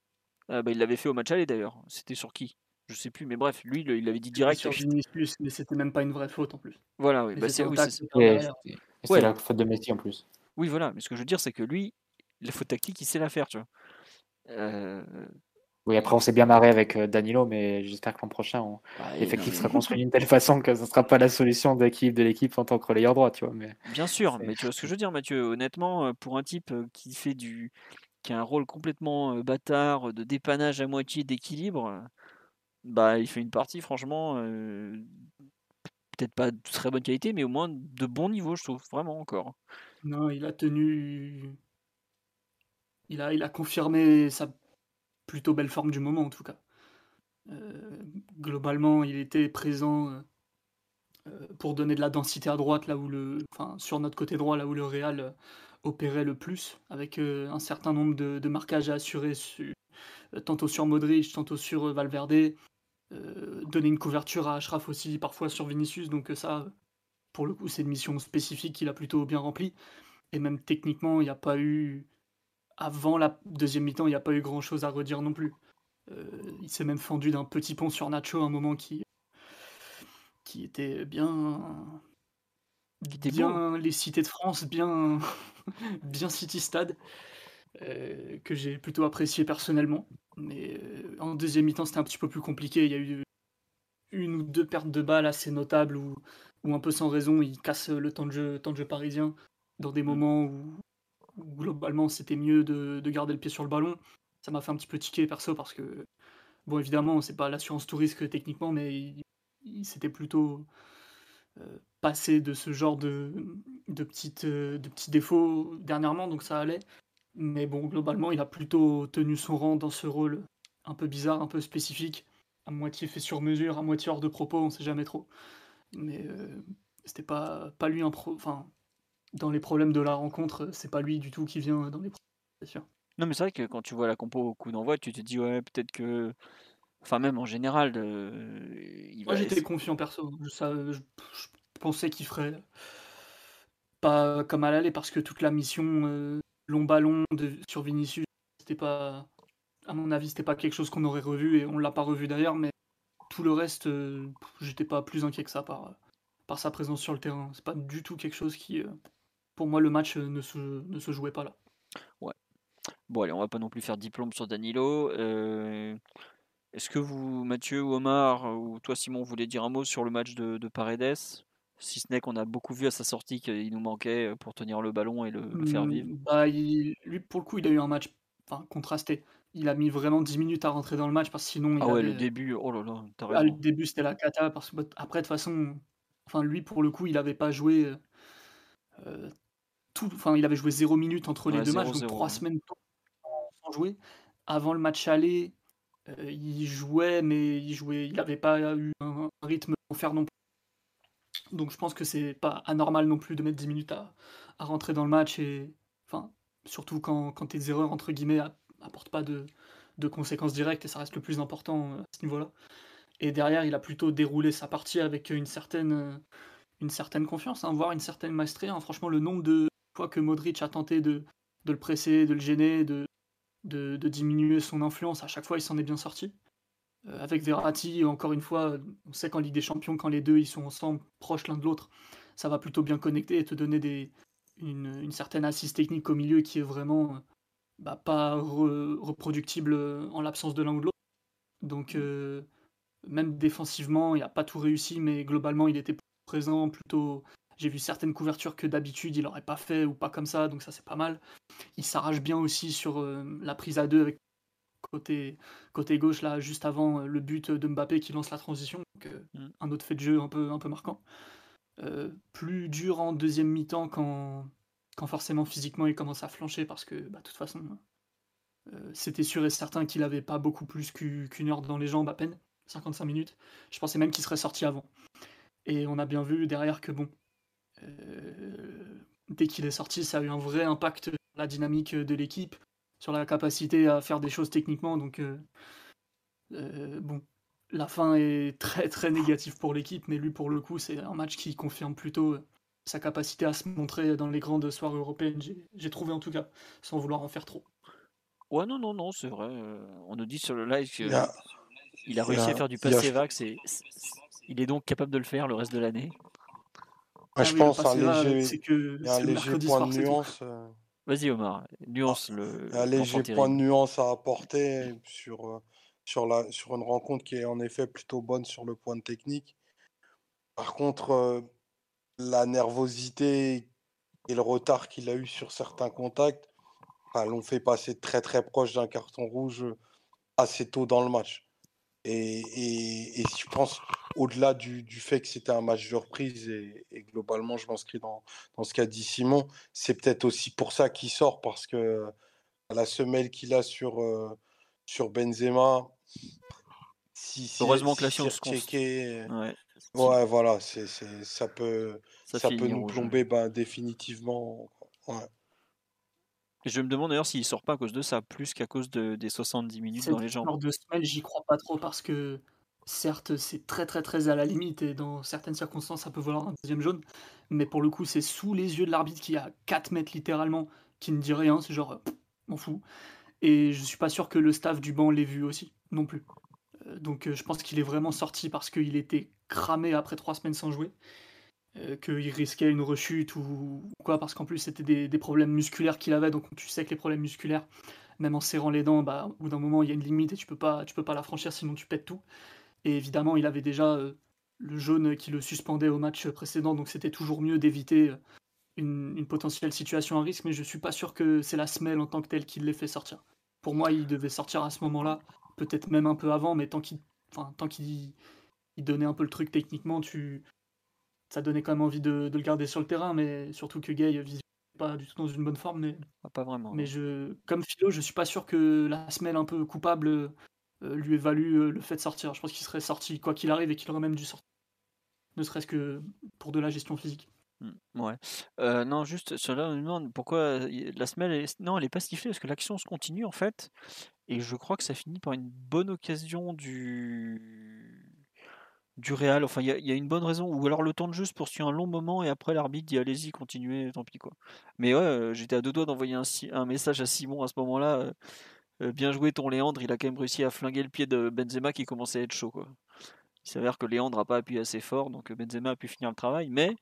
Ah, bah, il l'avait fait au match aller d'ailleurs. C'était sur qui? Je sais plus, mais bref, lui, il il avait dit direct. Sur Vinicius, mais c'était même pas une vraie faute en plus. Voilà, oui, bah, c'est oui, Ouais. la faute de Messi en plus. oui, voilà. Mais ce que je veux dire, c'est que lui, la faute tactique, il sait la faire, tu vois. Euh, Oui, après, on s'est bien marré avec euh, Danilo, mais j'espère que l'an prochain, on- bah, l'effectif sera construit d'une telle façon que ce ne sera pas la solution d'équipe de l'équipe en tant que relayeur droit, tu vois. Mais bien sûr, mais tu vois ce que je veux dire, Mathieu. Honnêtement, euh, pour un type euh, qui fait du, qui a un rôle complètement bâtard, de dépannage à moitié, d'équilibre, bah, il fait une partie, franchement, euh, peut-être pas de très bonne qualité, mais au moins de bon niveau, je trouve, vraiment encore. Non, il a tenu. Il a, il a confirmé sa plutôt belle forme du moment, en tout cas. Euh, globalement, il était présent euh, euh, pour donner de la densité à droite, là où le. Enfin, sur notre côté droit, là où le Real opérait le plus, avec un certain nombre de, marquages à assurer, su- tantôt sur Modric, tantôt sur Valverde. Donner une couverture à Ashraf aussi, parfois sur Vinicius, donc ça, pour le coup, c'est une mission spécifique qu'il a plutôt bien remplie. Et même techniquement, il n'y a pas eu. Avant la deuxième mi-temps, il n'y a pas eu grand chose à redire non plus. Euh, il s'est même fendu d'un petit pont sur Nacho à un moment qui, qui était bien. Qui était beau. bien les cités de France, bien, bien City Stade, euh, que j'ai plutôt apprécié personnellement. Mais euh, en deuxième mi-temps, c'était un petit peu plus compliqué. Il y a eu une ou deux pertes de balles assez notables où, où un peu sans raison, il casse le temps de jeu, temps de jeu parisien dans des moments où, où globalement c'était mieux de, de garder le pied sur le ballon. Ça m'a fait un petit peu tiquer perso parce que, bon, évidemment, c'est pas l'assurance tout risque techniquement, mais il, s'était plutôt euh, passé de ce genre de, de, petites, euh, de petits défauts dernièrement, donc ça allait. Mais bon, globalement, il a plutôt tenu son rang dans ce rôle un peu bizarre, un peu spécifique, à moitié fait sur mesure, à moitié hors de propos, on sait jamais trop. Mais euh, c'était pas, pas lui un pro. Enfin, dans les problèmes de la rencontre, c'est pas lui du tout qui vient dans les problèmes, c'est sûr. Non, mais c'est vrai que quand tu vois la compo au coup d'envoi, tu te dis, ouais, peut-être que. Enfin, même en général, euh, il Moi j'étais confiant perso. Je, savais- je- je pensais qu'il ferait pas comme à l'aller parce que toute la mission euh, long ballon de, sur Vinicius, c'était pas. À mon avis, c'était pas quelque chose qu'on aurait revu et on l'a pas revu d'ailleurs, mais tout le reste, euh, j'étais pas plus inquiet que ça par, par sa présence sur le terrain. C'est pas du tout quelque chose qui. Pour moi, le match euh, ne se, ne se jouait pas là. Bon, allez, on va pas non plus faire diplôme sur Danilo. Euh, Est-ce que vous, Mathieu ou Omar, ou toi, Simon, voulez dire un mot sur le match de, de Paredes? Si ce n'est qu'on a beaucoup vu à sa sortie qu'il nous manquait euh, pour tenir le ballon et le, le faire Hmm, vivre. Bah, il- lui, pour le coup, il a eu un match enfin, contrasté. Il a mis vraiment 10 minutes à rentrer dans le match parce que sinon, il Ah ouais, le début, oh là là, t'as Ah, le raison. début, c'était la cata. Parce que, bah, après, de toute façon, enfin, lui, pour le coup, il n'avait pas joué. euh, tout, enfin, il avait joué 0 minutes entre les Ouais, deux matchs, 0-0, donc 3 ouais. semaines sans jouer. Avant le match aller, euh, il jouait, mais il jouait, il n'avait pas eu un, un rythme pour faire non plus. Donc je pense que c'est pas anormal non plus de mettre 10 minutes à, à rentrer dans le match et enfin surtout quand, quand tes erreurs entre guillemets a- apportent pas de, de conséquences directes et ça reste le plus important euh, à ce niveau-là. Et derrière, il a plutôt déroulé sa partie avec une certaine, euh, une certaine confiance, hein, voire une certaine maestrie. hein. Franchement, le nombre de fois que Modric a tenté de, le presser, de le gêner, de, diminuer son influence, à chaque fois, il s'en est bien sorti. Euh, avec Verratti, encore une fois, on sait qu'en Ligue des Champions, quand les deux ils sont ensemble, proches l'un de l'autre, ça va plutôt bien connecter et te donner une, certaine assise technique au milieu qui est vraiment euh, bah, pas re- reproductible euh, en l'absence de l'un ou de l'autre. Donc, même défensivement, il n'a pas tout réussi, mais globalement, il était présent plutôt. J'ai vu certaines couvertures que d'habitude il n'aurait pas fait ou pas comme ça, donc ça c'est pas mal. Il s'arrache bien aussi sur euh, la prise à deux avec côté, côté gauche, là, juste avant euh, le but de Mbappé qui lance la transition. Donc, euh, Mm. Un autre fait de jeu un peu, un peu marquant. Plus dur en deuxième mi-temps quand, quand forcément physiquement il commence à flancher parce que bah, de toute façon c'était sûr et certain qu'il avait pas beaucoup plus qu'u- qu'une heure dans les jambes à peine, 55 minutes. Je pensais même qu'il serait sorti avant. Et on a bien vu derrière que bon, euh, dès qu'il est sorti, ça a eu un vrai impact sur la dynamique de l'équipe, sur la capacité à faire des choses techniquement. Donc euh, euh, bon, la fin est très très négative pour l'équipe, mais lui pour le coup c'est un match qui confirme plutôt sa capacité à se montrer dans les grandes soirées européennes. J'ai- trouvé en tout cas, sans vouloir en faire trop. Ouais, non, non, non, c'est vrai. on nous dit sur le live que. Il y a, Il a réussi à faire du passé vax et il est donc capable de le faire le reste de l'année. Ah, je pense un léger, que un léger point de nuance. Euh, Vas-y Omar, nuance ah, le. Un léger point de nuance à apporter sur, euh, sur, la, sur une rencontre qui est en effet plutôt bonne sur le point de technique. Par contre, euh, la nervosité et le retard qu'il a eu sur certains contacts l'ont fait passer très très proche d'un carton rouge assez tôt dans le match. Et, et, et je pense, au-delà du, du, fait que c'était un match de reprise, et, et globalement, je m'inscris dans, dans ce qu'a dit Simon, c'est peut-être aussi pour ça qu'il sort, parce que la semelle qu'il a sur, euh, sur Benzema, si, si, Heureusement que la science checké, ouais. ouais, voilà, c'est, ça peut, ça, ça peut nous plomber ben, définitivement. Ouais. Et je me demande d'ailleurs s'il sort pas à cause de ça, plus qu'à cause de, des 70 minutes dans les jambes. Genre de semaine, j'y crois pas trop parce que certes, c'est très très très à la limite et dans certaines circonstances, ça peut valoir un deuxième jaune. Mais pour le coup, c'est sous les yeux de l'arbitre qui a 4 mètres littéralement, qui ne dit rien. C'est genre, m'en fous. Et je suis pas sûr que le staff du banc l'ait vu aussi, non plus. Euh, donc euh, je pense qu'il est vraiment sorti parce qu'il était cramé après 3 semaines sans jouer. Euh, qu'il risquait une rechute ou quoi, parce qu'en plus c'était des, problèmes musculaires qu'il avait, donc tu sais que les problèmes musculaires, même en serrant les dents, bah, au bout d'un moment il y a une limite et tu peux pas, tu peux pas la franchir sinon tu pètes tout. Et évidemment il avait déjà euh, le jaune qui le suspendait au match précédent, donc c'était toujours mieux d'éviter euh, une, potentielle situation à risque, mais je suis pas sûr que c'est la semelle en tant que telle qui l'ait fait sortir. Pour moi il devait sortir à ce moment-là, peut-être même un peu avant, mais tant qu'il enfin, tant qu'il donnait un peu le truc techniquement, tu, ça donnait quand même envie de, le garder sur le terrain, mais surtout que Gay n'est pas du tout dans une bonne forme. Mais, ah, pas vraiment. Mais je, comme Philo, je suis pas sûr que la semelle un peu coupable euh, lui ait valu euh, le fait de sortir. Je pense qu'il serait sorti quoi qu'il arrive et qu'il aurait même dû sortir. Ne serait-ce que pour de la gestion physique. Mmh, ouais. Euh, non, juste cela me demande pourquoi la semelle, est... non, elle est pas sifflée parce que l'action se continue en fait, et je crois que ça finit par une bonne occasion du du Real. Enfin, il y, a une bonne raison. Ou alors le temps de jeu se poursuit un long moment et après l'arbitre dit allez-y, continuez, tant pis quoi. Mais ouais, euh, j'étais à deux doigts d'envoyer un, message à Simon à ce moment-là. Euh, euh, bien joué ton Léandre, il a quand même réussi à flinguer le pied de Benzema qui commençait à être chaud. Il s'avère que Léandre n'a pas appuyé assez fort, donc Benzema a pu finir le travail, mais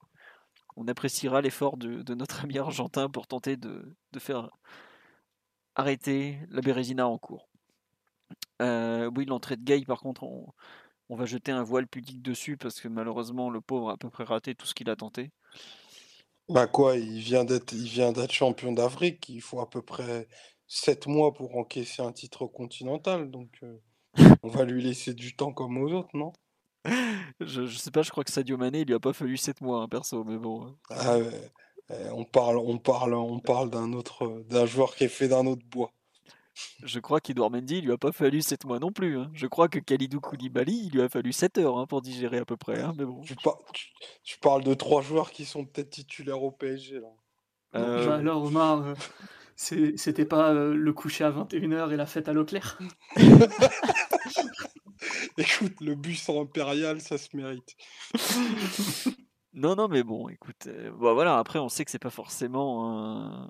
on appréciera l'effort de, notre ami argentin pour tenter de, faire arrêter la Bérésina en cours. oui, l'entrée de Gay, par contre, on, va jeter un voile pudique dessus parce que malheureusement le pauvre a à peu près raté tout ce qu'il a tenté. Bah quoi, il vient d'être champion d'Afrique, il faut à peu près 7 mois pour encaisser un titre continental, donc euh, on va lui laisser du temps comme aux autres, non? Je, je sais pas, je crois que Sadio Mané, il lui a pas fallu 7 mois, hein, perso, mais bon. Hein. Ah on parle, on parle, on parle d'un autre, d'un joueur qui est fait d'un autre bois. Je crois qu'Edouard Mendy, il lui a pas fallu 7 mois non plus. Hein. Je crois que Khalidou Koulibaly, il lui a fallu 7 heures hein, pour digérer à peu près. Hein, mais bon. tu, parles de trois joueurs qui sont peut-être titulaires au PSG. Là. Euh... Bah alors, Omar, euh, c'était pas euh, le coucher à 21h et la fête à l'eau claire Écoute, le bus impérial, ça se mérite. non, non, mais bon, écoute, euh, bah, voilà, après, on sait que c'est pas forcément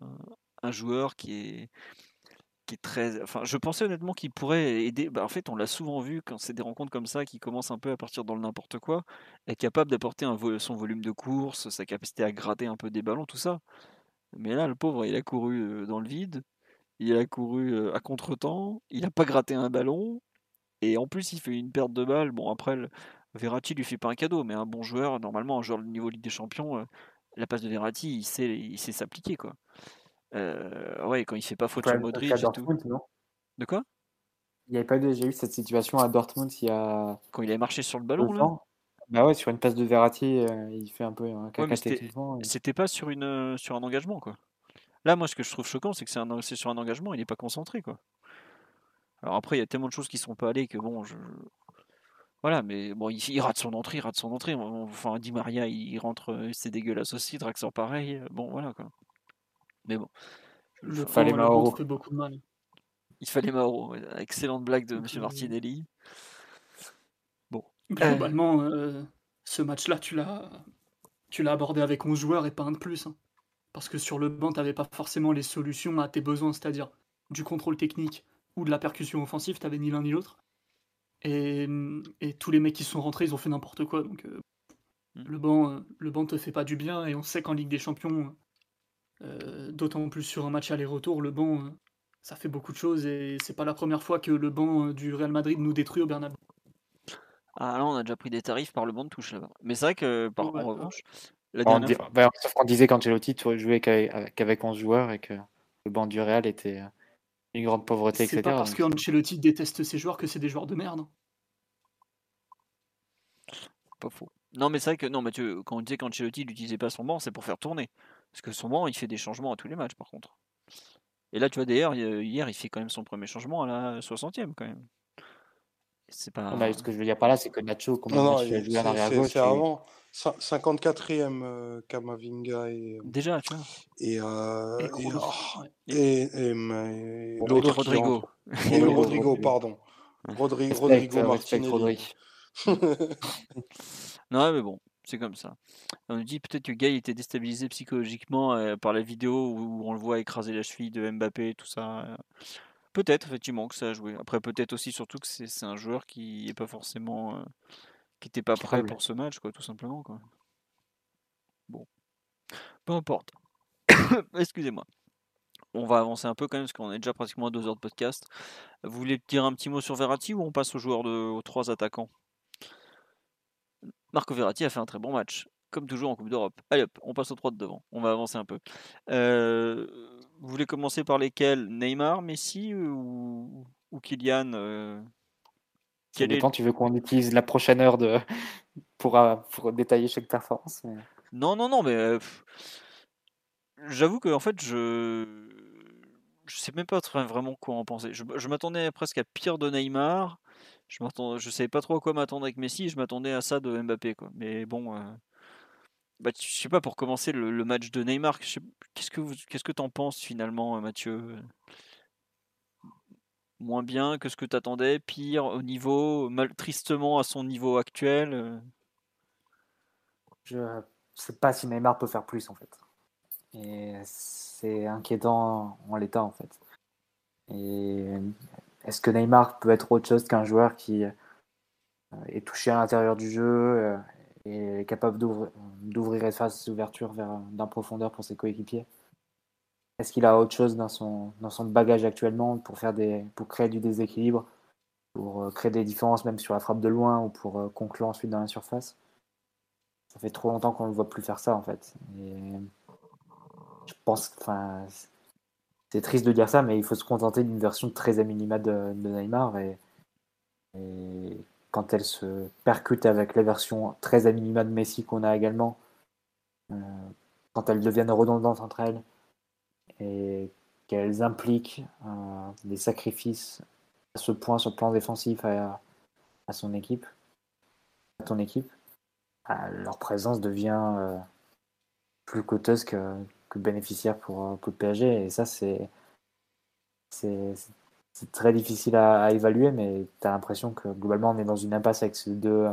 un joueur qui est très. Enfin, je pensais honnêtement qu'il pourrait aider. Bah, en fait, on l'a souvent vu quand c'est des rencontres comme ça qui commencent un peu à partir dans le n'importe quoi, est capable d'apporter son volume de course, sa capacité à gratter un peu des ballons, tout ça. Mais là, le pauvre, il a couru euh, dans le vide, il a couru euh, à contre-temps, il n'a pas gratté un ballon, et en plus, il fait une perte de balle. Bon, après. Verratti lui fait pas un cadeau, mais un bon joueur, normalement, un joueur de niveau Ligue des Champions, euh, la passe de Verratti, il sait, il sait s'appliquer, quoi. Euh, ouais, quand il fait pas faute sur Modric et tout. De quoi? Il n'y avait pas déjà eu cette situation à Dortmund il y a. Quand il avait marché sur le ballon, là? Bah ouais, sur une passe de Verratti, euh, il fait un peu un caca techniquement. C'était pas sur, une, euh, sur un engagement, quoi. Là, moi, ce que je trouve choquant, c'est que c'est sur un engagement, il n'est pas concentré, quoi. Alors après, il y a tellement de choses qui sont pas allées que bon, je. Voilà, mais bon, il, rate son entrée, il rate son entrée. Enfin, Di Maria, il rentre, c'est dégueulasse aussi, Draxler pareil. Bon, voilà, quoi. Mais bon. Il fallait Mauro. Fait beaucoup de mal. Il fallait Mauro. Excellente blague de M. Martinelli. Globalement, euh, ce match-là, tu l'as, tu l'as abordé avec 11 joueurs et pas un de plus. Hein. Parce que sur le banc, tu n'avais pas forcément les solutions à tes besoins, c'est-à-dire du contrôle technique ou de la percussion offensive, tu n'avais ni l'un ni l'autre. Et, et tous les mecs qui sont rentrés, ils ont fait n'importe quoi. Donc euh, Mm. le banc, euh, le banc te fait pas du bien. Et on sait qu'en Ligue des Champions, euh, d'autant plus sur un match aller-retour, le banc, euh, ça fait beaucoup de choses. Et c'est pas la première fois que le banc euh, du Real Madrid nous détruit au Bernabeu. Ah là, on a déjà pris des tarifs par le banc de touche là-bas. Mais c'est vrai que, par, Ouais, en ouais. revanche, la On dernière dit- fois- bah, sauf qu'on disait qu'Ancelotti tu jouait qu'avec qu'avec 11 joueurs et que le banc du Real était euh, une grande pauvreté, C'est etc. pas parce Donc, que Ancelotti déteste ses joueurs que c'est des joueurs de merde. Pas faux. Non, mais c'est vrai que, non, Mathieu, quand on disait qu'Ancelotti n'utilisait pas son banc, c'est pour faire tourner. Parce que son banc, il fait des changements à tous les matchs, par contre. Et là, tu vois, d'ailleurs, hier, hier, il fait quand même son premier changement à la 60e, quand même. C'est pas. non, mais ce que je veux dire par là, c'est que Nacho, comme Non, il- joué en c'est arrière c'est- gauche, c'est avant. Cin- 54e euh, Kamavinga et, Déjà, tu vois. et, euh, Et et, oh, et- et- Rodrigo. Rodrigo. Rodrigo, Rodrigo, Rodrigo. pardon. Rodrigo euh, respect Martinelli. Rodri. Non, mais bon, c'est comme ça. On nous dit peut-être que Gay était déstabilisé psychologiquement euh, par la vidéo où on le voit écraser la cheville de Mbappé et tout ça. Peut-être, effectivement, que ça a joué. Après, peut-être aussi, surtout, que c'est un joueur qui est pas forcément. euh, qui n'était pas prêt pour ce match, quoi, tout simplement. Quoi. Bon. Peu importe. Excusez-moi. On va avancer un peu quand même, parce qu'on est déjà pratiquement à deux heures de podcast. Vous voulez dire un petit mot sur Verratti ou on passe aux joueurs de, aux trois attaquants? Marco Verratti a fait un très bon match, comme toujours en Coupe d'Europe. Allez hop, on passe aux trois de devant. On va avancer un peu. Euh, vous voulez commencer par lesquels? Neymar, Messi ou, ou Kylian euh, quel est- dépend, tu veux qu'on utilise la prochaine heure de... pour, euh, pour détailler chaque performance mais- Non, non, non, mais euh, j'avoue que en fait, je je sais même pas vraiment quoi en penser. Je, je m'attendais presque à pire de Neymar. Je je savais pas trop à quoi m'attendre avec Messi. Je m'attendais à ça de Mbappé, quoi. Mais bon, euh, bah, je sais pas pour commencer le, match de Neymar. Qu'est-ce que vous, qu'est-ce que t'en penses finalement, euh, Mathieu? Moins bien que ce que t'attendais, pire au niveau, mal, tristement à son niveau actuel. euh? Je sais pas si Neymar peut faire plus en fait. Et c'est inquiétant en l'état en fait. Et est-ce que Neymar peut être autre chose qu'un joueur qui euh, est touché à l'intérieur du jeu et capable d'ouvrir et ouvertures vers d'un profondeur pour ses coéquipiers Est-ce qu'il a autre chose dans son, bagage actuellement pour, créer du déséquilibre, pour euh, créer des différences même sur la frappe de loin ou pour euh, conclure ensuite dans la surface? Ça fait trop longtemps qu'on ne le voit plus faire ça en fait. Je pense, enfin, c'est triste de dire ça, mais il faut se contenter d'une version très à minima de, Neymar et quand elle se percute avec la version très à de Messi qu'on a également, euh, quand elles deviennent redondantes entre elles et qu'elles impliquent euh, des sacrifices à ce point sur le plan défensif à, son équipe, à ton équipe, ah, leur présence devient euh, plus coûteuse que, bénéficiaire pour, euh, pour le PSG. Et ça, c'est c'est très difficile à, à évaluer, mais tu as l'impression que globalement, on est dans une impasse avec ces deux,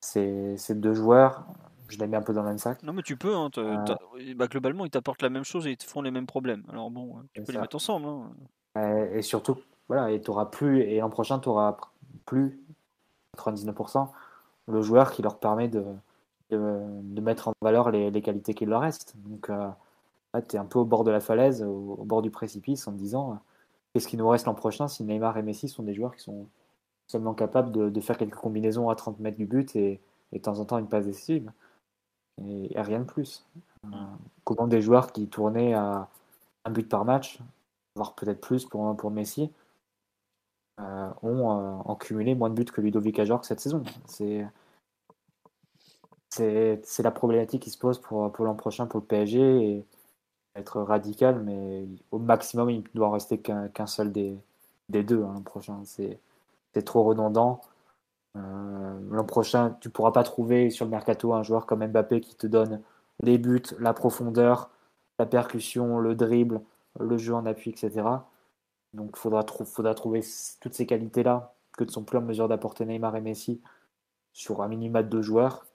ces, ces deux joueurs. Je les mets un peu dans le même sac. Non, mais tu peux. Hein, Euh. bah, globalement, ils t'apportent la même chose et ils te font les mêmes problèmes. Alors bon, tu C'est peux les mettre ensemble. hein. Euh, et surtout, voilà, et t'auras plus, et l'an prochain, tu auras plus 99% le joueur qui leur permet de, de, de mettre en valeur les, les qualités qu'il leur reste. Donc euh, là, tu es un peu au bord de la falaise, au, au bord du précipice, en te disant euh, qu'est-ce qui nous reste l'an prochain si Neymar et Messi sont des joueurs qui sont seulement capables de, de faire quelques combinaisons à 30 mètres du but et, et de temps en temps une passe décisive. Et, et rien de plus. Euh, comment des joueurs qui tournaient à un but par match, voire peut-être plus pour, pour Messi, euh, ont euh, en cumulé moins de buts que Ludovic Ajorc cette saison. C'est c'est c'est la problématique qui se pose pour, pour l'an prochain pour le PSG et être radical, mais au maximum, il doit en rester qu'un seul des, deux hein, l'an prochain. C'est trop redondant. Euh, l'an prochain, tu pourras pas trouver sur le mercato un joueur comme Mbappé qui te donne les buts, la profondeur, la percussion, le dribble, le jeu en appui, etc. Donc il faudra, faudra trouver toutes ces qualités-là que ne sont plus en mesure d'apporter Neymar et Messi sur un minima de joueurs.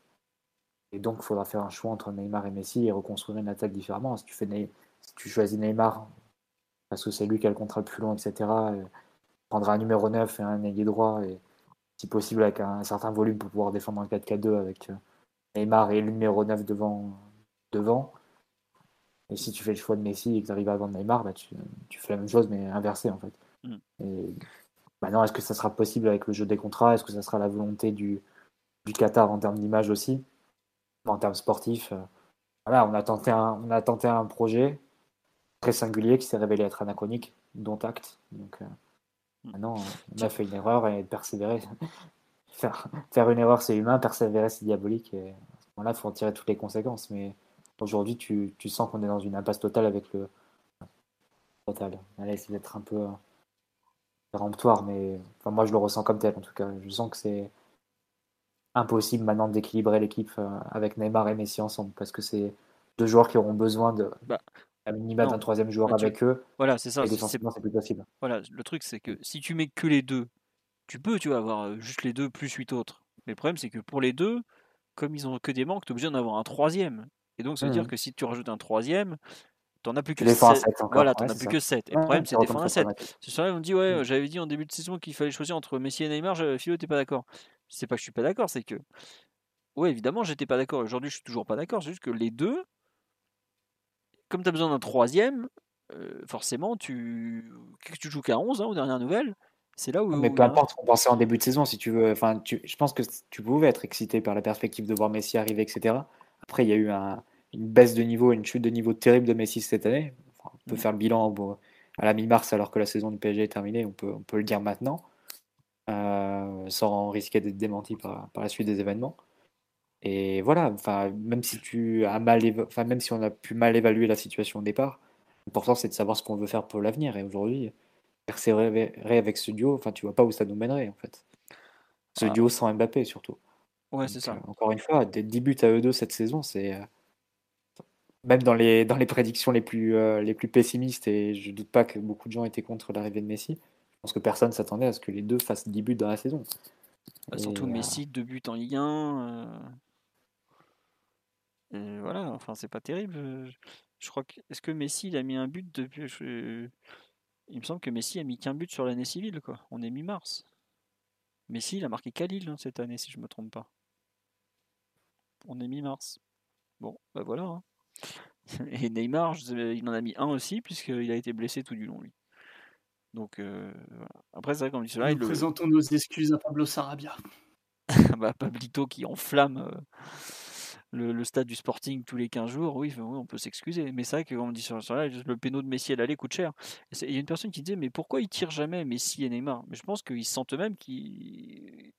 Et donc il faudra faire un choix entre Neymar et Messi et reconstruire une attaque différemment. Si tu, fais Ney- si tu choisis Neymar parce que c'est lui qui a le contrat le plus long, etc., euh, prendra un numéro 9 et un ailier droit et si possible avec un, certain volume pour pouvoir défendre un 4-4-2 avec Neymar et le numéro 9 devant. devant. Et si tu fais le choix de Messi et que tu arrives à vendre Neymar, bah, tu, fais la même chose mais inversé en fait. Mm. Et maintenant, est-ce que ça sera possible avec le jeu des contrats? Est-ce que ça sera la volonté du, du Qatar en termes d'image aussi? En termes sportifs voilà, on a tenté un, on a tenté un projet très singulier qui s'est révélé être anachronique, dont acte. Donc euh, mm. maintenant, on a fait une erreur et persévérer. faire, faire une erreur, c'est humain, persévérer, c'est diabolique. Et à ce moment-là, il faut en tirer toutes les conséquences. Mais aujourd'hui, tu, tu sens qu'on est dans une impasse totale avec le. Total. Allez, c'est d'être un peu euh, péremptoire, mais enfin, moi, je le ressens comme tel en tout cas. Je sens que c'est impossible maintenant d'équilibrer l'équipe euh, avec Neymar et Messi ensemble parce que c'est deux joueurs qui auront besoin de bah, à minima d'un troisième joueur bah, avec eux. Voilà, c'est ça. C'est plus possible. Voilà, le truc c'est que si tu mets que les deux, tu peux, tu vas avoir euh, juste les deux plus huit autres. Mais le problème c'est que pour les deux, comme ils ont que des manques, tu es obligé d'en avoir un troisième. Et donc ça veut dire mmh. que si tu rajoutes un troisième, T'en as plus que 7. Voilà, t'en as plus que 7. Et le problème, c'est défendre à 7. Ce soir, on me dit, ouais, mmh. j'avais dit en début de saison qu'il fallait choisir entre Messi et Neymar. Philo, t'es pas d'accord. C'est pas que je suis pas d'accord, c'est que. Ouais, évidemment, j'étais pas d'accord. Aujourd'hui, je suis toujours pas d'accord. C'est juste que les deux, comme tu as besoin d'un troisième, euh, forcément, tu. Tu joues qu'à 11 hein, aux dernières nouvelles. C'est là où. Mais peu importe, on pensait en début de saison, si tu veux. Enfin, je pense que tu pouvais être excité par la perspective de voir Messi arriver, etc. Après, il y a eu une baisse de niveau, une chute de niveau terrible de Messi cette année. on peut mmh. faire le bilan à la mi-mars alors que la saison du PSG est terminée, on peut, on peut le dire maintenant. Euh, sans risquer d'être démenti par, par, la suite des événements. Et voilà, enfin, même si tu as mal, enfin, même si on a pu mal évaluer la situation au départ, l'important c'est de savoir ce qu'on veut faire pour l'avenir. Et aujourd'hui, persévérer avec ce duo, enfin, tu vois pas où ça nous mènerait en fait. Ce ah. duo sans Mbappé surtout. Ouais, c'est ça. Euh, encore une fois, des 10 buts à eux deux cette saison, c'est euh, même dans les, dans les prédictions les plus, les plus pessimistes, et je doute pas que beaucoup de gens étaient contre l'arrivée de Messi, pense que personne s'attendait à ce que les deux fassent 10 buts dans la saison. Bah, surtout euh, Messi, 2 buts en Ligue 1. Euh, voilà, enfin, c'est pas terrible. Je, crois que. Est-ce que Messi il a mis un but depuis. Il me semble que Messi a mis qu'un but sur l'année civile, quoi. On est mi-mars. Messi, il a marqué Khalil hein, cette année, si je me trompe pas. On est mi-mars. Bon, bah voilà. Hein. Et Neymar, il en a mis un aussi, puisqu'il a été blessé tout du long, lui. Donc, euh, après, c'est vrai qu'on dit cela. Nous présentons nos excuses à Pablo Sarabia. bah, Pablito qui enflamme euh, le, stade du Sporting tous les 15 jours, oui, on peut s'excuser. Mais c'est vrai qu'on dit sur, cela, le péno de Messi à l'aller coûte cher. Il y a une personne qui disait, mais pourquoi ils tirent jamais Messi et Neymar? Mais je pense qu'ils sentent eux-mêmes qu'ils.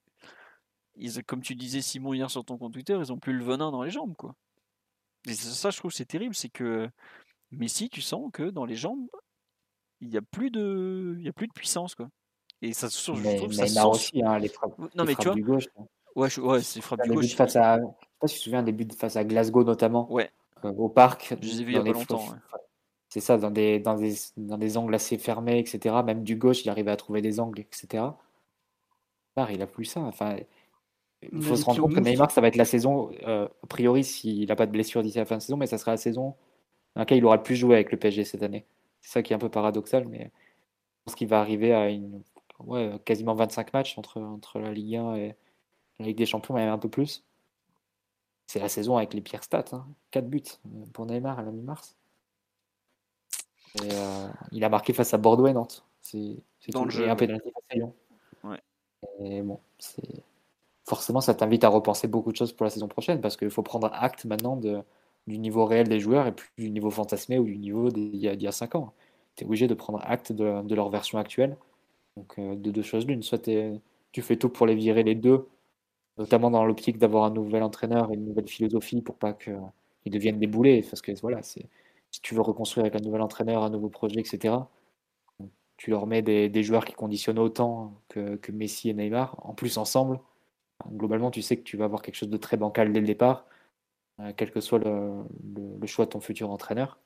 comme tu disais, Simon, hier sur ton compte Twitter, ils ont plus le venin dans les jambes, quoi. Et ça, je trouve, c'est terrible, c'est que Messi, tu sens que dans les jambes, il n'y a plus de il y a plus de puissance quoi. Et ça se mais, je trouve, ça Neymar aussi hein, les frappes, non mais tu vois du gauche ouais ouais c'est frappes du gauche face à je sais pas si tu te souviens des buts face à Glasgow notamment ouais. euh, au parc je les ai vus il y a pas longtemps c'est ça dans des, dans des dans des angles assez fermés etc même du gauche il arrivait à trouver des angles etc il a plus ça enfin il faut se rendre compte que Neymar ça va être la saison euh, a priori s'il n'a pas de blessure d'ici la fin de saison mais ça sera la saison dans laquelle il aura le plus joué avec le PSG cette année c'est ça qui est un peu paradoxal, mais je pense qu'il va arriver à une, ouais, quasiment 25 matchs entre, entre la Ligue 1 et la Ligue des Champions, même un peu plus. C'est la saison avec les pires stats. Hein. 4 buts pour Neymar à la mi-mars. Euh, il a marqué face à Bordeaux et Nantes. C'est un pénalty face à Lyon. Et bon, forcément, ça t'invite à repenser beaucoup de choses pour la saison prochaine parce qu'il faut prendre acte maintenant du niveau réel des joueurs et plus du niveau fantasmé ou du niveau d'il y, y, a 5 ans. Tu es obligé de prendre acte de, leur version actuelle. Donc, euh, de deux choses l'une. Soit tu fais tout pour les virer les deux, notamment dans l'optique d'avoir un nouvel entraîneur et une nouvelle philosophie pour pas qu'ils deviennent des boulets. Parce que voilà, si tu veux reconstruire avec un nouvel entraîneur, un nouveau projet, etc., tu leur mets des, joueurs qui conditionnent autant que, Messi et Neymar, en plus ensemble. Globalement, tu sais que tu vas avoir quelque chose de très bancal dès le départ. Euh, quel que soit le, choix de ton futur entraîneur.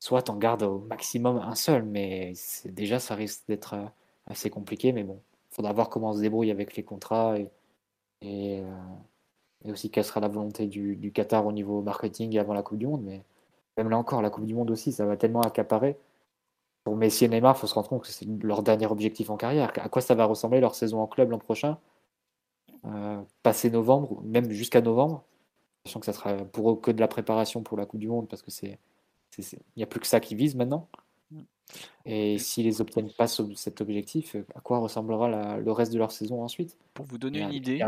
Soit tu en gardes au maximum un seul, mais déjà ça risque d'être euh, assez compliqué. Mais bon, il faudra voir comment on se débrouille avec les contrats et, et, euh, aussi quelle sera la volonté du, Qatar au niveau marketing avant la Coupe du Monde. Mais même là encore, la Coupe du Monde aussi, ça va tellement accaparer pour Messi et Neymar, il faut se rendre compte que c'est leur dernier objectif en carrière. À quoi ça va ressembler leur saison en club l'an prochain? Euh, Passer novembre, même jusqu'à novembre, sachant que ça sera pour eux que de la préparation pour la Coupe du Monde, parce que c'est il n'y a plus que ça qui vise maintenant. Et s'ils obtiennent pas cet objectif, à quoi ressemblera le reste de leur saison ensuite? Pour vous donner une idée.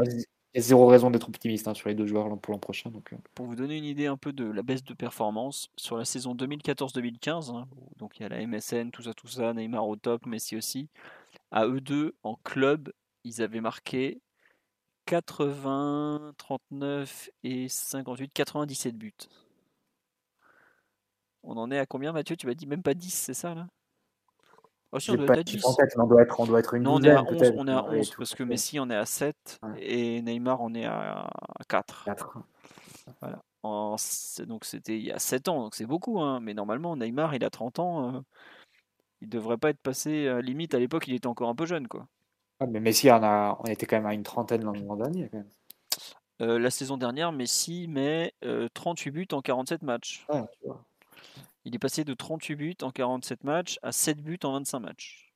Il y a zéro raison d'être optimiste hein, sur les deux joueurs pour l'an prochain. Donc, euh. Pour vous donner une idée un peu de la baisse de performance, sur la saison 2014-2015, hein, donc il y a la MSN, tout ça, tout ça, Neymar au top, Messi aussi, à eux deux, en club, ils avaient marqué 80, 39 et 58, 97 buts. On en est à combien, Mathieu? Tu m'as dit même pas 10, c'est ça là? Oh, on doit être, on doit être, on doit être une non, on est à 11, on est à 11 parce que Messi on est à 7 et Neymar on est à 4. 4. Voilà. En, donc c'était il y a 7 ans, donc c'est beaucoup, hein, mais normalement Neymar il a 30 ans, euh, il devrait pas être passé, à limite à l'époque il était encore un peu jeune quoi. Ah, mais Messi on, a, on était quand même à une trentaine l'an dernier quand même. Euh, la saison dernière, Messi met euh, 38 buts en 47 matchs. Ouais, tu vois. Il est passé de 38 buts en 47 matchs à 7 buts en 25 matchs.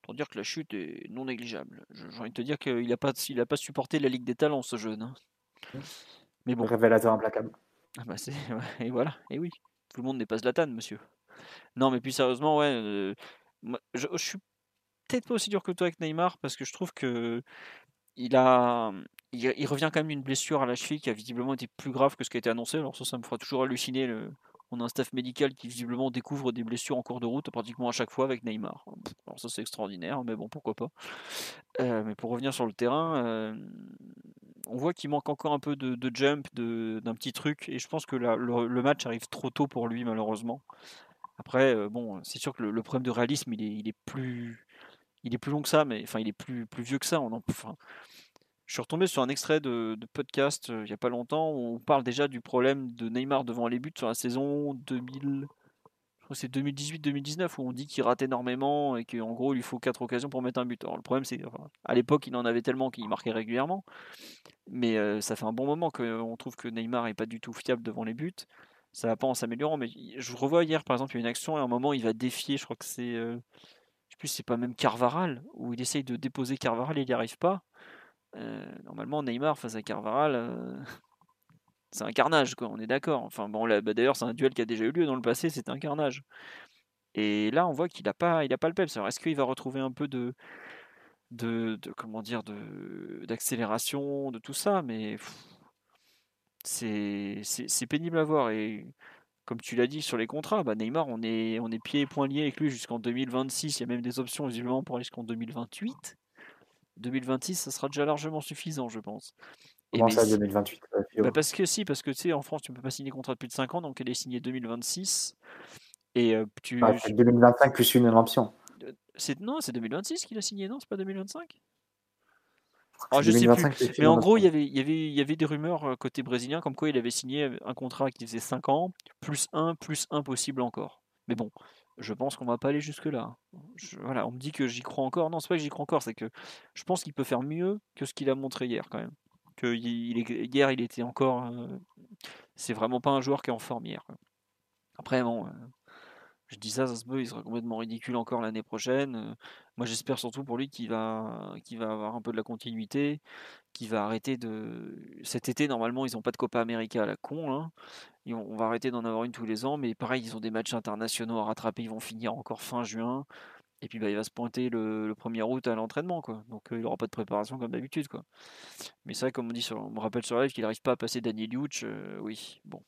Pour dire que la chute est non négligeable. J'ai envie de te dire qu'il n'a pas, pas supporté la Ligue des Talents, ce jeune. Hein. Mais bon. Révélateur implacable. Ah bah et voilà, et oui. Tout le monde n'est pas Zlatan, monsieur. Non, mais plus sérieusement, ouais. Euh, je, je, suis peut-être pas aussi dur que toi avec Neymar parce que je trouve que il a, il, revient quand même d'une blessure à la cheville qui a visiblement été plus grave que ce qui a été annoncé. Alors ça, ça me fera toujours halluciner le, on a un staff médical qui visiblement découvre des blessures en cours de route pratiquement à chaque fois avec Neymar. Alors ça c'est extraordinaire, mais bon pourquoi pas. Euh, mais pour revenir sur le terrain, euh, on voit qu'il manque encore un peu de, jump, d'un petit truc, et je pense que le, match arrive trop tôt pour lui malheureusement. Après, euh, bon, c'est sûr que le, problème de réalisme il est, plus, il est plus long que ça, mais enfin il est plus, plus vieux que ça. Enfin, je suis retombé sur un extrait de, podcast euh, il n'y a pas longtemps où on parle déjà du problème de Neymar devant les buts sur la saison 2000. c'est 2018-2019 où on dit qu'il rate énormément et qu'en gros il lui faut 4 occasions pour mettre un but. Alors le problème c'est à l'époque il en avait tellement qu'il marquait régulièrement, mais euh, ça fait un bon moment qu'on trouve que Neymar n'est pas du tout fiable devant les buts. Ça va pas en s'améliorant, mais je revois hier par exemple il y a une action et à un moment il va défier, je crois que c'est, euh, sais plus c'est pas même Carvaral où il essaye de déposer Carvaral et il n'y arrive pas. Euh, normalement, Neymar face à Carvaral, euh, c'est un carnage, quoi, on est d'accord. Enfin, bon, bah, d'ailleurs, c'est un duel qui a déjà eu lieu dans le passé, c'était un carnage. Et là, on voit qu'il n'a pas, il pas le peps. Alors, est-ce qu'il va retrouver un peu de, de, comment dire, d'accélération, de tout ça? Mais c'est, c'est, pénible à voir. Comme tu l'as dit sur les contrats, bah, Neymar, on est, on est pieds et poings liés avec lui jusqu'en 2026. Il y a même des options visiblement pour aller jusqu'en 2028. 2026, ça sera déjà largement suffisant, je pense. Comment ça, 2028 bah Parce que si, parce que tu sais, en France, tu ne peux pas signer contrat de plus de 5 ans, donc elle est signée 2026. Et euh, tu... 2025 ah, plus une option. Euh, non, c'est 2026 qu'il a signé, non C'est pas 2025 ah, je sais plus. Mais en gros, il y, avait, il, y avait, il y avait des rumeurs euh, côté brésilien comme quoi il avait signé un contrat qui faisait 5 ans, plus 1, plus 1 possible encore. Mais bon, je pense qu'on va pas aller jusque-là. voilà, on me dit que j'y crois encore. Non, c'est pas que j'y crois encore, c'est que je pense qu'il peut faire mieux que ce qu'il a montré hier quand même. Que il, hier, il était encore. Euh, c'est vraiment pas un joueur qui est en forme hier. Après, bon, euh, je dis ça, ça se peut, il sera complètement ridicule encore l'année prochaine. Moi, j'espère surtout pour lui qu'il va, qu'il va avoir un peu de la continuité, qu'il va arrêter de. Cet été, normalement, ils n'ont pas de Copa América à la con. Hein on va arrêter d'en avoir une tous les ans, mais pareil, ils ont des matchs internationaux à rattraper, ils vont finir encore fin juin. Et puis bah, il va se pointer le, 1er août à l'entraînement, quoi. Donc il n'aura pas de préparation comme d'habitude, quoi. Mais vrai, comme on dit, sur, me rappelle sur live qu'il n'arrive pas à passer Daniel. Euh, oui, bon.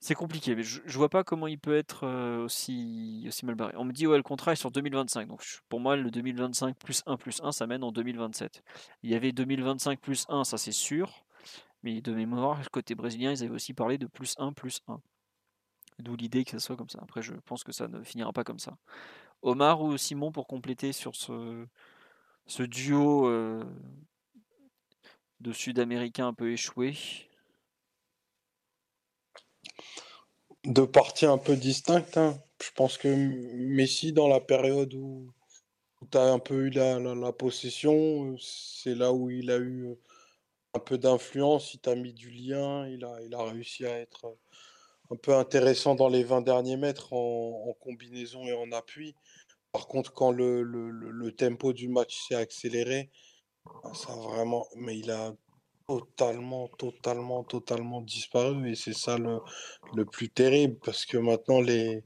C'est compliqué, mais je, ne vois pas comment il peut être euh, aussi, mal barré. On me dit ouais le contrat est sur 2025, donc pour moi le 2025 plus 1 plus 1 ça mène en 2027. Il y avait 2025 plus 1, ça c'est sûr. Mais de mémoire, côté brésilien, ils avaient aussi parlé de plus 1, plus 1. D'où l'idée que ça soit comme ça. Après, je pense que ça ne finira pas comme ça. Omar ou Simon pour compléter sur ce, ce duo euh, de Sud-Américains un peu échoué De parties un peu distinctes. Hein. Je pense que Messi, dans la période où, tu as un peu eu la, possession, c'est là où il a eu un peu d'influence, il t'a mis du lien, il a, il a réussi à être un peu intéressant dans les 20 derniers mètres en, combinaison et en appui. Par contre, quand le, le, tempo du match s'est accéléré, ça a vraiment. Mais il a totalement, totalement, totalement disparu. Et c'est ça le, le, plus terrible parce que maintenant, les,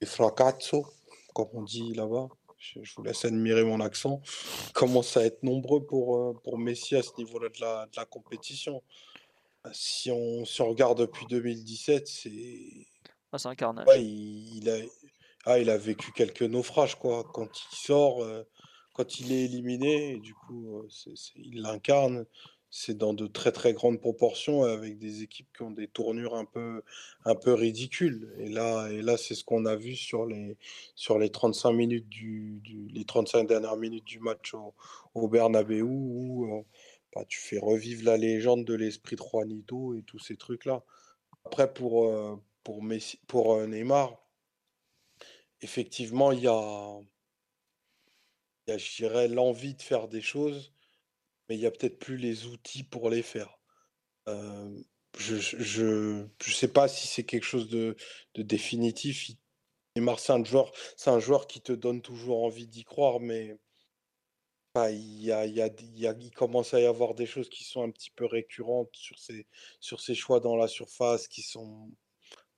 les fracazzo, comme on dit là-bas, je, vous laisse admirer mon accent, commencent à être nombreux pour, euh, pour Messi à ce niveau-là de la, de la compétition. Si on, si on regarde depuis 2017, c'est. Ah, c'est un carnage. il, a, ah, il a vécu quelques naufrages, quoi. Quand il sort, euh, quand il est éliminé, du coup, euh, il l'incarne c'est dans de très très grandes proportions avec des équipes qui ont des tournures un peu, un peu ridicules. Et là, et là c'est ce qu'on a vu sur les, sur les 35 minutes du, 35 dernières minutes du match au, au Bernabeu où euh, bah, tu fais revivre la légende de l'esprit de Juanito et tous ces trucs-là. Après, pour, euh, pour, Messi, pour euh, Neymar, effectivement, il y a, y a, l'envie de faire des choses mais il y a peut-être plus les outils pour les faire. je je, je sais pas si c'est quelque chose de, de définitif. Neymar, c'est un joueur, un joueur qui te donne toujours envie d'y croire, mais bah, il, y a, y a, commence à y avoir des choses qui sont un petit peu récurrentes sur ses, sur ses choix dans la surface, qui sont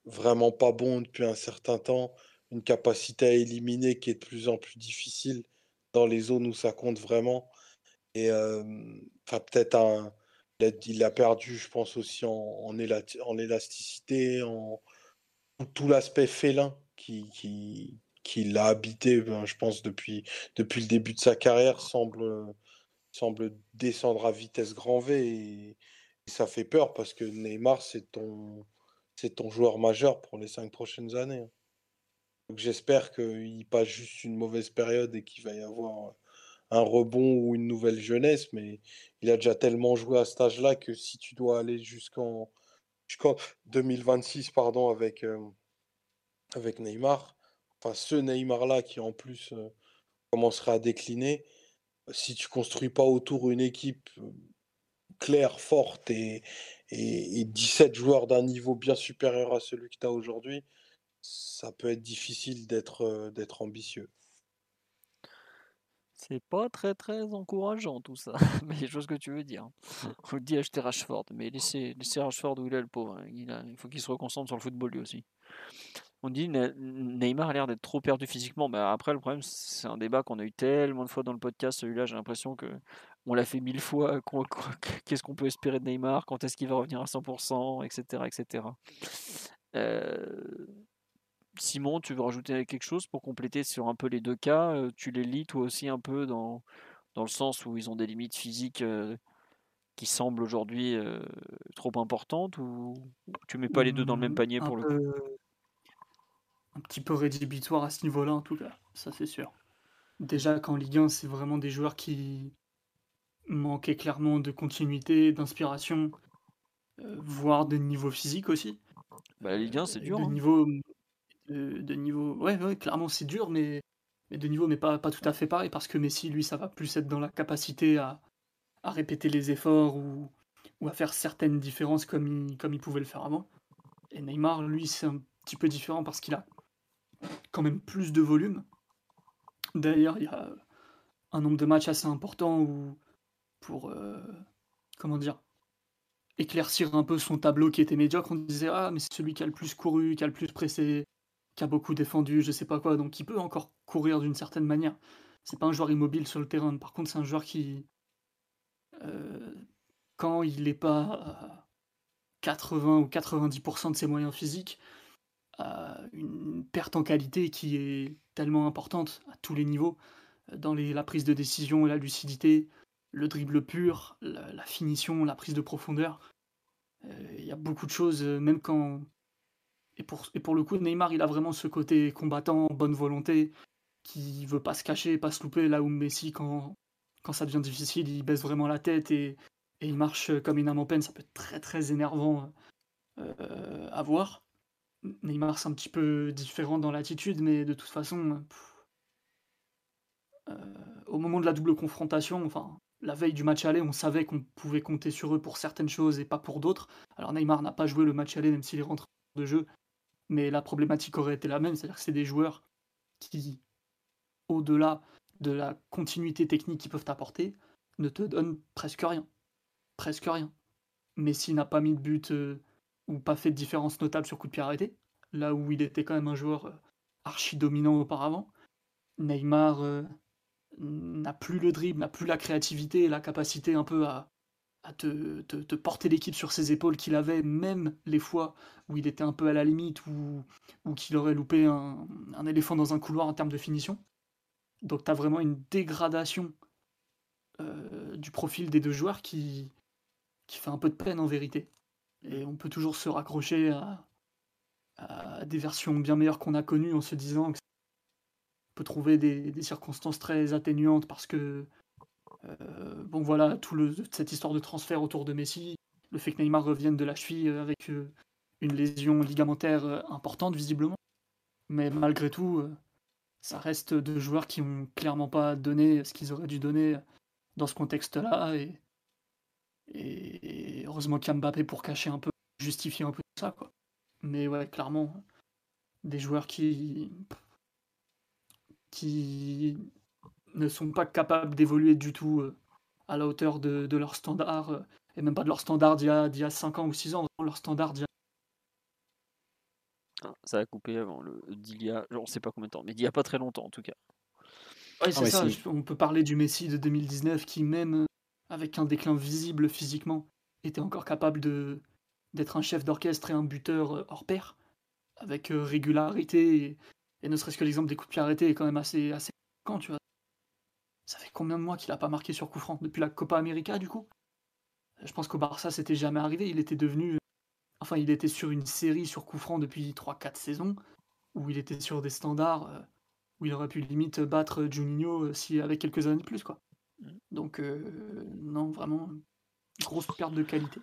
vraiment pas bons depuis un certain temps. Une capacité à éliminer qui est de plus en plus difficile dans les zones où ça compte vraiment. Et enfin, peut-être un. Il a perdu, je pense, aussi en, en, élasticité, en tout l'aspect félin qui, qui, qui l'a habité, ben, je pense, depuis, depuis le début de sa carrière, semble, semble descendre à vitesse grand V. Et, ça fait peur parce que Neymar, c'est ton, c'est ton joueur majeur pour les cinq prochaines années. Hein. Donc j'espère qu'il passe juste une mauvaise période et qu'il va y avoir un rebond ou une nouvelle jeunesse, mais il a déjà tellement joué à cet âge-là que si tu dois aller jusqu'en 2026 pardon, avec, euh, avec Neymar, enfin ce Neymar-là qui en plus euh, commencerait à décliner, si tu construis pas autour une équipe euh, claire, forte et, et, et 17 joueurs d'un niveau bien supérieur à celui que tu as aujourd'hui, ça peut être difficile d'être d'être ambitieux. C'est pas très très encourageant tout ça, mais je vois ce que tu veux dire. On dit acheter Rashford, mais laissez, laissez Rashford où il est le pauvre. Hein. Il, il faut qu'il se reconcentre sur le football lui aussi. On dit Neymar a l'air d'être trop perdu physiquement. Mais après, le problème, c'est un débat qu'on a eu tellement de fois dans le podcast. Celui-là, j'ai l'impression que on l'a fait mille fois. Qu'est-ce qu'on peut espérer de Neymar Quand est-ce qu'il va revenir à 100% Etc. etc. Euh, Simon, tu veux rajouter quelque chose pour compléter sur un peu les deux cas euh, Tu les lis toi aussi un peu dans, dans le sens où ils ont des limites physiques euh, qui semblent aujourd'hui euh, trop importantes ou tu mets pas les deux dans le même mmh, panier pour le coup? Un petit peu rédhibitoire à ce niveau-là en tout cas, ça c'est sûr. Déjà qu'en Ligue 1, c'est vraiment des joueurs qui manquaient clairement de continuité, d'inspiration, voire de niveau physique aussi. Bah, la Ligue 1, c'est dur. De hein. niveau de, niveau. Ouais, clairement, c'est dur, mais, de niveau, mais pas, tout à fait pareil, parce que Messi, lui, ça va plus être dans la capacité à, répéter les efforts ou, ou à faire certaines différences comme il, comme il pouvait le faire avant. Et Neymar, lui, c'est un petit peu différent parce qu'il a quand même plus de volume. D'ailleurs, il y a un nombre de matchs assez important où, pour, euh, comment dire, éclaircir un peu son tableau qui était médiocre, on disait Ah, mais c'est celui qui a le plus couru, qui a le plus pressé, qui a beaucoup défendu, je sais pas quoi, donc il peut encore courir d'une certaine manière. C'est pas un joueur immobile sur le terrain, par contre c'est un joueur qui, euh, quand il n'est pas à 80 ou 90% de ses moyens physiques, a une perte en qualité qui est tellement importante à tous les niveaux, dans la prise de décision, la lucidité, le dribble pur, la, finition, la prise de profondeur. Euh, il y a beaucoup de choses, même quand et pour, le coup, Neymar, il a vraiment ce côté combattant, bonne volonté, qui veut pas se cacher, pas se louper, là où Messi, quand, quand ça devient difficile, il baisse vraiment la tête et, et il marche comme une âme en peine. Ça peut être très très énervant euh, à voir. Neymar, c'est un petit peu différent dans l'attitude, mais de toute façon, euh, au moment de la double confrontation, enfin, la veille du match aller, on savait qu'on pouvait compter sur eux pour certaines choses et pas pour d'autres. Alors Neymar n'a pas joué le match aller, même s'il est rentré de jeu, mais la problématique aurait été la même, c'est-à-dire que c'est des joueurs qui, au-delà de la continuité technique qu'ils peuvent apporter, ne te donnent presque rien. Presque rien. Messi n'a pas mis de but euh, ou pas fait de différence notable sur coup de pied arrêté, là où il était quand même un joueur euh, archi dominant auparavant. Neymar euh, n'a plus le dribble, n'a plus la créativité et la capacité un peu à, te, te, porter l'équipe sur ses épaules qu'il avait, même les fois où il était un peu à la limite ou, qu'il aurait loupé un, éléphant dans un couloir en termes de finition. Donc tu as vraiment une dégradation euh, du profil des deux joueurs qui, qui fait un peu de peine en vérité. Et on peut toujours se raccrocher à, à des versions bien meilleures qu'on a connues en se disant que peut trouver des circonstances très atténuantes parce que euh, bon voilà, tout le, cette histoire de transfert autour de Messi, le fait que Neymar revienne de la cheville avec euh, une lésion ligamentaire euh, importante visiblement. Mais malgré tout, ça reste deux joueurs qui ont clairement pas donné ce qu'ils auraient dû donner dans ce contexte-là. Et, heureusement qu'il y a Mbappé pour cacher un peu, justifier un peu ça. Quoi. Mais ouais, clairement, des joueurs qui, qui ne sont pas capables d'évoluer du tout euh, à la hauteur de, de leur standard, euh, et même pas de leur standard d'il y, a, y a 5 ans ou 6 ans, leur standard d'il y a... Ah, ça a coupé avant le d'il y a, on sait pas combien de temps, mais d'il y a pas très longtemps en tout cas. Ouais, c'est ça, on peut parler du Messi de 2019 qui, même euh, avec un déclin visible physiquement, était encore capable de d'être un chef d'orchestre et un buteur hors pair, avec régularité, et, et ne serait-ce que l'exemple des coups de pied arrêtés est quand même assez, assez quand tu vois. Ça fait combien de mois qu'il a pas marqué sur coup franc Depuis la Copa América, du coup? Je pense qu'au Barça, c'était jamais arrivé. Il était devenu. Enfin, il était sur une série sur coup franc depuis 3-4 saisons, où il était sur des standards euh, où il aurait pu limite battre Juninho euh, si avec quelques années de plus, quoi. Mm. Donc, euh, non, vraiment, grosse perte de qualité.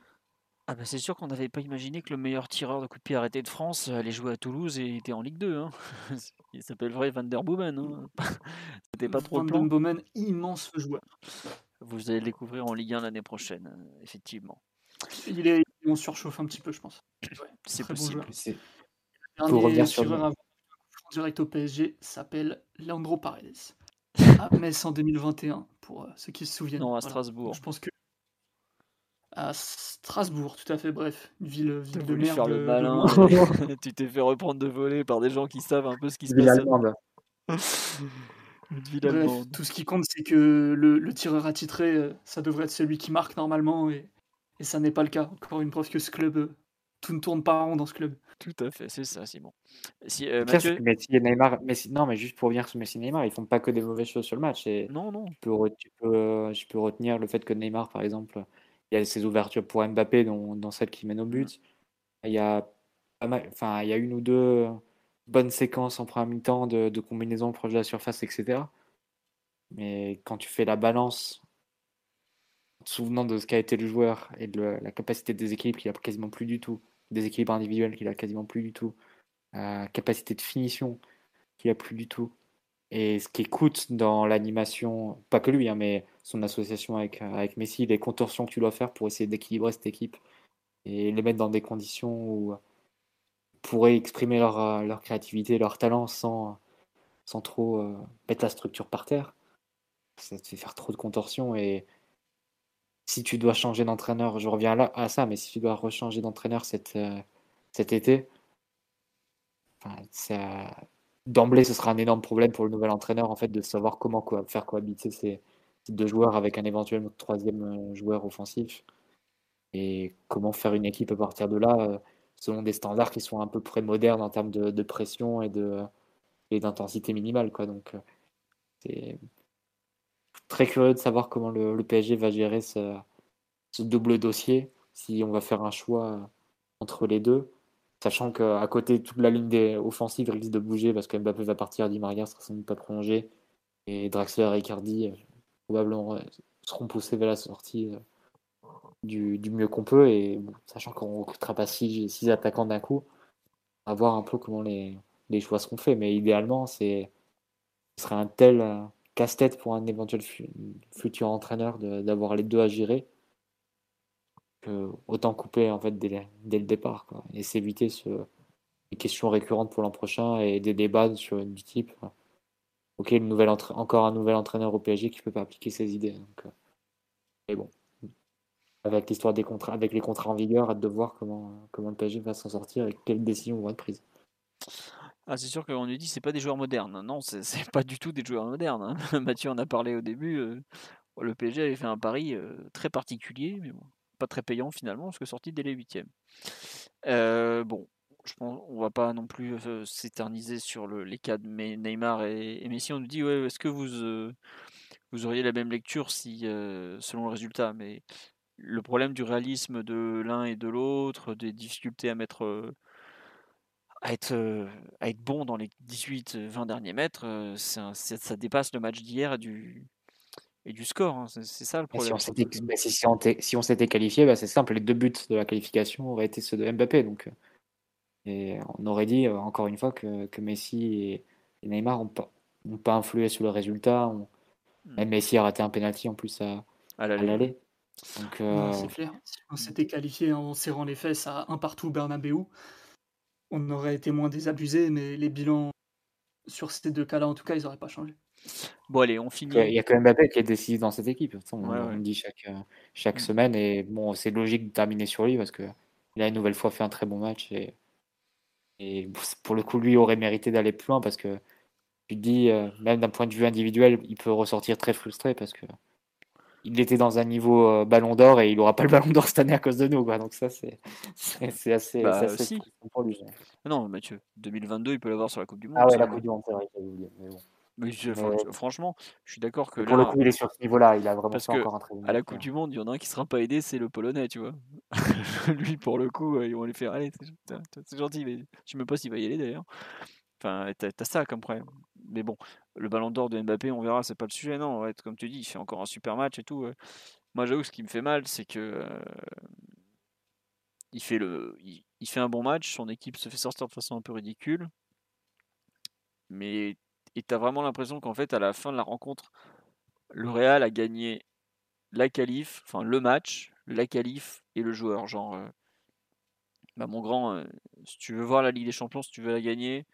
Ah bah c'est sûr qu'on n'avait pas imaginé que le meilleur tireur de coup de pied arrêté de France allait jouer à Toulouse et était en Ligue 2. Hein. Il s'appelle vrai Van der Boomen. Hein. C'était pas trop Van der Boomen, immense joueur. Vous allez le découvrir en Ligue 1 l'année prochaine, euh, effectivement. Il est, on surchauffe un petit peu, je pense. c'est possible. Bon Pour revenir sur le... direct au PSG s'appelle Leandro Paredes. à Metz en 2021, pour euh, ceux qui se souviennent. Non, à Strasbourg. je pense que à Strasbourg, tout à fait, bref, une ville, ville de merde. Faire le malin, tu t'es fait reprendre de voler par des gens qui savent un peu ce qui se passe. Bref, tout ce qui compte, c'est que le, le, tireur attitré, euh, ça devrait être celui qui marque normalement, et, et ça n'est pas le cas. Encore une preuve que ce club, euh, tout ne tourne pas rond dans ce club. Tout à fait, c'est ça, Simon. Si, euh, Mathieu... Messi et Neymar, Messi, non, mais juste pour revenir sur Messi et Neymar, ils font pas que des mauvaises choses sur le match. Et non, non. Tu peux, tu peux, je peux retenir le fait que Neymar, par exemple, il y a ses ouvertures pour Mbappé, dans, celle qui mène au but. Il y a enfin, il y a une ou deux bonnes séquences en première mi-temps de, de combinaisons proche de la surface, etc. Mais quand tu fais la balance, souvenant de ce qu'a été le joueur et de la capacité des équipes qu'il a quasiment plus du tout, des équipes individuelles qu'il a quasiment plus du tout, la capacité de finition qu'il a plus du tout, et ce qui coûte dans l'animation, pas que lui, hein, mais son association avec, avec Messi, les contorsions que tu dois faire pour essayer d'équilibrer cette équipe et les mettre dans des conditions où ils pourraient exprimer leur, leur créativité, leur talent sans, sans trop euh, mettre la structure par terre. Ça te fait faire trop de contorsions et si tu dois changer d'entraîneur, je reviens là à ça, mais si tu dois rechanger d'entraîneur cet, euh, cet été, d'emblée, ce sera un énorme problème pour le nouvel entraîneur en fait de savoir comment faire cohabiter ces, deux joueurs avec un éventuel troisième euh, joueur offensif et comment faire une équipe à partir de là euh, selon des standards qui sont un peu près modernes en termes de, pression et de et d'intensité minimale quoi. Donc euh, c'est très curieux de savoir comment le, PSG va gérer ce, double dossier si on va faire un choix entre les deux Sachant qu'à côté, toute la ligne des offensives risque de bouger parce que Mbappé va partir, Di Maria sera sans doute pas prolongé. Et Draxler et Icardi euh, probablement euh, seront poussés vers la sortie euh, du, mieux qu'on peut. Et sachant qu'on ne recrutera pas six, six attaquants d'un coup, à voir un peu comment les, les choix seront faits. Mais idéalement, ce serait un tel casse-tête pour un éventuel futur entraîneur d'avoir les deux à gérer autant couper en fait dès, le départ quoi, et s'éviter ce, des questions récurrentes pour l'an prochain et des débats sur du type ok, encore un nouvel entraîneur au PSG qui ne peut pas appliquer ses idées. Euh, mais bon, avec l'histoire des contrats, avec les contrats en vigueur, hâte de voir comment, comment le PSG va s'en sortir et quelles décisions vont être prises. Ah, c'est sûr qu'on lui dit c'est pas des joueurs modernes. Non, c'est pas du tout des joueurs modernes. Hein. Mathieu en a parlé au début. Euh, le PSG avait fait un pari euh, très particulier, mais bon, pas très payant finalement, parce que sorti dès les huitièmes. Bon, je pense on va pas non plus s'éterniser sur le, les cas de Neymar et, Messi. On nous dit ouais, est-ce que vous vous auriez la même lecture si selon le résultat, mais le problème du réalisme de l'un et de l'autre, des difficultés à mettre à être, à être bon dans les 18-20 derniers mètres, ça dépasse le match d'hier et du, et du score. Hein. C'est ça le problème. Si on s'était qualifié, bah, c'est simple, les deux buts de la qualification auraient été ceux de Mbappé. Donc, et on aurait dit encore une fois que, que Messi et, Neymar n'ont pas, pas, influé sur le résultat. On, mmh. Même Messi a raté un penalty en plus à, à l'aller. Donc, C'est clair. Si on s'était qualifié en serrant les fesses à un partout Bernabeu, on aurait été moins désabusé, mais les bilans sur ces deux cas-là, en tout cas, ils n'auraient pas changé. Bon, allez, on finit. Il y a quand même Mbappé qui est décisif dans cette équipe. On, le dit chaque, euh, chaque mm. semaine. Et bon, c'est logique de terminer sur lui parce qu'il a une nouvelle fois fait un très bon match. Et, et pour le coup, lui aurait mérité d'aller plus loin parce que tu te dis, euh, même d'un point de vue individuel, il peut ressortir très frustré parce que il était dans un niveau euh, ballon d'or et il n'aura pas le ballon d'or cette année à cause de nous. Quoi. Donc ça, c'est, assez, bah, assez pour lui. Non, Mathieu, 2022, il peut l'avoir sur la Coupe du Monde. Ah ouais, la Coupe du Monde, c'est vrai, mais bon. Mais franchement, je suis d'accord que. Pour le coup, il est sur ce niveau-là. Il a vraiment pas encore un très À la Coupe du Monde, il y en a un qui sera pas aidé, c'est le Polonais, tu vois. Lui, pour le coup, ils vont lui faire Allez, c'est gentil, mais je sais même pas s'il va y aller d'ailleurs. Enfin, t'as as ça comme problème. Mais bon, le ballon d'or de Mbappé, on verra, c'est pas le sujet, non. Ouais, comme tu dis, il fait encore un super match et tout. Moi, j'avoue, ce qui me fait mal, c'est que. Euh, il, fait le, il, fait un bon match, son équipe se fait sortir de façon un peu ridicule. Mais. Et t'as vraiment l'impression qu'en fait, à la fin de la rencontre, le Real a gagné la qualif, enfin le match, la qualif et le joueur. Genre, euh, bah mon grand, euh, si tu veux voir la Ligue des Champions, si tu veux la gagner,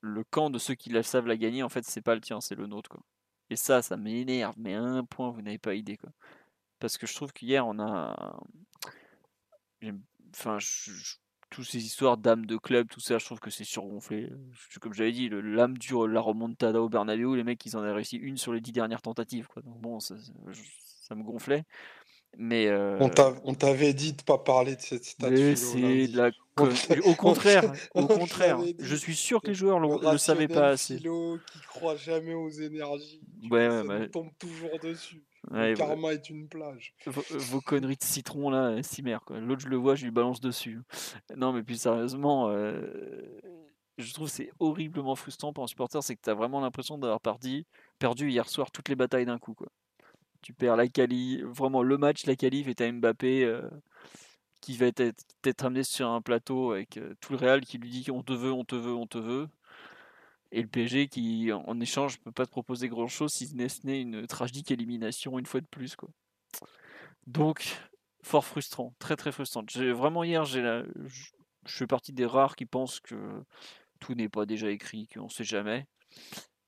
le camp de ceux qui la savent la gagner, en fait, c'est pas le tien, c'est le nôtre. Et ça, ça m'énerve, mais à un point, vous n'avez pas idée. Quoi. Parce que je trouve qu'hier, on a. Enfin, toutes ces histoires d'âme de club, tout ça, je trouve que c'est surgonflé. Comme j'avais dit, l'âme dure la remontada au Bernabeu, les mecs, ils en ont réussi une sur les dix dernières tentatives. Quoi. Donc bon, ça, ça me gonflait. Mais euh, On t'avait dit de pas parler de cette statue. C'est la... Au contraire, au contraire. Je suis sûr que les joueurs ne le savaient pas assez. Philo qui croit jamais aux énergies. Ouais, ouais, bah... tombe toujours dessus. Le karma est une plage. Vos, conneries de citron là, quoi. L'autre je le vois, je lui balance dessus. Non mais puis sérieusement, euh, je trouve c'est horriblement frustrant pour un supporter, c'est que tu as vraiment l'impression d'avoir perdu hier soir toutes les batailles d'un coup quoi tu perds la quali, vraiment le match, la qualif, et t'as Mbappé euh, qui va être, être, amené sur un plateau avec euh, tout le Real qui lui dit on te veut, on te veut, on te veut. Et le PSG qui, en échange, ne peut pas te proposer grand chose si ce n'est une tragique élimination une fois de plus. Quoi. Donc, fort frustrant, très très frustrant. Vraiment, hier, j'ai la, je, fais partie des rares qui pensent que tout n'est pas déjà écrit, qu'on ne sait jamais.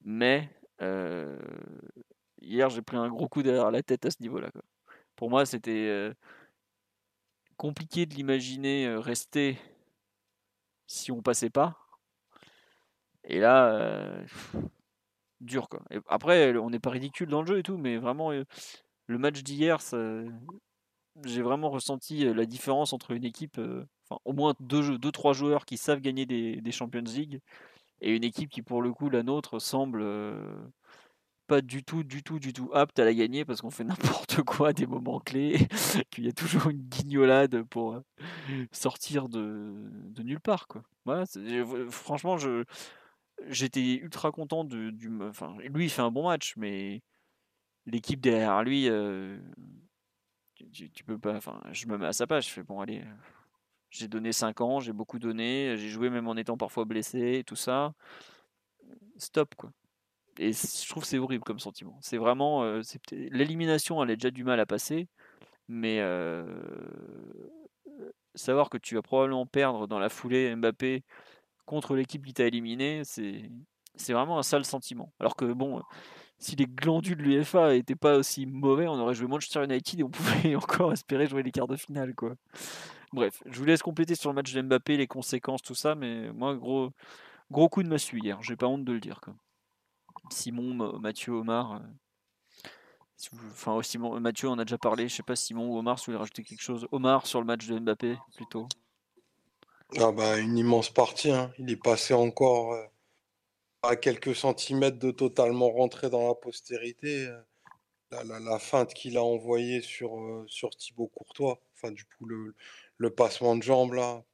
Mais euh, hier, j'ai pris un gros coup derrière la tête à ce niveau-là. Pour moi, c'était compliqué de l'imaginer rester si on passait pas. Et là, dur quoi. après, on n'est pas ridicule dans le jeu et tout, mais vraiment, le match d'hier, j'ai vraiment ressenti la différence entre une équipe, enfin, au moins deux, deux, trois joueurs qui savent gagner des, des, Champions League et une équipe qui, pour le coup, la nôtre, semble pas du tout, du tout, du tout apte à la gagner parce qu'on fait n'importe quoi à des moments clés, qu'il y a toujours une guignolade pour euh, sortir de, de nulle part. Quoi. Franchement, je, j'étais ultra content de, du. Enfin, lui, il fait un bon match, mais l'équipe derrière lui, tu, peux pas. Enfin, je me mets à sa page, je fais bon, allez. J'ai donné 5 ans, j'ai beaucoup donné, j'ai joué même en étant parfois blessé, tout ça. Stop, quoi et je trouve c'est horrible comme sentiment. C'est vraiment l'élimination, elle a déjà du mal à passer, mais savoir que tu vas probablement perdre dans la foulée Mbappé contre l'équipe qui t'a éliminé, c'est vraiment un sale sentiment. Alors que bon, si les glandus de l'UEFA n'étaient pas aussi mauvais, on aurait joué Manchester United et on pouvait encore espérer jouer les quarts de finale, quoi. Bref, je vous laisse compléter sur le match de Mbappé, les conséquences, tout ça, mais moi, gros, gros coup de massue hier, j'ai pas honte de le dire. Simon, Mathieu, Omar. Euh, enfin, Simon, Mathieu, on a déjà parlé, je sais pas Simon ou Omar, si vous voulez rajouter quelque chose. Omar sur le match de Mbappé, plutôt. Ah bah, une immense partie, hein. il est passé encore. Euh, à quelques centimètres de totalement rentrer dans la postérité. Euh, la, la, feinte qu'il a envoyée sur, euh, sur Thibaut Courtois, enfin du coup le, le passement de jambe là,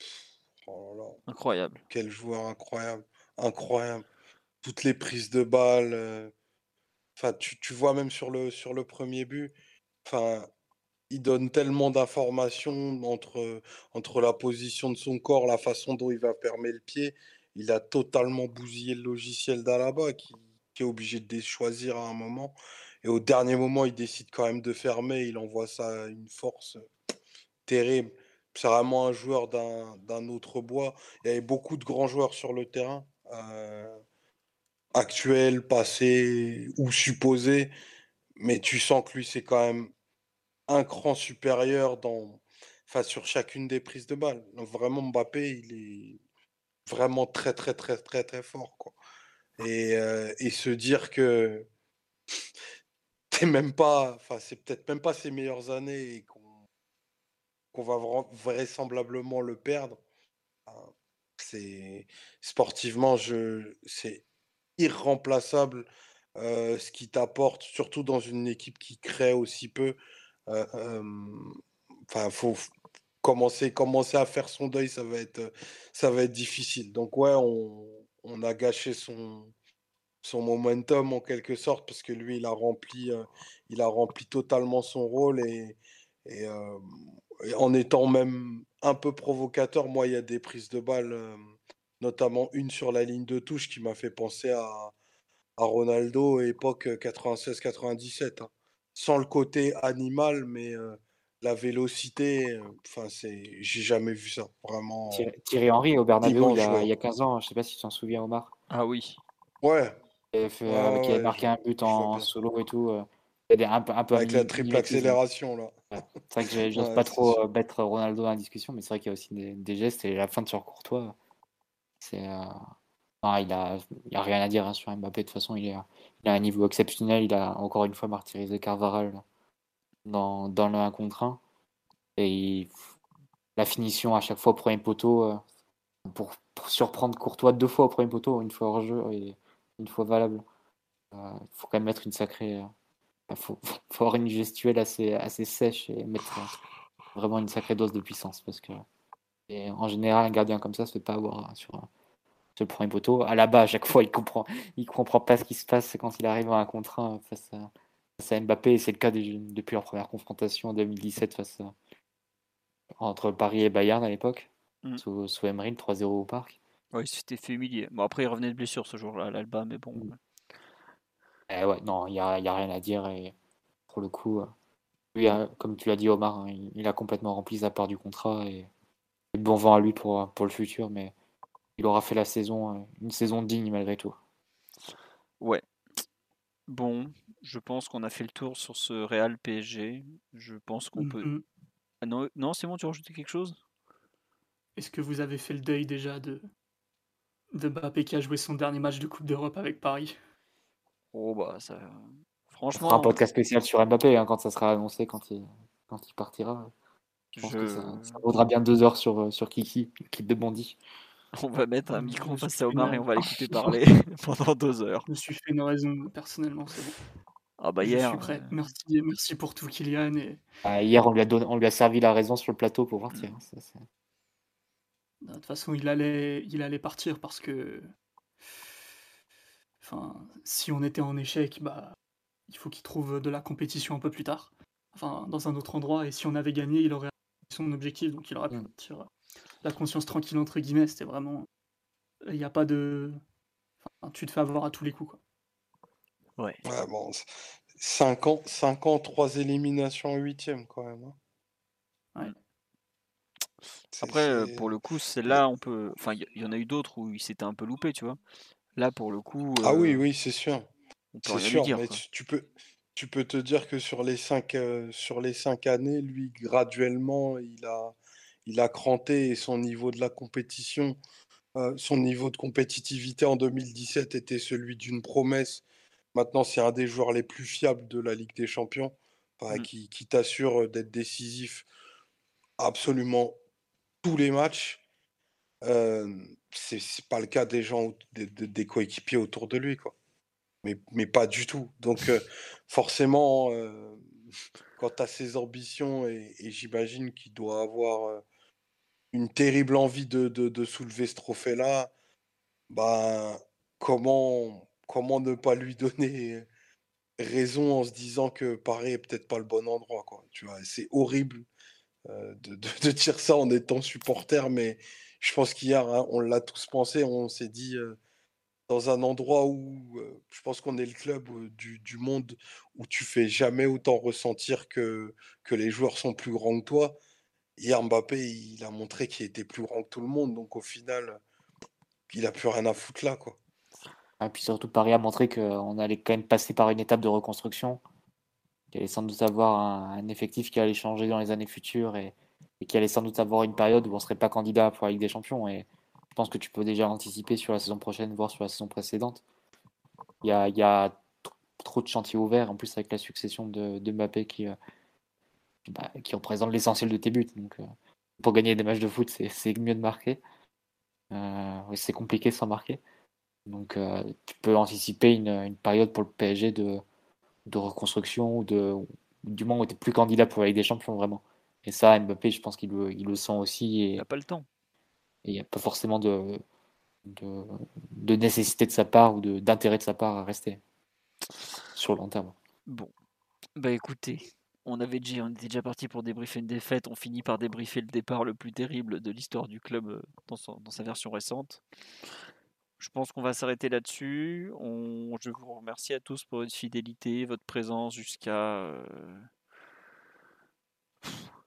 oh incroyable. Quel joueur incroyable, incroyable. Toutes les prises de balles. Enfin, tu, tu, vois même sur le, sur le premier but, enfin, il donne tellement d'informations entre, entre la position de son corps, la façon dont il va fermer le pied il a totalement bousillé le logiciel d'Alaba qui, est obligé de choisir à un moment. Et au dernier moment, il décide quand même de fermer. Il envoie ça à une force terrible. C'est vraiment un joueur d'un autre bois. Il y avait beaucoup de grands joueurs sur le terrain, euh, actuels, passés ou supposés. Mais tu sens que lui, c'est quand même un cran supérieur dans, enfin, sur chacune des prises de balles. Donc vraiment, Mbappé, il est, vraiment très, très, très, très, très fort. Quoi. Et, euh, et se dire que t'es même pas, enfin, c'est peut-être même pas ses meilleures années et qu'on qu'on va vraisemblablement le perdre. C'est sportivement, c'est irremplaçable euh, ce qui t'apporte, surtout dans une équipe qui crée aussi peu. Euh, enfin, faut, commencer, commencer à faire son deuil, ça va être, ça va être difficile. Donc ouais, on, a gâché son, son momentum en quelque sorte parce que lui, il a rempli, euh, il a rempli totalement son rôle et, euh, en étant même un peu provocateur, moi, il y a des prises de balles, euh, notamment une sur la ligne de touche qui m'a fait penser à, à Ronaldo époque 96-97. Hein. Sans le côté animal, mais la vélocité, enfin, c'est, j'ai jamais vu ça, vraiment. Thierry, Henry au Bernabeu il, y a 15 ans, je sais pas si tu t'en souviens, Omar. Ah oui. Ouais. Il, avait marqué un but en solo et tout. Il y a un, un peu Avec la triple accélération, là. C'est vrai que j'ose pas trop mettre Ronaldo dans la discussion, mais c'est vrai qu'il y a aussi des, gestes et la fin de sur Courtois. C'est. Non, il a, il a rien à dire hein, sur Mbappé. De toute façon, il, est, il a un niveau exceptionnel. Il a encore une fois martyrisé Carvaral dans, dans le 1 contre 1. Et la finition à chaque fois au premier poteau, euh, pour, surprendre Courtois deux fois au premier poteau, une fois hors jeu et une fois valable. Il euh, faut quand même mettre une sacrée. Il euh, faut, faut, avoir une gestuelle assez, assez sèche et mettre vraiment une sacrée dose de puissance. Parce que, en général, un gardien comme ça se fait pas avoir sur, sur le premier poteau. À la bas, à chaque fois, il comprend, il comprend pas ce qui se passe quand il arrive à un contre 1 face à, à Mbappé, c'est le cas depuis leur première confrontation en 2017 face entre Paris et Bayern à l'époque, mm. sous, sous Emery, 3-0 au parc. Oui, c'était familier. Bon, après, il revenait de blessure ce jour-là à l'Alba, mais bon. Eh ouais, non, il n'y a, y a, rien à dire. Et pour le coup, euh, lui, comme tu l'as dit, Omar, hein, il, a complètement rempli sa part du contrat et, bon vent à lui pour, pour le futur, mais il aura fait la saison, euh, une saison digne malgré tout. Ouais. Bon, je pense qu'on a fait le tour sur ce Real PSG. Je pense qu'on peut. Mm-hmm. Ah non, non c'est bon, tu rajouté quelque chose? Est-ce que vous avez fait le deuil déjà de, de Mbappé qui a joué son dernier match de Coupe d'Europe avec Paris? Oh bah ça. Franchement. On fera un podcast spécial sur Mbappé hein, quand ça sera annoncé, quand il, quand il partira. Je pense que ça, vaudra bien deux heures sur, sur Kiki, l'équipe de Bondy. On va mettre un micro face à Omar et on va l'écouter parler pendant deux heures. Je me suis fait une raison personnellement, c'est bon. Ah bah hier. Je suis prêt. Euh, merci, merci pour tout, Kylian. Et... Ah, hier, on lui, a donné, on lui a servi la raison sur le plateau pour partir. Hein, de toute façon, il allait, il allait partir parce que. Enfin, si on était en échec, bah, il faut qu'il trouve de la compétition un peu plus tard. Enfin, dans un autre endroit. Et si on avait gagné, il aurait son objectif, donc il aurait pu mm. partir la conscience tranquille entre guillemets, c'était vraiment. Il n'y a pas de. Enfin, tu te fais avoir à tous les coups. Quoi. Ouais. ouais bon, 5 ans, 5 ans, 3 éliminations en 8 quand même. Hein. Ouais. Après, pour le coup, c'est là on peut. Enfin, il y, en a eu d'autres où il s'était un peu loupé, tu vois. Là, pour le coup. Ah oui, oui, c'est sûr. C'est sûr, mais tu, peux, tu peux te dire que sur les cinq, sur les cinq années, lui, graduellement, il a, il a cranté et son niveau de la compétition, son niveau de compétitivité en 2017 était celui d'une promesse. Maintenant, c'est un des joueurs les plus fiables de la Ligue des Champions, mmh. qui, qui t'assure d'être décisif absolument tous les matchs. Euh, c'est pas le cas des gens, des, coéquipiers autour de lui, quoi. Mais, mais pas du tout. Donc, forcément, quand tu as ses ambitions, et, j'imagine qu'il doit avoir une terrible envie de, de, soulever ce trophée-là, bah, comment, comment ne pas lui donner raison en se disant que Paris est peut-être pas le bon endroit, quoi. Tu vois, c'est horrible euh, de, de, dire ça en étant supporter, mais je pense qu'hier, hein, on l'a tous pensé, on s'est dit euh, dans un endroit où euh, je pense qu'on est le club du, du, monde où tu fais jamais autant ressentir que, que les joueurs sont plus grands que toi. Hier, Mbappé, il a montré qu'il était plus grand que tout le monde, donc au final, il a plus rien à foutre là, quoi. Et ah, puis surtout, Paris a montré qu'on allait quand même passer par une étape de reconstruction qui allait sans doute avoir un, effectif qui allait changer dans les années futures et, qui allait sans doute avoir une période où on ne serait pas candidat pour la Ligue des Champions. Et je pense que tu peux déjà anticiper sur la saison prochaine, voire sur la saison précédente. Il y a, il y a trop de chantiers ouverts, en plus avec la succession de, de Mbappé qui, euh, bah, qui représente l'essentiel de tes buts. Donc, euh, pour gagner des matchs de foot, c'est mieux de marquer. Euh, c'est compliqué sans marquer. Donc, tu peux anticiper une, une, période pour le PSG de, de reconstruction ou de du moment où tu plus candidat pour la Ligue des Champions vraiment. Et ça, Mbappé, je pense qu'il le, il le sent aussi. Et, il n'a pas le temps. Et il n'y a pas forcément de, de, de, nécessité de sa part ou d'intérêt de, sa part à rester sur le long terme. Bon, bah écoutez, on avait déjà, on était déjà parti pour débriefer une défaite. On finit par débriefer le départ le plus terrible de l'histoire du club euh, dans, sa version récente. Je pense qu'on va s'arrêter là-dessus. Je vous remercie à tous pour votre fidélité, votre présence jusqu'à euh,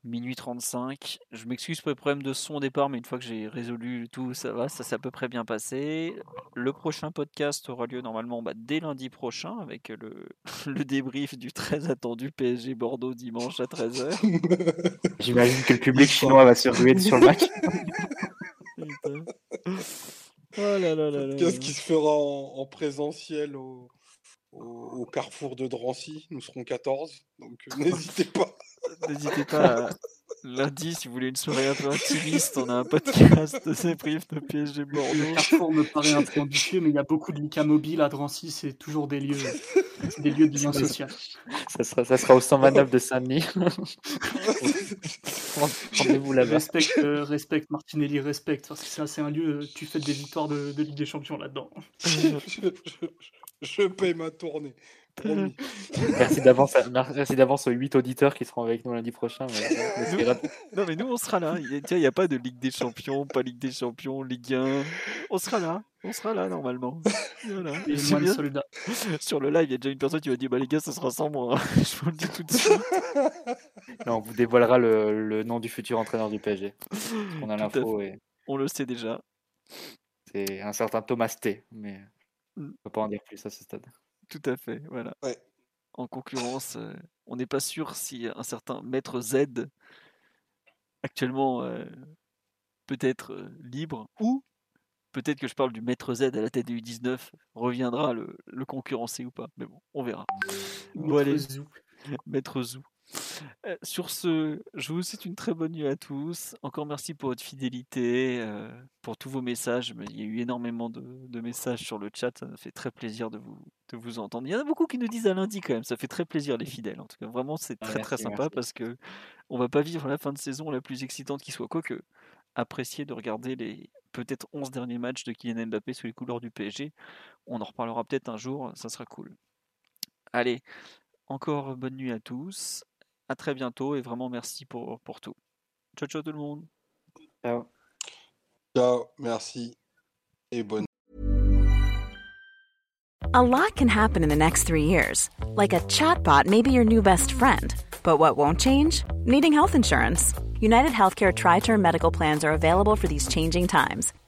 minuit 35. Je m'excuse pour les problèmes de son au départ, mais une fois que j'ai résolu tout, ça va, ça s'est à peu près bien passé. Le prochain podcast aura lieu normalement bah, dès lundi prochain avec le, le débrief du très attendu PSG Bordeaux dimanche à 13h. J'imagine que le public chinois va se ruer sur le match. Oh là là là Qu'est-ce qui se fera en, présentiel au, au, carrefour de Drancy Nous serons 14, donc euh, n'hésitez pas. N'hésitez pas. Lundi, si vous voulez une soirée un peu intimiste, on a un podcast de débrief de PSG Bordeaux. Le carrefour me paraît un peu ambitieux, mais il y a beaucoup de Lika Mobile à Drancy, c'est toujours des lieux, des lieux de lien social. Ça sera, ça sera au 129 de Saint-Denis. Rendez-vous là-bas. Respecte, euh, respecte, Martinelli, respecte. Parce que c'est un lieu, tu fais des victoires de, de Ligue des Champions là-dedans. Je, paye ma tournée. merci d'avance, merci d'avance aux 8 auditeurs qui seront avec nous lundi prochain. non, mais nous, on sera là. Il n'y a, pas de Ligue des Champions, pas Ligue des Champions, Ligue 1. On sera là. On sera là, normalement. Sur le live, il y a déjà une personne qui va dire Bah, les gars, ça sera sans moi. Je vous le dis tout de suite. non, on vous dévoilera le, nom du futur entraîneur du PSG. On a l'info. Et... On le sait déjà. C'est un certain Thomas T. Mais. On ne peut pas en dire plus à ce stade. Tout à fait, voilà. En concurrence, euh, on n'est pas sûr si un certain maître Z, actuellement euh, peut-être euh, libre, ou peut-être que je parle du maître Z à la tête du U19, reviendra le, le concurrencer ou pas. Mais bon, on verra. Maître Zou. Maître Zou. Euh, sur ce, je vous souhaite une très bonne nuit à tous. Encore merci pour votre fidélité, euh, pour tous vos messages. Il y a eu énormément de, messages sur le chat. Ça fait très plaisir de vous, de vous entendre. Il y en a beaucoup qui nous disent à lundi quand même. Ça fait très plaisir les fidèles. En tout cas, vraiment, c'est très très sympa parce que on va pas vivre la fin de saison la plus excitante qui soit. Quoique, apprécier de regarder les peut-être 11 derniers matchs de Kylian Mbappé sous les couleurs du PSG. On en reparlera peut-être un jour. Ça sera cool. Allez, encore bonne nuit à tous à très bientôt et vraiment merci pour, pour tout. Ciao, ciao tout le monde. Ciao. Ciao, merci et bonne. A lot can happen in the next three years. Like a chatbot may be your new best friend. But what won't change? Needing health insurance. United Healthcare Tri Term Medical Plans are available for these changing times.